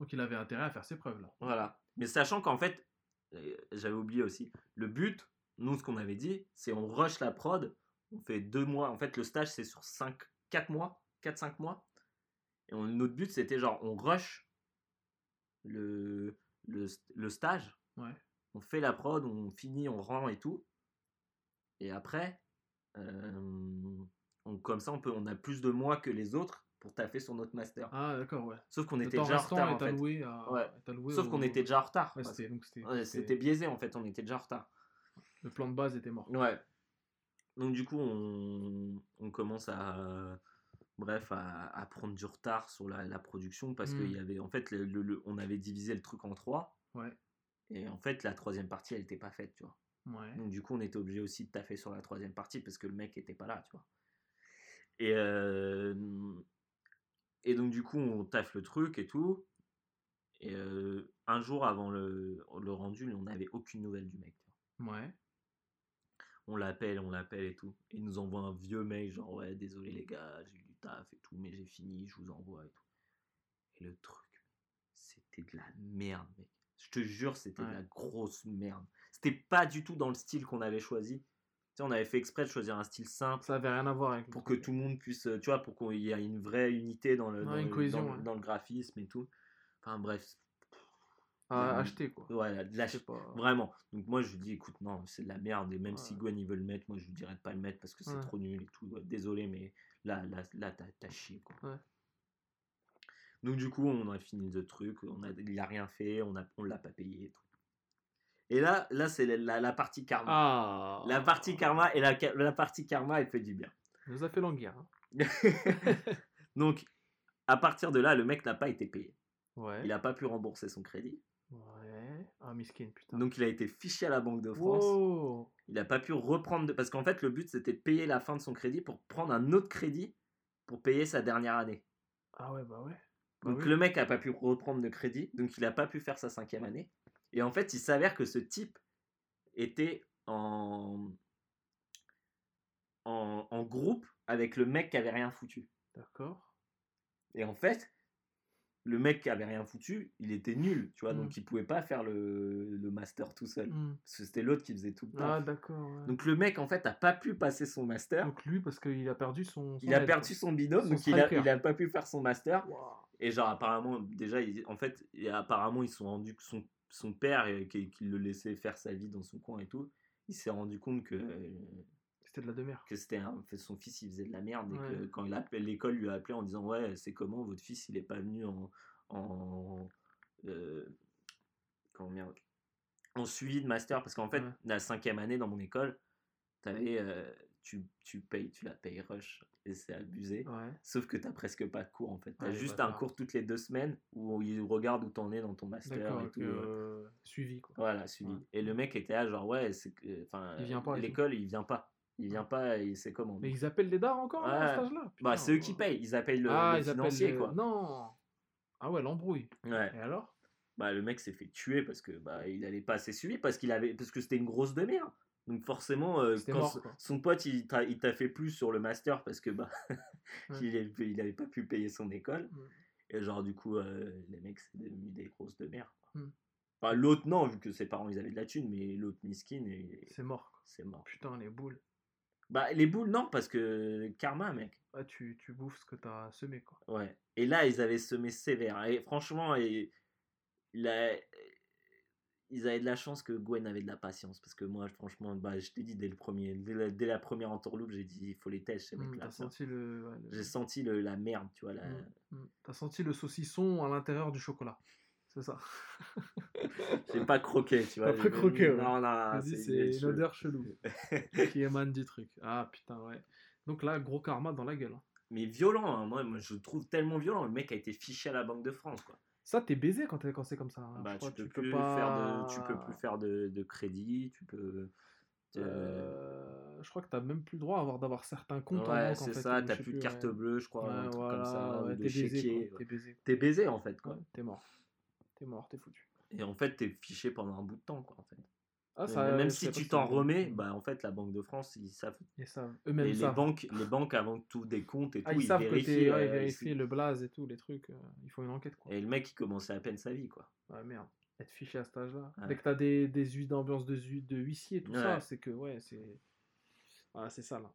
Donc il avait intérêt à faire ses preuves là. Voilà. Mais sachant qu'en fait, euh, j'avais oublié aussi, le but, nous, ce qu'on avait dit, c'est on rush la prod, on fait deux mois. En fait, le stage, c'est sur 5, 4 mois, 4-5 mois. Et on- notre but, c'était genre, on rush le, le, le stage, Ouais. on fait la prod, on finit, on rend et tout. Et après, euh, on, comme ça, on, peut, on a plus de mois que les autres pour taffer sur notre master. Ah d'accord, ouais. Sauf qu'on était déjà en retard, en fait. alloué à... Ouais. est alloué Sauf au- qu'on était déjà en retard. Ouais, c'était biaisé en fait, on était déjà en retard. Le plan de base était mort. Ouais. Donc du coup, on, on commence à, bref, à, à prendre du retard sur la, la production parce Mm. qu'il y avait, en fait, le, le- le- on avait divisé le truc en trois. Ouais. Et en fait, la troisième partie, elle n'était pas faite, tu vois. Ouais. Donc du coup, on était obligé aussi de taffer sur la troisième partie parce que le mec était pas là, tu vois. Et, euh, et donc du coup, on taffe le truc et tout. Et euh, un jour avant le, le rendu, on n'avait aucune nouvelle du mec. tu vois. Ouais. On l'appelle, on l'appelle et tout. Et il nous envoie un vieux mail, genre ouais, désolé les gars, j'ai eu taf et tout, mais j'ai fini, je vous envoie et tout. Et le truc, c'était de la merde, mec. Je te jure, c'était de la grosse merde. C'était pas du tout dans le style qu'on avait choisi. Tu sais, on avait fait exprès de choisir un style simple Ça avait rien à voir avec pour que tout le monde puisse, euh, tu vois, pour qu'il y ait une vraie unité dans le, Ouais, dans, une le- cohésion, dans le- ouais. dans le graphisme et tout. Enfin bref, à acheter quoi. ouais, de la Je sais pas. Vraiment. Donc moi je lui dis écoute non c'est de la merde et même si. Gwen il veut le mettre moi je lui dirais de pas le mettre parce que c'est Ouais. trop nul et tout. Désolé mais là là là t'as chié quoi. Ouais. Donc du coup on a fini le truc, on a il a rien fait, on a on l'a pas payé et tout. Et là là c'est la, la, la partie karma. Ah La partie karma et la, la partie karma elle fait du bien. Il nous a fait languir. hein. Donc à partir de là le mec n'a pas été payé. Ouais. Il n'a pas pu rembourser son crédit. Ouais. Ah, miskin, putain. Donc il a été fiché à la Banque de France. Wow. Il n'a pas pu reprendre. de- Parce qu'en fait, le but, c'était de payer la fin de son crédit pour prendre un autre crédit pour payer sa dernière année. Ah ouais, bah ouais. Bah Donc oui. le mec n'a pas pu reprendre de crédit, donc il n'a pas pu faire sa cinquième année. Et en fait, il s'avère que ce type était en, en, en groupe avec le mec qui avait rien foutu. D'accord. Et en fait, le mec qui avait rien foutu, il était nul, tu vois, Mm. donc il pouvait pas faire le, le master tout seul. Parce que c'était l'autre qui faisait tout le Ah taf. d'accord. ouais. Donc le mec, en fait, a pas pu passer son master. Donc lui, parce qu'il a perdu son. son il a perdu son binôme, Son donc il a, striker. il a pas pu faire son master. Et genre, apparemment, déjà, il- en fait, et apparemment, ils se sont rendus que son, son père, euh, qui, qui le laissait faire sa vie dans son coin et tout, il s'est rendu compte que euh, C'était de la demeure. que c'était un- son fils il faisait de la merde et Ouais. que quand il l'école lui a appelé en disant ouais c'est comment votre fils il est pas venu en en euh, comment merde, en suivi de master? Parce qu'en fait Ouais. la cinquième année dans mon école t'avais euh, tu, tu payes tu la payes rush et c'est abusé Ouais. sauf que t'as presque pas de cours en fait t'as juste un cours toutes les deux semaines où ils regardent où t'en es dans ton master et tout euh. euh, suivi quoi. Voilà, suivi. Et le mec était là, genre, ouais. Enfin, tout. l'école, il vient pas. Il vient pas c'est comment Mais ils appellent des dards encore à cet âge-là? Bah, c'est eux qui ouais. payent. Ils appellent le, Ah, le ils appellent. financier, le- quoi. Non Ah ouais, l'embrouille. Ouais. Et alors? Bah, le mec s'est fait tuer parce que bah, il allait pas assez suivi parce qu'il avait parce que c'était une grosse demi-heure. Donc forcément, euh, C'était quand mort, son- pote il t'a fait plus sur le master parce que bah Ouais. il, avait pas pu payer son école. Mm. Et genre du coup, euh, les mecs c'est devenu des grosses demi-heures. quoi. Mm. Enfin, l'autre non, vu que ses parents ils avaient de la thune, mais l'autre miskin et C'est mort. c'est mort. Putain, les boules. Bah les boules non parce que karma mec. Ah, tu, tu bouffes ce que t'as semé quoi. Ouais. Et là, ils avaient semé sévère. Et franchement, et, a- ils avaient de la chance que Gwen avait de la patience. Parce que moi, franchement, bah, je t'ai dit dès, le premier, dès, la, dès la première entourloupe, j'ai dit il faut les têches, ces Hum, mecs-là. Senti le. ouais, le- J'ai senti le- la merde, tu vois. La... Hum, hum. T'as senti le saucisson à l'intérieur du chocolat. C'est ça. J'ai pas croqué, tu vois. Pas croqué, ouais. Non, non, c'est une odeur chelou qui émane du truc. Ah putain, ouais. Donc là, gros karma dans la gueule. hein. Mais violent, hein. moi, je le trouve tellement violent. Le mec a été fiché à la Banque de France, quoi. Ça, t'es baisé quand, t'es- quand c'est comme ça. hein. Bah, crois tu, peux plus faire pas- de, tu peux plus faire de, de crédit, tu peux. Euh, je crois que t'as même plus le droit d'avoir certains comptes en ouais, banque. c'est ça, t'as plus de carte ouais. bleue, je crois, Ouais, un truc voilà, comme ça, t'es baisé. T'es baisé. T'es baisé en fait, quoi. T'es mort. T'es mort, t'es foutu. Et en fait, t'es fiché pendant un bout de temps, quoi, en fait. Ah, ça, même je si tu que t'en remets, bah en fait, la Banque de France, ils savent. Ils savent. Les, Eux-mêmes les savent. banques, les banques avant tout des comptes et tout, Ah, ils, savent que ouais, euh, ils vérifient ils- le blaze et tout, les trucs. euh, ils font une enquête, quoi. Et le mec, il commençait à peine sa vie, quoi. Ouais, merde. Être fiché à cet âge-là. Ouais. Dès que t'as des, des huiles d'ambiance de, de huissier, tout Ouais. ça, c'est que, ouais, c'est. Ah, c'est sale. hein.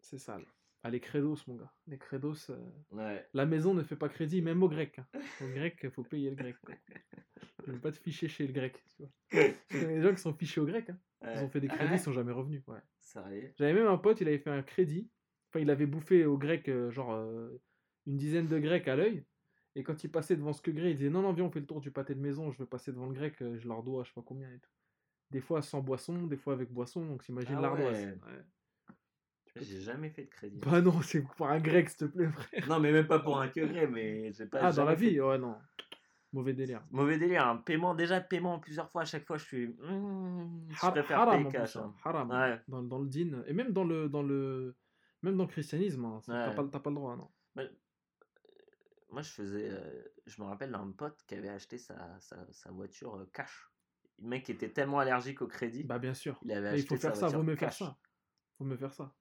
C'est sale. Ah, les credos, mon gars. Les credos. euh, Ouais. La maison ne fait pas crédit, même au grec. hein. Au grec, il faut payer le grec. quoi. Je veux pas te ficher chez le grec. Tu vois. Des gens qui sont fichés au grec. hein. Ils ont fait des crédits, ils sont jamais revenus. Ouais. Sérieux J'avais même un pote, il avait fait un crédit. Enfin, il avait bouffé au grec, euh, genre euh, une dizaine de grecs à l'œil. Et quand il passait devant ce que grec, il disait Non, non, viens, on fait le tour du pâté de maison, je veux passer devant le grec, je leur dois, je sais pas combien et tout. Des fois sans boisson, des fois avec boisson, donc t'imagines Ah l'ardoise. ouais. Ouais. J'ai jamais fait de crédit. Bah non, c'est pour un grec, s'il te plaît, frère. non, mais même pas pour un queuré, mais j'ai pas. Ah, dans la fait- vie Ouais, non. Mauvais délire. Mauvais délire, un paiement, déjà paiement plusieurs fois, à chaque fois, je suis. hmm, je Har- préfère haram, payer cash. hein. hein. Haram. Ouais. Dans, dans le din. Et même dans le, dans le, même dans le christianisme, hein, t'as Ouais. pas, t'as pas le droit, non. Moi, je faisais. euh, je me rappelle d'un pote qui avait acheté sa, sa, sa voiture euh, cash. Le mec était tellement allergique au crédit. Bah bien sûr. il avait acheté il faut sa faire ça, vaut mieux faire ça. Faut mieux faire ça.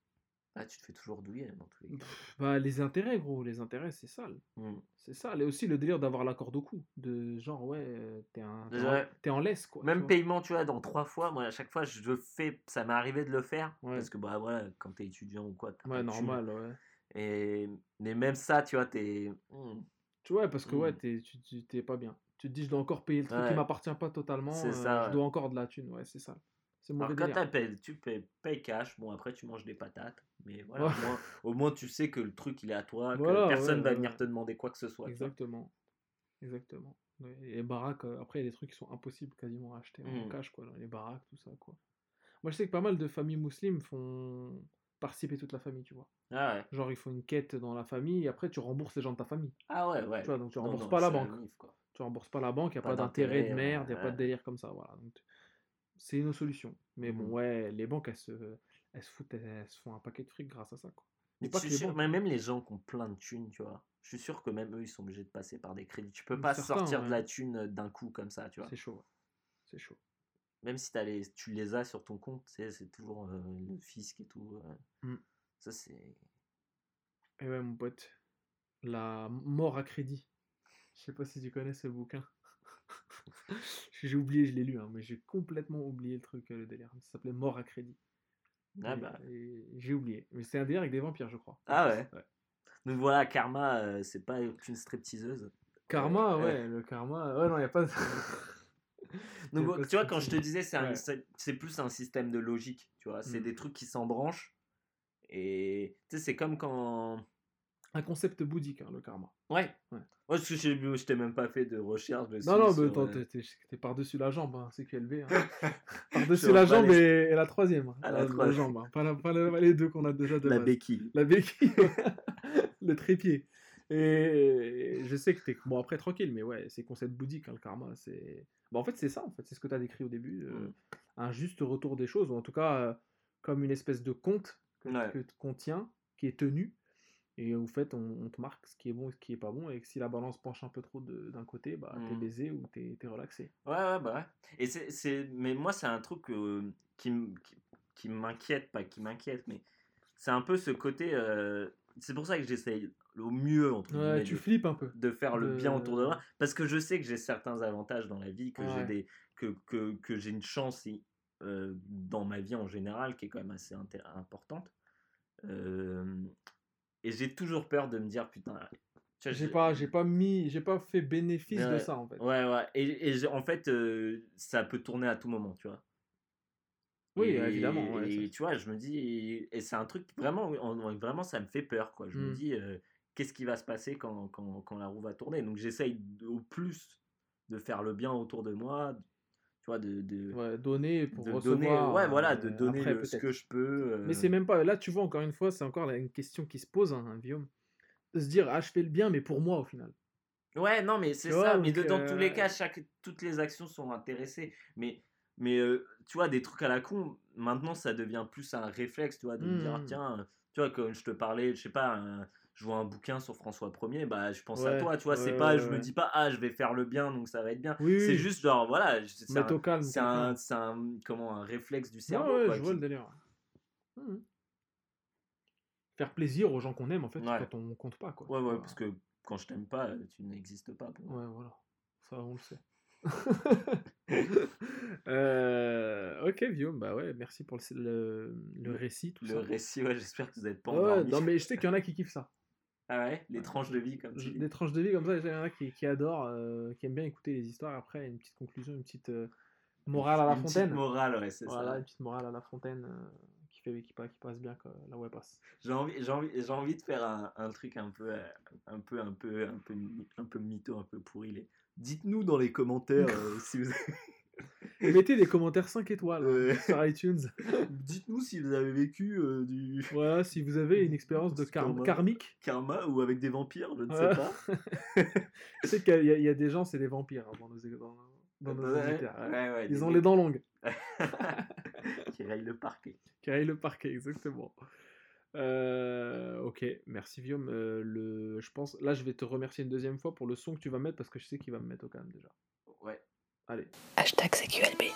Ah, tu te fais toujours douiller dans tous les cas. Bah les intérêts, gros, les intérêts, c'est sale. Hmm. C'est sale. Et aussi le délire d'avoir la corde au cou. De genre, ouais, euh, t'es un, t'es Ouais. en, t'es en laisse, quoi. Même paiement, tu vois, dans trois fois, moi, à chaque fois, je fais. Ça m'est arrivé de le faire. Ouais. Parce que, bah, voilà, quand t'es étudiant ou quoi. t'as Ouais, de normal, ouais. Et... Mais même ça, tu vois, t'es. hmm. Tu vois, parce que ouais, Mm. t'es, tu, tu- t'es pas bien. Tu te dis, je dois encore payer le truc Ouais. qui m'appartient pas totalement. C'est euh, ça, Je dois encore de la thune, ouais, c'est ça. C'est mauvais Alors, quand t'appelles, tu payes, payes cash. Bon, après, tu manges des patates. Mais voilà, Ouais. au, moins, au moins, tu sais que le truc, il est à toi. Que Voilà, personne ouais, va ouais. venir te demander quoi que ce soit. Exactement. Exactement. Les baraques, euh, après, il y a des trucs qui sont impossibles quasiment à acheter en Mm. cash, quoi. Les baraques, tout ça, quoi. Moi, je sais que pas mal de familles musulmanes font participer toute la famille, tu vois. Ah ouais. Genre, ils font une quête dans la famille et après, tu rembourses les gens de ta famille. Ah ouais, ouais. Tu vois, donc tu rembourses non, pas la banque. quoi. Tu rembourses pas la banque, il n'y a Pas pas, d'intérêt de merde, il n'y a pas de délire comme ça, voilà. Donc, c'est une solution. Mais bon, Mhm. ouais, les banques, elles se, elles se foutent, elles, elles se font un paquet de fric grâce à ça, quoi. Mais pas je que suis les sûr, banques, mais hein. même les gens qui ont plein de thunes, tu vois. Je suis sûr que même eux, ils sont obligés de passer par des crédits. Tu peux Mm, pas sortir de la thune euh, d'un coup comme ça, tu vois. C'est chaud. ouais. C'est chaud. Même si t'as les, tu les as sur ton compte, c'est toujours euh, le fisc et tout. euh. Mm. Ça, c'est. Et ouais, mon pote, la mort à crédit. Je sais pas si tu connais ce bouquin. j'ai oublié, je l'ai lu, hein, mais j'ai complètement oublié le truc, euh, le délire. Ça s'appelait Mort à crédit. Ah Et- bah. j'ai oublié. Mais c'est un délire avec des vampires, je crois. Ah ouais. Ouais. Donc voilà, Karma, euh, c'est pas qu'une stripteaseuse. Karma, Ouais. ouais, le karma. Ouais, non, il n'y a pas de. Donc, pas tu vois, quand je te disais, c'est Ouais. plus un système de logique, tu vois. C'est Mm. des trucs qui s'embranchent Et tu sais, c'est comme quand. Un concept bouddhique, hein, le karma. Ouais. Ouais. Ouais, parce que j'ai vu- je t'ai même pas fait de recherche dessus. Non, non, mais sur, attends, euh, t'es- t'es t'es par-dessus la jambe, hein, CQLB. Hein. Je Par-dessus la jambe et, et la troisième. hein, la, la la jambe, hein, pas, la- pas la- pas les deux qu'on a déjà de la base. béquille. La béquille, le trépied. Et je sais que t'es. Bon, après, tranquille, mais ouais, c'est concept bouddhique, hein, le karma. C'est. Bon, en fait, c'est ça, en fait. C'est ce que tu as décrit au début. euh, Mm. Un juste retour des choses, ou en tout cas, euh, comme une espèce de compte que, Ouais. que t- qu'on tient, qui est tenu. Et en fait, on, on te marque ce qui est bon et ce qui est pas bon. Et que si la balance penche un peu trop d'un côté, bah, t'es Mm. baisé ou t'es t'es relaxé. Ouais, ouais, bah ouais. Et c'est. Mais moi, c'est un truc euh, qui, qui, qui m'inquiète, pas qui m'inquiète, mais c'est un peu ce côté. euh, C'est pour ça que j'essaye au mieux, entre Ouais, tu de, flippes un peu. de faire le bien autour de moi. Parce que je sais que j'ai certains avantages dans la vie, que j'ai des que, que, que j'ai une chance euh, dans ma vie en général qui est quand même assez importante. Euh, et j'ai toujours peur de me dire, putain. J'ai pas, j'ai pas mis, j'ai pas fait bénéfice de ça en fait. Ouais, ouais. Et, et en fait, euh, ça peut tourner à tout moment, tu vois. Oui, Et- évidemment, ouais, et tu vois, je me dis, et, et c'est un truc vraiment, en- vraiment, ça me fait peur, quoi. Je me Mm. dis, euh, qu'est-ce qui va se passer quand, quand, quand la roue va tourner? Donc j'essaye au plus de faire le bien autour de moi, tu vois, de, de, Ouais, donner pour de recevoir. donner, ouais, voilà, de euh, donner après, le- ce que je peux. Mais euh, c'est même pas. Là, tu vois, encore une fois, c'est encore une question qui se pose, hein, Guillaume. De se dire, ah, je fais le bien, mais pour moi au final. Ouais, non, mais c'est ça. mais de- dans tous les euh, cas, chaque, toutes les actions sont intéressées. Mais, mais euh, tu vois, des trucs à la con, maintenant, ça devient plus un réflexe, tu vois, de me dire, Mm. tiens, euh, tu vois, quand je te parlais, je sais pas, un- je vois un bouquin sur François 1er, bah, je pense à toi, tu vois, c'est pas, je me dis pas, ah, je vais faire le bien, donc ça va être bien. Oui, C'est oui. juste genre, voilà, c'est un, calme. comment, un réflexe du cerveau. ouais, quoi, je vois qui- le délire. Faire plaisir aux gens qu'on aime, en fait, quand on compte pas. Quoi. Ouais, ouais, parce que quand je t'aime pas, tu n'existes pas. moi. Ouais, voilà. Ça, on le sait. Euh, ok, Guillaume, bah ouais, merci pour le, le, le récit, tout Le ça. récit, ouais, j'espère que vous n'êtes pas Ouais, non, mais je sais qu'il y en a qui kiffent ça. Ah ouais, les tranches de vie comme dis. Des tranches de vie comme ça, il y en a qui, qui adorent, euh, qui aiment bien écouter les histoires. Après, une petite conclusion, une petite euh, morale à la Une petite fontaine. morale, ouais, c'est Voilà, ça. une petite morale à la fontaine euh, qui, fait, qui, passe, qui passe bien là où elle passe. J'ai envie, j'ai envie, j'ai envie de faire un, un truc un peu, euh, un peu, un peu, un peu, un peu mytho, un peu pourri. les- Dites-nous dans les commentaires si vous, Et mettez des commentaires 5 étoiles hein, sur iTunes. dites-nous si vous avez vécu euh, du Voilà, si vous avez une expérience de kar- Karma. karmique. karma ou avec des vampires, je ne sais pas. Je sais qu'il y, a- il y a des gens, c'est des vampires hein, dans nos, dans, dans nos Ouais, ouais. Ils ont les dents longues. qui rayent le parquet. Qui rayent le parquet, exactement. Euh, ok, merci Guillaume. Euh, le, je pense, là, je vais te remercier une deuxième fois pour le son que tu vas mettre parce que je sais qu'il va me mettre au calme déjà. Allez. Hashtag CQLB.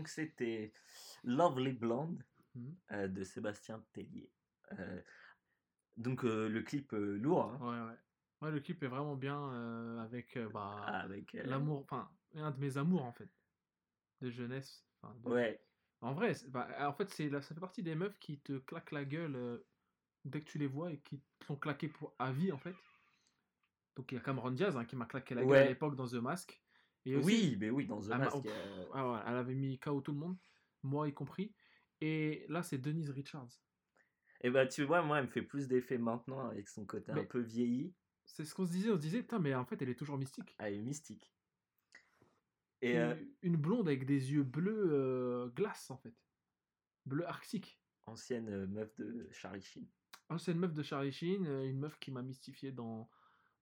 Donc c'était Lovely Blonde Mhm. euh, de Sébastien Tellier. Euh, donc euh, le clip lourd hein, Ouais, ouais. Ouais, le clip est vraiment bien euh, avec euh, bah, avec euh, l'amour, enfin, un de mes amours en fait, de jeunesse. de- ouais En vrai, bah, en fait, c'est ça fait partie des meufs qui te claquent la gueule dès que tu les vois et qui te sont claqués pour à vie en fait. Donc il y a Cameron Diaz hein, qui m'a claqué la gueule à l'époque dans The Mask. Et aussi, oui mais oui dans The elle m'a- Mask euh, ah ouais, elle avait mis KO tout le monde, moi y compris. Et là, c'est Denise Richards. et bah tu vois moi elle me fait plus d'effet maintenant avec son côté un peu vieilli C'est ce qu'on se disait, on se disait, putain, mais en fait, elle est toujours mystique. elle est mystique et une, euh, une blonde avec des yeux bleus euh, glace en fait. Bleu arctique. ancienne euh, meuf de Charlie Sheen Ah, une meuf de Charlie Sheen, une meuf qui m'a mystifié dans,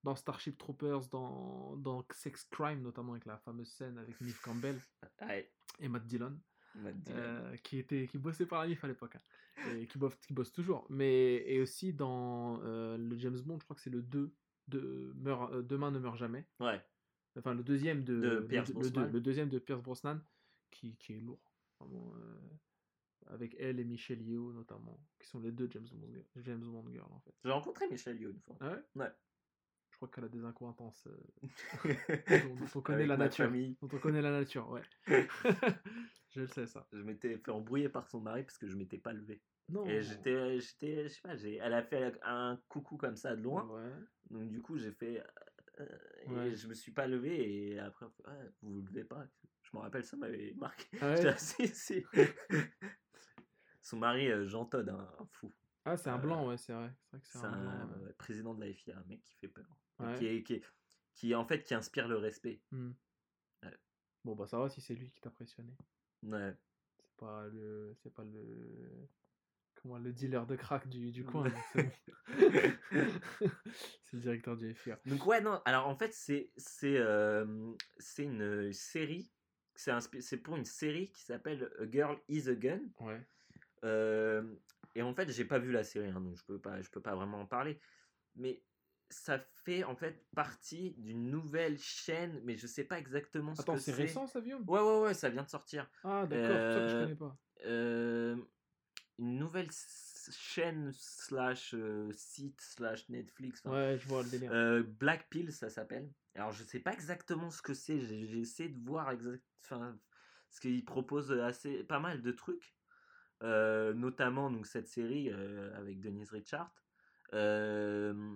dans Starship Troopers, dans, dans Sex Crime, notamment avec la fameuse scène avec Neve Campbell ouais et Matt Dillon, Matt Dillon. euh, qui, était, qui bossait par la NIF à l'époque, hein, et qui bosse, qui bosse toujours. Mais, et aussi dans euh, le James Bond, je crois que c'est le 2, de meurt, euh, Demain ne meurt jamais. ouais Enfin, le deuxième de, Pierce le, deux- le deuxième de Pierce Brosnan, qui, qui est lourd. Vraiment, avec elle et Michelle Yeoh notamment, qui sont les deux James Bond, girl- James Bond girls en fait. j'ai rencontré Michelle Yeoh une fois Ah ouais? Ouais. Je crois qu'elle a des euh, dont, dont on connaît la nature. famille. Dont on connaît la nature, ouais. je le sais ça. je m'étais fait embrouiller par son mari parce que je m'étais pas levé Non. et j'étais j'étais je sais pas j'ai elle a fait un coucou comme ça de loin Ouais. Donc du coup, j'ai fait... euh, et Ouais. je me suis pas levé et après, Ouais, vous vous levez pas. Je me rappelle, ça m'avait marqué. Ah ouais? Si, si. Son mari, euh, Jean Todd, un, un fou. Ah, c'est un Euh, blanc, ouais, c'est vrai. C'est vrai que C'est c'est un, blanc. président de la FIA, un mec qui fait peur. Ouais. Qui, est, qui, est- qui, en fait, qui inspire le respect. Ouais. Bon, bah ça va si c'est lui qui t'a impressionné. Ouais. C'est pas le. C'est pas le. Comment le dealer de crack du, du coin. c'est le directeur du FIA. Donc ouais, non, alors en fait, c'est c'est euh, c'est une série. C'est pour une série qui s'appelle A Girl is a Gun. Ouais. Euh, et en fait, j'ai pas vu la série, hein, donc je peux pas, je peux pas vraiment en parler. Mais ça fait en fait partie d'une nouvelle chaîne, mais je sais pas exactement ce Attends, que c'est c'est. récent ça, Guillaume Ouais, ouais, ouais, ça vient de sortir. Ah, d'accord, pour ça que je Euh, connais pas. Euh, une nouvelle chaîne slash euh, site slash Netflix. Ouais, je vois le délire. euh, Black Pill, ça s'appelle. Alors, je sais pas exactement ce que c'est. J'ai essayé de voir exact, enfin, ce qu'il propose assez, pas mal de trucs. Euh, notamment donc cette série euh, avec Denise Richard. Euh,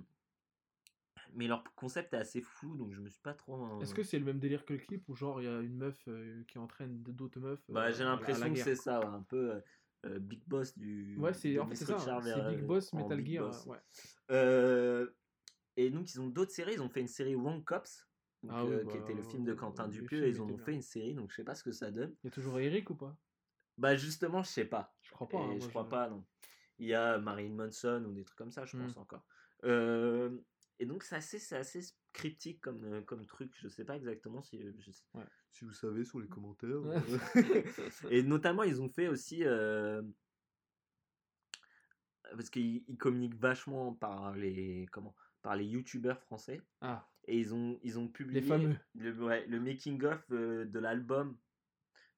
mais leur concept est assez flou, donc je me suis pas trop. Est-ce que c'est le même délire que le clip où genre il y a une meuf euh, qui entraîne d'autres meufs Bah, euh, j'ai la l'impression que c'est ça, ouais, un peu euh, euh, Big Boss du. Ouais, c'est en fait ça, hein, vers, c'est Big euh, Boss, Metal Big Gear. Boss. Ouais. Euh, et donc, ils ont d'autres séries. Ils ont fait une série Wrong Cops, donc, Ah oui, euh, bah, qui était le film de Quentin Dupieux. Et ils ont fait une série, donc je sais pas ce que ça donne. Il y a toujours Eric ou pas? Bah, justement, je sais pas. Je crois pas. Hein, je crois pas, non. Il y a Marilyn Manson ou des trucs comme ça, je Hmm. pense encore. Euh, et donc, c'est assez, c'est assez cryptique comme, euh, comme truc. Je sais pas exactement si. euh, je sais- Ouais. Si vous savez, sur les commentaires. Ouais. euh. et notamment, ils ont fait aussi. euh, parce qu'ils ils communiquent vachement par les. Comment Par les youtubeurs français. Ah, Et ils ont, ils ont publié fameux. le, ouais, le making-of euh, de l'album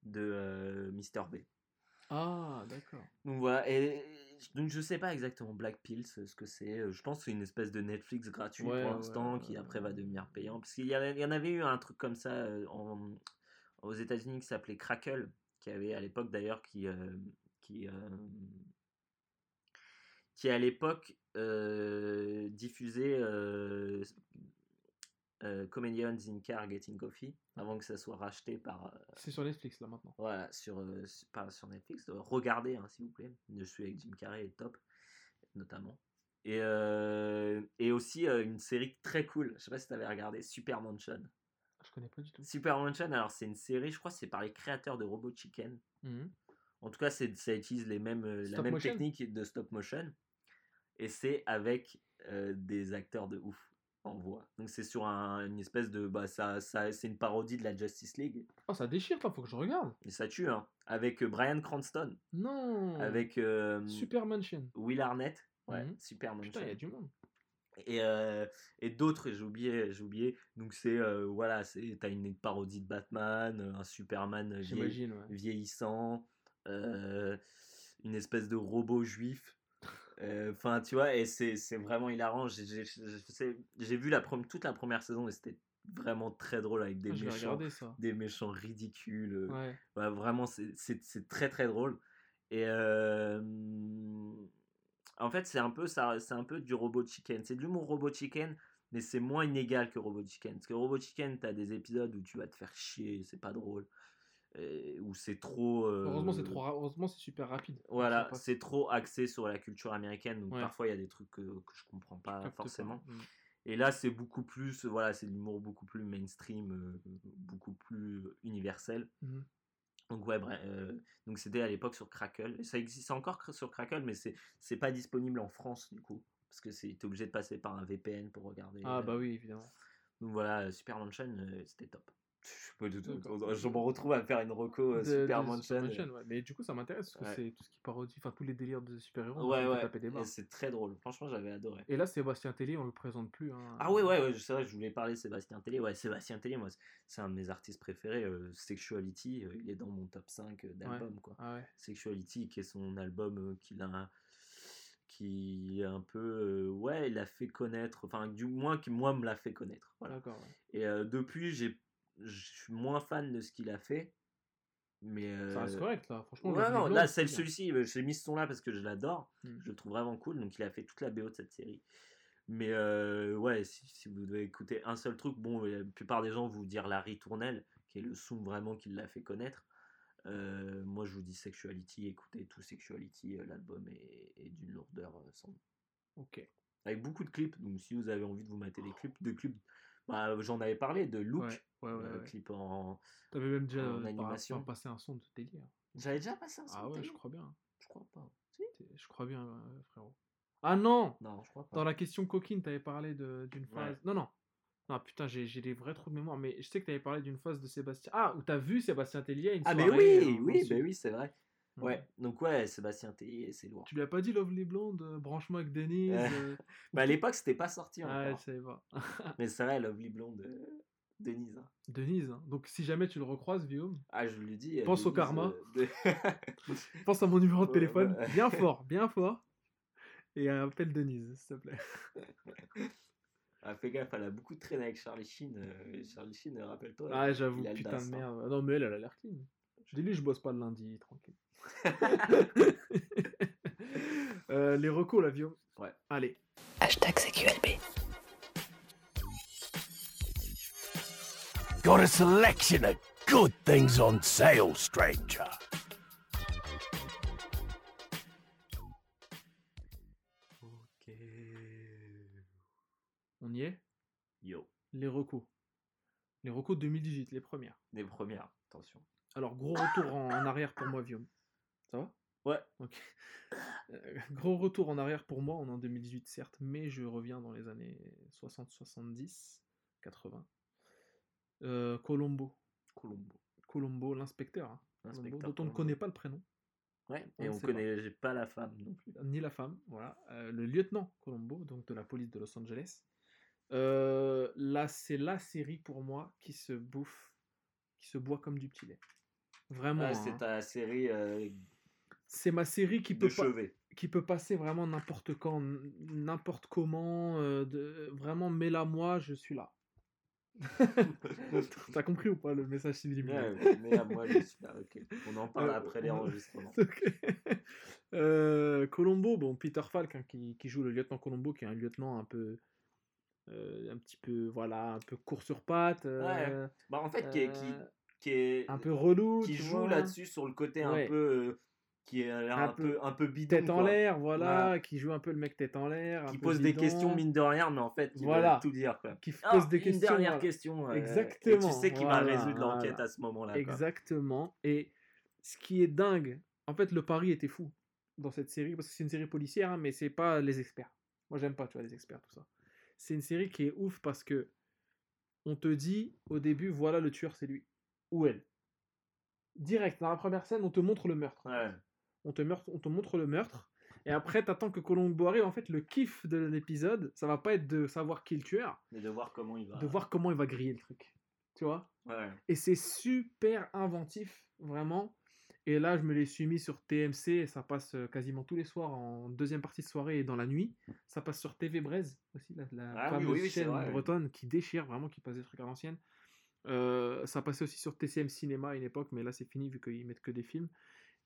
de euh, Mr. B. ah d'accord. Donc voilà, et donc je sais pas exactement Black Pills ce que c'est. euh, Je pense que c'est une espèce de Netflix gratuit Ouais, pour l'instant ouais, qui après va devenir payant. Parce qu'il y, en- il y en avait eu un truc comme ça euh, en, aux États-Unis qui s'appelait Crackle, qui avait à l'époque d'ailleurs qui. euh, qui euh, qui à l'époque euh, diffusait euh, Comedians in Car Getting Coffee avant que ça soit racheté par, euh, C'est sur Netflix là maintenant. voilà, sur, euh, pas sur Netflix. euh, regardez, hein, s'il vous plaît. Je suis avec Jim Carrey et top, notamment. Et, et aussi une série très cool. Je sais pas si tu avais regardé Super Mansion. Je connais pas du tout. Super Mansion, alors c'est une série, je crois c'est par les créateurs de Robot Chicken. Mhm. En tout cas, c'est, ça utilise les mêmes, la même motion technique de stop motion. Et c'est avec des acteurs de ouf Donc c'est sur un- une espèce de. Bah, ça, ça, c'est une parodie de la Justice League. Oh, ça déchire, toi, faut que je regarde. Et ça tue, hein. Avec euh, Brian Cranston. Non. Avec euh, Super Mansion. Will Arnett. Ouais, super Mansion. Putain, il y a du monde. Et, euh, et d'autres, j'ai oublié, j'ai oublié. Donc c'est euh, voilà, c'est t'as une parodie de Batman, un Superman J'imagine, ouais. vieillissant, euh, une espèce de robot juif. Euh, Enfin, tu vois, et c'est c'est vraiment hilarant. J'ai vu la toute la première saison et c'était vraiment très drôle avec des Ah, méchants, regarder des méchants ridicules. euh, Ouais. Vraiment, c'est- très très drôle. Et euh, en fait, c'est un peu ça, c'est un peu du robot chicken. C'est de l'humour robot chicken, mais c'est moins inégal que robot chicken. Parce que robot chicken, t'as des épisodes où tu vas te faire chier, c'est pas drôle, où c'est trop. euh, Heureusement, c'est trop Heureusement, c'est super rapide. Voilà, c'est trop axé sur la culture américaine. Donc Ouais. parfois, il y a des trucs que, que je comprends Je pas forcément. Mm. Et là, c'est beaucoup plus, voilà, c'est de l'humour beaucoup plus mainstream, euh, beaucoup plus universel. Mhm. Donc ouais, bref, euh, donc c'était à l'époque sur Crackle. Ça existe encore sur Crackle, mais c'est c'est pas disponible en France du coup, parce que c'est obligé de passer par un VPN pour regarder. Ah euh, bah oui, évidemment. Donc voilà, Super Mansion, euh, c'était top. Je, m'en retrouve à faire une reco euh, De- Super de Mansion. Mansion, ouais. Mais du coup, ça m'intéresse parce que Ouais. c'est tout ce qui parodie, enfin tous les délires de super-héros. Ouais, me ouais, c'est très drôle. Franchement, j'avais adoré. Et là, Sébastien Tellier, on le présente plus. hein. Ah ouais, ouais, ouais, c'est vrai, je voulais parler de Sébastien Tellier. Ouais, Sébastien Tellier, moi, c'est- un de mes artistes préférés. euh, Sexuality, euh, il est dans mon top 5 euh, d'albums, quoi. Ah. Sexuality, qui est son album euh, qu'il a qui est un peu euh, ouais il a fait connaître enfin du moins qui moi me l'a fait connaître voilà ouais. et euh, depuis j'ai je suis moins fan de ce qu'il a fait mais Ça reste euh, correct là. Franchement, ouais, non, là c'est celui-ci euh, j'ai mis ce son là parce que je l'adore Mm. je le trouve vraiment cool donc il a fait toute la BO de cette série mais euh, ouais si, si vous devez écouter un seul truc bon la plupart des gens vont vous dire la ritournelle qui est le son vraiment qui l'a fait connaître euh, moi, je vous dis Sexuality, écoutez tout Sexuality, l'album est, est d'une lourdeur sans. Ok. Avec beaucoup de clips, donc si vous avez envie de vous mater des clips, de clips, bah, j'en avais parlé, de Look, Ouais, ouais, ouais. euh, clip en. T'avais même déjà en euh, animation. passé un son de délire. J'avais déjà passé un son Ah ouais, je crois bien. Je crois pas. Si Je crois bien, euh, frérot. Ah non Non, je crois pas. Dans la question coquine, t'avais parlé de- d'une phase. Non, non. Non, putain, j'ai des vrais trous de mémoire, mais je sais que t'avais parlé d'une phase de Sébastien. Ah, où t'as vu Sébastien Tellier une Ah, mais oui, euh, oui, bah oui, c'est vrai. Ouais, donc ouais, Sébastien Tellier, c'est lourd. Tu lui as pas dit Lovely Blonde, euh, branchement avec Denise Euh, euh, Bah, à l'époque, c'était pas sorti Ah, je encore. savais pas. Mais c'est vrai, Lovely Blonde, euh, Denise. hein. Denise, hein. donc si jamais tu le recroises, Guillaume, Ah, je lui dis. euh, Pense au Denise, karma. euh, de- pense à mon numéro de Ouais, téléphone, ouais. bien fort, bien fort, et appelle Denise, s'il te plaît. Ah, fais gaffe, elle a beaucoup traîné avec Charlie Sheen. euh, Charlie Sheen, euh, rappelle-toi. Ah, j'avoue, il a le putain DAS, de hein. merde. Ah Non, mais elle, elle a l'air clean. Je dis lui, je bosse pas le lundi, tranquille. Euh, les recos, là, Guillaume. Ouais. Allez. Hashtag CQLB. Got a selection of good things on sale, stranger. Ok. On y est? Yo, Les recos. Les recos 2018, les premières. les premières, attention. Alors, gros retour en, en arrière pour moi, Guillaume. Ça va? Ouais. Ok. Euh, gros retour en arrière pour moi, on est en 2018 certes, mais je reviens dans les années 60, 70, 80. Euh, Colombo. Colombo. Colombo, l'inspecteur. hein. Colombo, dont on ne connaît pas le prénom, Ouais, et ne on sait connaît pas la femme non plus. ni la femme, voilà. Euh, le lieutenant Colombo, donc de la police de Los Angeles. Euh, là, c'est la série pour moi qui se bouffe, qui se boit comme du petit lait. Vraiment. Ah, hein. c'est ta série euh, C'est ma série qui peut, pas- qui peut passer vraiment n'importe quand, n'importe comment. euh, de... Vraiment, mets-la moi, je suis là. T'as compris ou pas le message subliminal? Ouais, mais là, moi, je suis là, ok. On en parle Euh, après les enregistrements. Euh, Colombo, bon, Peter Falk hein, qui, qui joue le lieutenant Colombo, qui est un lieutenant un peu, euh, un petit peu, voilà, un peu court sur pattes, euh, Bah, en fait, qui est, qui, qui est- un peu relou, qui joue là-dessus sur le côté Ouais. un peu. Qui l'air Un un, peu, peu un peu bidon. tête en l'air, voilà, Voilà. qui joue un peu le mec tête en l'air, Qui pose des questions, mine de rien, mais en fait, qui Voilà. tout dire. Quoi. qui Ah, pose des une questions. dernière voilà. question. euh, Et Exactement, tu sais qu'il va résoudre l'enquête voilà. à ce moment-là. quoi. Exactement. Et ce qui est dingue, en fait, le pari était fou dans cette série, parce que c'est une série policière, hein, mais c'est pas les experts. Moi, j'aime pas, tu vois, les experts, tout ça. C'est une série qui est ouf parce que on te dit au début, voilà le tueur, c'est lui. Ou elle. Direct, dans la première scène, on te montre le meurtre. Ouais. On te, on te montre le meurtre. Et après, t'attends que Colombo arrive. En fait, le kiff de l'épisode, ça va pas être de savoir qui est le tueur, Mais de voir comment il va. de voir comment il va griller le truc. Tu vois? Ouais. Et c'est super inventif, vraiment. Et là, je me les suis mis sur TMC et ça passe euh, quasiment tous les soirs en deuxième partie de soirée et dans la nuit. Ça passe sur TV Braise aussi, la, la Ah fameuse oui, oui, c'est chaîne vrai, oui. bretonne qui déchire vraiment, qui passe des trucs à l'ancienne. Euh, ça passait aussi sur TCM Cinéma à une époque, mais là c'est fini vu qu'ils mettent que des films.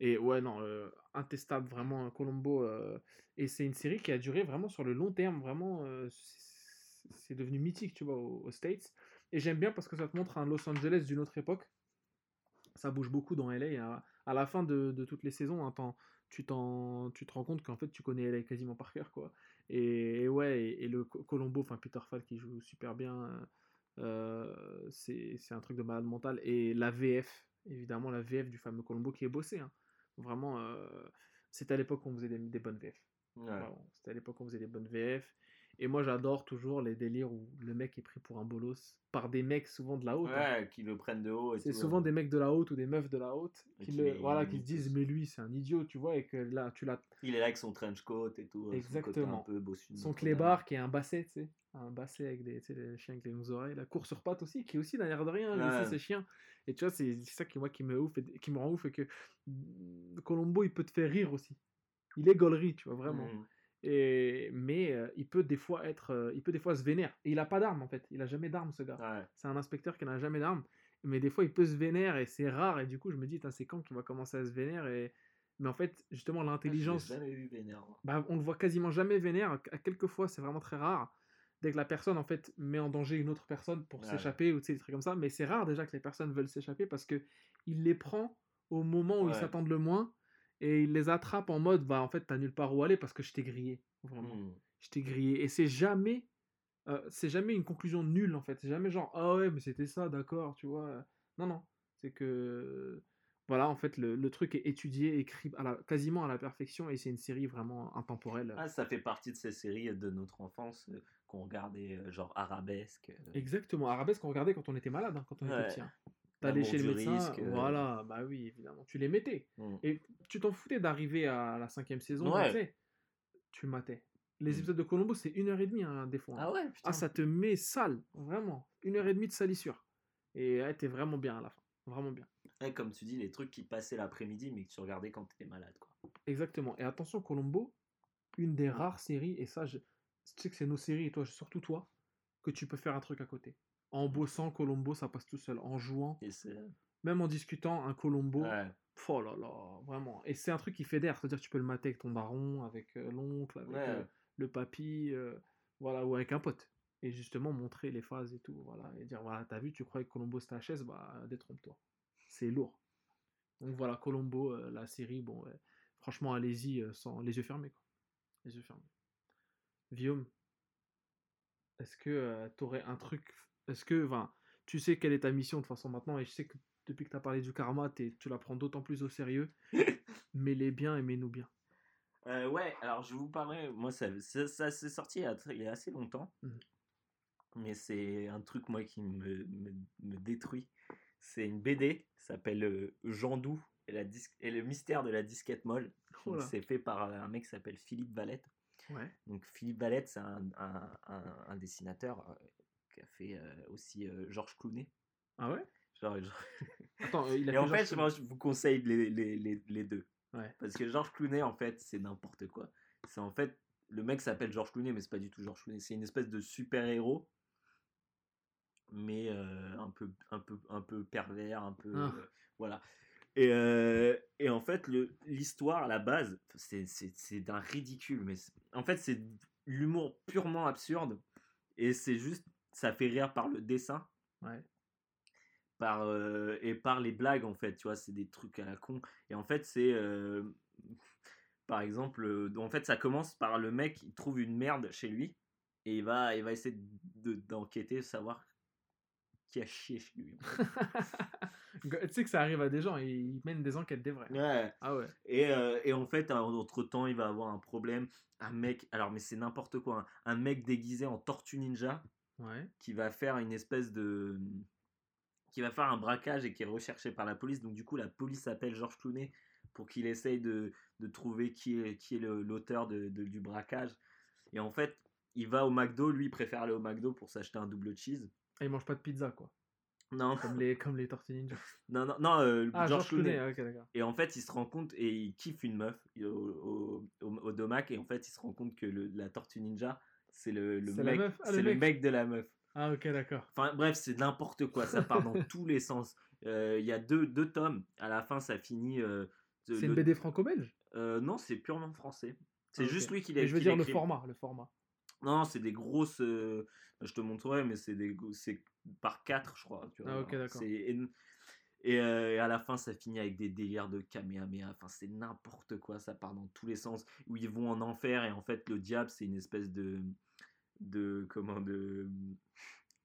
Et ouais, non, euh, intestable vraiment Colombo. euh, et c'est une série qui a duré vraiment sur le long terme, vraiment. euh, c'est- devenu mythique, tu vois, aux, States. Et j'aime bien parce que ça te montre un Los Angeles d'une autre époque. Ça bouge beaucoup dans LA. et À, la fin de, toutes les saisons, hein, tu, tu te rends compte qu'en fait tu connais LA quasiment par cœur. Quoi. Et, ouais, et, le Co- Colombo, enfin Peter Falk qui joue super bien, c'est c'est un truc de malade mental. Et la VF, évidemment, la VF du fameux Colombo qui est bossé. hein. Vraiment, euh, c'était à l'époque où on faisait des, des bonnes VF. Ouais. C'était à l'époque où on faisait des bonnes VF. Et moi, j'adore toujours les délires où le mec est pris pour un bolos par des mecs souvent de la haute. hein. Ouais, qui le prennent de haut. C'est souvent des mecs de la haute ou des meufs de la haute qui, qui le- voilà, qui se disent mais lui c'est un idiot, tu vois, et que là tu l'as Il est là avec son trench coat et tout. son côté Exactement. Un peu bossu son clébard qui est un basset, tu sais, un basset avec des, tu sais, les chiens avec les longues oreilles, la course sur pattes aussi, qui aussi n'a l'air de rien, lui Ouais. aussi, ses chiens. Et tu vois, c'est ça qui moi qui me ouf, et, qui me rend ouf, et que Colombo il peut te faire rire aussi. Il est gaulerie, tu vois, vraiment. Mhm. Et, mais euh, il peut des fois être, euh, il peut des fois se vénère. Et il a pas d'arme en fait, il a jamais d'arme ce gars. Ouais. C'est un inspecteur qui n'a jamais d'arme. Mais des fois, il peut se vénère et c'est rare. Et du coup, je me dis, c'est quand qu'il va commencer à se vénère et... Mais en fait, justement, Ah, l'intelligence, jamais vu vénère. moi. bah, on le voit quasiment jamais vénère. À quelques fois, c'est vraiment très rare. Dès que la personne, en fait, met en danger une autre personne pour s'échapper ou des trucs comme ça. Mais c'est rare déjà que les personnes veulent s'échapper parce que il les prend au moment où ils s'attendent le moins et il les attrape en mode, bah, en fait, t'as nulle part où aller parce que je t'ai grillé. Vraiment Mhm. je t'ai grillé. Et c'est jamais, euh, c'est jamais une conclusion nulle en fait. C'est jamais genre ah ouais mais c'était ça, d'accord, tu vois? Non non, c'est que voilà en fait le, le truc est étudié, écrit à la, quasiment à la perfection et c'est une série vraiment intemporelle. Ah, ça fait partie de ces séries de notre enfance euh, qu'on regardait, euh, genre arabesque. euh, Exactement. Arabesque qu'on regardait quand on était malade, hein, quand on était petit. hein. T'allais chez le médecin, risque, euh. voilà, bah oui évidemment, tu les mettais. mm. Et tu t'en foutais d'arriver à la cinquième saison, Ouais. tu sais, tu matais. Les Mm. épisodes de Colombo c'est une heure et demie hein, des fois. hein. Ah ouais, putain. Ah, ça te met sale, vraiment. Une heure et demie de salissure. Et ouais, t'es vraiment bien à la fin. Vraiment bien. Ouais, comme tu dis, les trucs qui passaient l'après-midi, mais que tu regardais quand t'étais malade. Quoi. Exactement. Et attention, Colombo, une des rares séries, et ça, je... tu sais que c'est nos séries, et toi, surtout toi, que tu peux faire un truc à côté. En bossant, Colombo, ça passe tout seul. En jouant, même en discutant, un Colombo, Ouais. oh là là, vraiment. Et c'est un truc qui fédère, c'est-à-dire tu peux le mater avec ton daron, avec euh, l'oncle, avec Ouais. euh, le papy, euh, voilà, ou avec un pote. Et justement montrer les phases et tout, voilà, et dire, voilà, t'as vu, tu croyais que Colombo c'était la chaise, bah détrompe-toi. C'est lourd. Donc voilà, Colombo, euh, la série, bon, ouais, franchement, allez-y euh, sans les yeux fermés, quoi. Les yeux fermés. Guillaume, est-ce que tu t'aurais un truc, est-ce que, enfin, tu sais quelle est ta mission de toute façon maintenant, et je sais que depuis que tu as parlé du karma, tu la prends d'autant plus au sérieux. Mets-les bien et mets-nous bien. Euh, ouais, alors je vous parlerai. Moi, ça, ça, ça s'est sorti il y, a, assez longtemps. Mhm. Mais c'est un truc, moi, qui me, me, me détruit. C'est une BD, s'appelle euh, Jean Doux et, la dis- et le mystère de la disquette molle. Oh. C'est fait par un mec qui s'appelle Philippe Valette. Ouais. Donc Philippe Valette, c'est un, un, un- un dessinateur euh, qui a fait euh, aussi euh, Georges Clooney. Ah ouais? Genre, genre- Attends, il a Et en fait, Clooney. je vous conseille les, les, les, les deux. Ouais. Parce que Georges Clooney, en fait, c'est n'importe quoi. C'est en fait, le mec s'appelle Georges Clooney, mais c'est pas du tout Georges Clooney. C'est une espèce de super-héros, mais euh, un, peu, un, peu, un peu pervers, un peu. Ah. euh, voilà. Et, euh, et en fait, l'histoire à la base, c'est- d'un ridicule. Mais en fait, c'est de l'humour purement absurde. Et c'est juste, ça fait rire par le dessin Ouais. par euh, et par les blagues en fait tu vois c'est des trucs à la con et en fait c'est euh, par exemple en fait ça commence par le mec il trouve une merde chez lui et il va il va essayer de- d'enquêter savoir qui a chié chez lui tu sais que ça arrive à des gens, ils mènent des enquêtes des vrais. ouais Ah ouais. et, euh, et en fait entre temps il va avoir un problème un mec alors mais c'est n'importe quoi hein. un mec déguisé en tortue ninja Ouais. qui va faire une espèce de qui va faire un braquage et qui est recherché par la police donc du coup la police appelle Georges Clooney pour qu'il essaye de, de trouver qui est, qui est l'auteur de, de- du braquage. Et en fait, il va au McDo, lui il préfère aller au McDo pour s'acheter un double cheese. Et il mange pas de pizza, quoi. Non, Comme les, comme les Tortues Ninja. non, non, non euh, Ah, George Clooney. Et en fait, il se rend compte et il kiffe une meuf au, au, au- au domac. Et en fait, il se rend compte que le- la tortue ninja, c'est le, le mec, Ah, le mec. mec de la meuf. Ah, ok, d'accord. Enfin bref, c'est n'importe quoi, ça part dans tous les sens. Euh, Il y a deux, deux tomes, à la fin ça finit... euh, C'est une BD franco-belge? Non, c'est purement français. C'est Ah, juste lui qui l'a je veux dire le format, le format. Non, c'est des grosses... euh, je te montrerai, mais c'est des c'est par quatre, je crois. tu vois, Ah, ok, d'accord. Et, euh, et à la fin, ça finit avec des délires de Kamehameha. Enfin, c'est n'importe quoi. Ça part dans tous les sens. Où ils vont en enfer. Et en fait, le diable, c'est une espèce de. de comment de.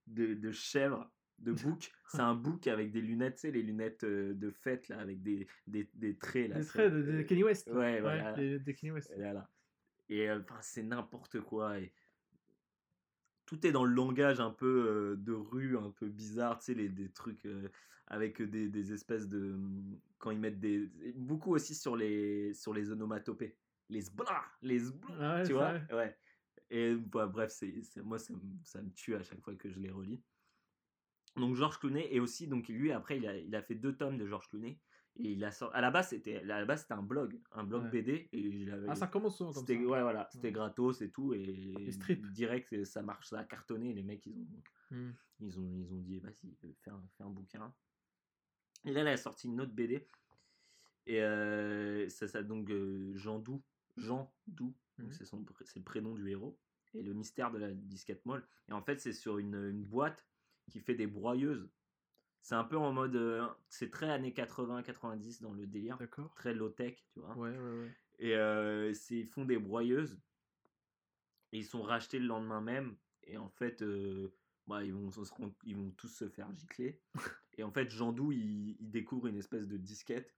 de, de chèvre. De bouc. c'est un bouc avec des lunettes, tu sais, les lunettes de fête, là, avec des, des, des traits. Là, sur- traits de, de Kenny West. là. Ouais, voilà. des- des Kenny West. et voilà. Et enfin, c'est n'importe quoi. Et tout est dans le langage un peu euh, de rue, un peu bizarre, tu sais, les, des trucs euh, avec des, des espèces de. hum, Quand ils mettent des. Beaucoup aussi sur les, sur les onomatopées. Les zbla, les zbla, Ah ouais, tu vois? vrai. Ouais. Et bah, bref, c'est, moi, ça, me- ça me tue à chaque fois que je les relis. Donc, Georges Clooney, et aussi, donc lui, après, il a, il a fait deux tomes de Georges Clooney. Et il a sorti, à la base, c'était, à la base, c'était un blog, un blog Ouais. BD. Et il avait, Ah, ça commence souvent comme ça. c'était ouais, voilà, c'était Ouais. gratos et tout et Les strips. direct et ça marche, ça a cartonné. Les mecs ils ont Hmm. ils ont ils ont dit vas-y euh, fais un, fais un bouquin. Et là elle a sorti une autre BD et euh, ça ça donc euh, Jean Doux Jean Doux donc Mhm. c'est son c'est le prénom du héros et le mystère de la disquette molle et en fait c'est sur une, une boîte qui fait des broyeuses. C'est un peu en mode euh, c'est très années 80 90 dans le délire, D'accord. très low tech, tu vois. Ouais, ouais, ouais. Et euh, ils font des broyeuses. Et ils sont rachetés le lendemain même. Et en fait, euh, bah, ils, vont, ils tous se faire gicler. et en fait, Jean Doux, il, il découvre une espèce de disquette.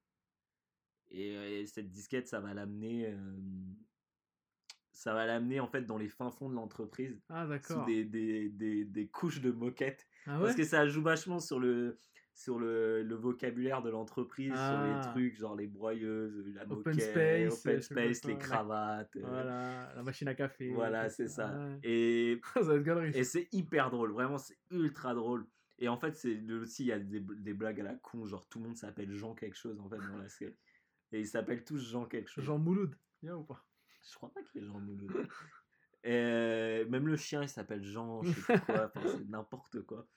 Et, cette disquette, ça va l'amener. ça va l'amener en fait dans les fins fonds de l'entreprise, Ah, sous d'accord. des, des, des, des couches de moquettes. Ah Parce que ça joue vachement sur le, sur le, le vocabulaire de l'entreprise, sur Ah. les trucs, genre les broyeuses, la Open moquette, space, open quoi, les cravates. euh, Voilà, la machine à café. voilà, c'est ça. Ouais. Et, et c'est hyper drôle, vraiment, c'est ultra drôle. Et en fait, c'est aussi, il y a des, des blagues à la con, genre tout le monde s'appelle Jean quelque chose en fait dans la série. Et ils s'appellent tous Jean quelque chose. Jean Mouloud. Y'a ou pas? Je crois pas qu'il y ait Jean Mouloud. Et euh, même le chien, il s'appelle Jean, je sais pas quoi, enfin, c'est n'importe quoi.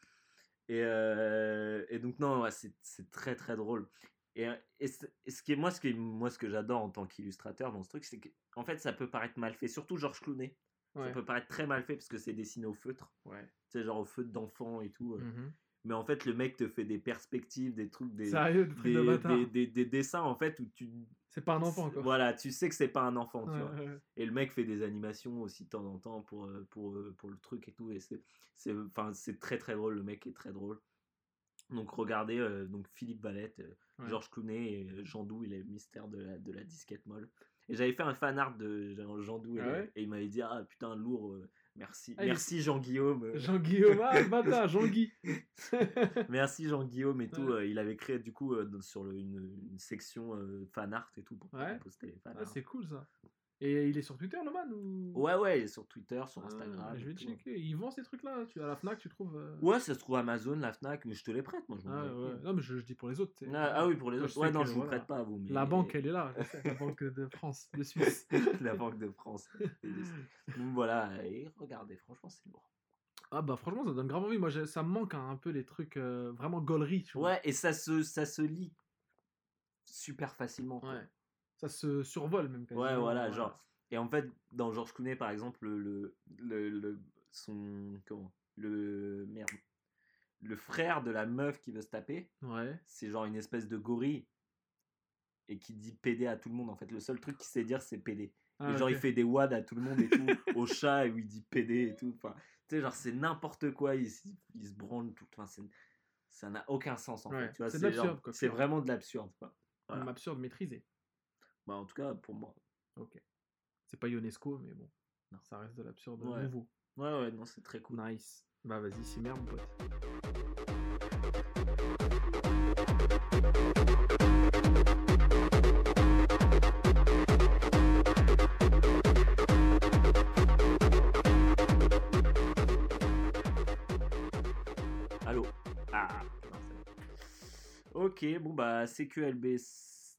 Et, euh, et donc, non, ouais, c'est très très drôle. Et, et, ce qui est, moi, ce, qui est- moi, ce que j'adore en tant qu'illustrateur dans ce truc, c'est qu'en fait, ça peut paraître mal fait, surtout Georges Clooney. Ça peut paraître très mal fait parce que c'est dessiné au feutre, Ouais. tu sais, genre au feutre d'enfant et tout. euh. Mhm. Mais en fait, le mec te fait des perspectives, des trucs, des, Sérieux, des, des- des dessins en fait où tu. C'est pas un enfant, quoi. Voilà, tu sais que c'est pas un enfant, tu Ouais, vois. ouais. Et le mec fait des animations aussi de temps en temps pour, euh, pour, euh, pour le truc et tout. Et c'est, c'est, enfin, c'est très très drôle. Le mec est très drôle. Donc regardez euh, donc Philippe Valette, euh, Ouais. Georges Clooney et Jean Doux, il est le mystère de la, de la disquette molle. Et j'avais fait un fan art de Jean, Jean Doux et, Ah ouais? et il m'avait dit Ah putain, lourd, euh, merci. Ah, merci Jean-Guillaume. euh, Jean-Guillaume, ah, bâtard, Jean-Guy. Merci Jean-Guillaume et tout. Ouais. euh, il avait créé du coup euh, sur le- une, une section fan art et tout pour Ouais. poster les fan Ah, c'est cool ça. Et il est sur Twitter, le man ou... Ouais, ouais, il est sur Twitter, sur Ah, Instagram. je vais checker. Ils vendent ces trucs-là. Tu, à la Fnac, tu trouves. euh, Ouais, ça se trouve Amazon, la Fnac, mais je te les prête, moi. Je Ah, ouais. Non, mais je, je dis pour les autres. Ah, ah oui, pour les autres. Ouais, non, je vous voilà. prête pas à vous. Mais... La banque, elle est là. la Banque de France, de Suisse. la Banque de France. Donc voilà, et regardez, franchement, c'est lourd. Ah bah franchement, ça donne grave envie. Moi, ça me manque hein, un peu les trucs euh, vraiment gaulerie. tu vois. Ouais, et ça se, ça se lit super facilement. Ouais. Ça se survole même. Ouais, quasiment, voilà, ouais. genre. Et en fait, dans Georges Clooney, par exemple, le, le, le, son. Comment Le. Merde. Le frère de la meuf qui veut se taper, Ouais. c'est genre une espèce de gorille. Et qui dit PD à tout le monde, en fait. Le seul truc qu'il sait dire, c'est PD. Ah, et genre, il fait des wads à tout le monde et tout, au chat, et où il dit PD et tout. Enfin, tu sais, genre, c'est n'importe quoi, il, il se branle tout. Enfin, ça n'a aucun sens, en Ouais, fait. C'est vraiment de l'absurde. Voilà. Absurde maîtrisé. Bah, en tout cas, pour moi. Ok. C'est pas Ionesco, mais bon. Non. Ça reste de l'absurde ouais. nouveau. Ouais, ouais, non, c'est très cool. Nice. Bah, vas-y, c'est merde, mon pote. Allô Ah, Ok, bon, bah, CQLB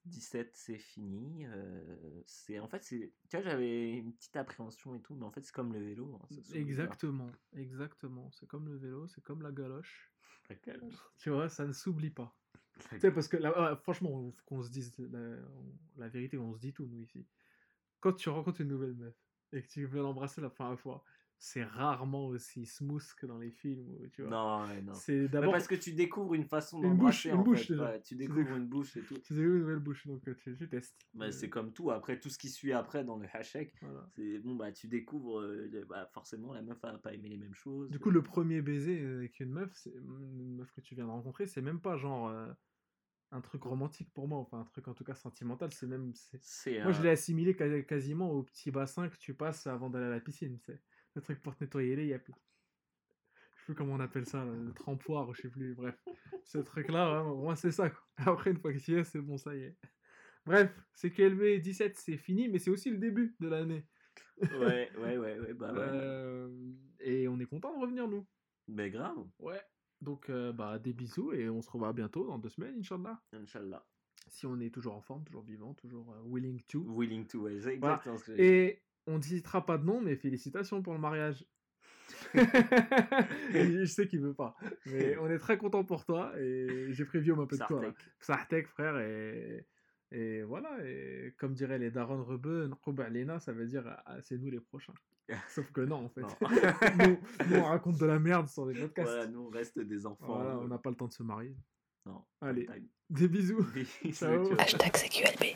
17 c'est fini. euh, c'est en fait c'est tu vois j'avais une petite appréhension et tout, mais en fait c'est comme le vélo. hein. Exactement, exactement. C'est comme le vélo, c'est comme la galoche. La galoche. Tu vois, ça ne s'oublie pas. Tu sais, parce que là, ah, franchement, qu'on se dise la, la vérité, on se dit tout, nous, ici. Quand tu rencontres une nouvelle meuf et que tu veux l'embrasser la première fois, c'est rarement aussi smooth que dans les films, tu vois. Non, non. C'est Mais d'abord, parce que tu découvres une façon Une bouche, d'embrasser une en bouche, fait. déjà. ouais, tu découvres découvres- une bouche et tout. tu sais, une nouvelle bouche, donc euh, tu, tu testes. Bah, Euh, c'est comme tout. Après, tout ce qui suit après dans le hashtag, voilà. c'est bon, bah tu découvres. euh, bah, forcément, la meuf a pas aimé les mêmes choses. Du coup, le premier baiser euh, avec une meuf, c'est une meuf que tu viens de rencontrer, c'est même pas genre euh, un truc romantique pour moi, enfin un truc en tout cas sentimental, c'est même. c'est- c'est. Moi, je euh, l'ai assimilé quasi- quasiment au petit bassin que tu passes avant d'aller à la piscine, c'est le truc pour te nettoyer les yeux. Je sais plus comment on appelle ça, là, le trempoir, je sais plus, bref. Ce truc-là, vraiment, moi, c'est ça. quoi. Après, une fois que tu y es, c'est bon, ça y est. Bref, c'est QLB 17, c'est fini, mais c'est aussi le début de l'année. Ouais, ouais, ouais, ouais, bah ouais. Euh, et on est content de revenir, nous. Mais grave, Ouais. Donc, euh, bah, des bisous et on se revoit bientôt dans deux semaines, Inch'Allah. Inch'Allah. Si on est toujours en forme, toujours vivant, toujours euh, willing to. Willing to, ouais, c'est Voilà. exactement ce que. Et on ne citera pas de nom, mais félicitations pour le mariage. je sais qu'il veut pas. Mais on est très content pour toi et j'ai prévu un peu de toi. là. Sartek. Frère. Et, et voilà. Et comme diraient les Daron Rebeu, Alena, ça veut dire ah, c'est nous les prochains. Sauf que non, en fait. Non. nous, nous, on raconte de la merde sur les podcasts. Voilà, nous on reste des enfants. Voilà, euh, on n'a pas le temps de se marier. Non. Allez. time. Des bisous. Ciao. Hashtag CQLB.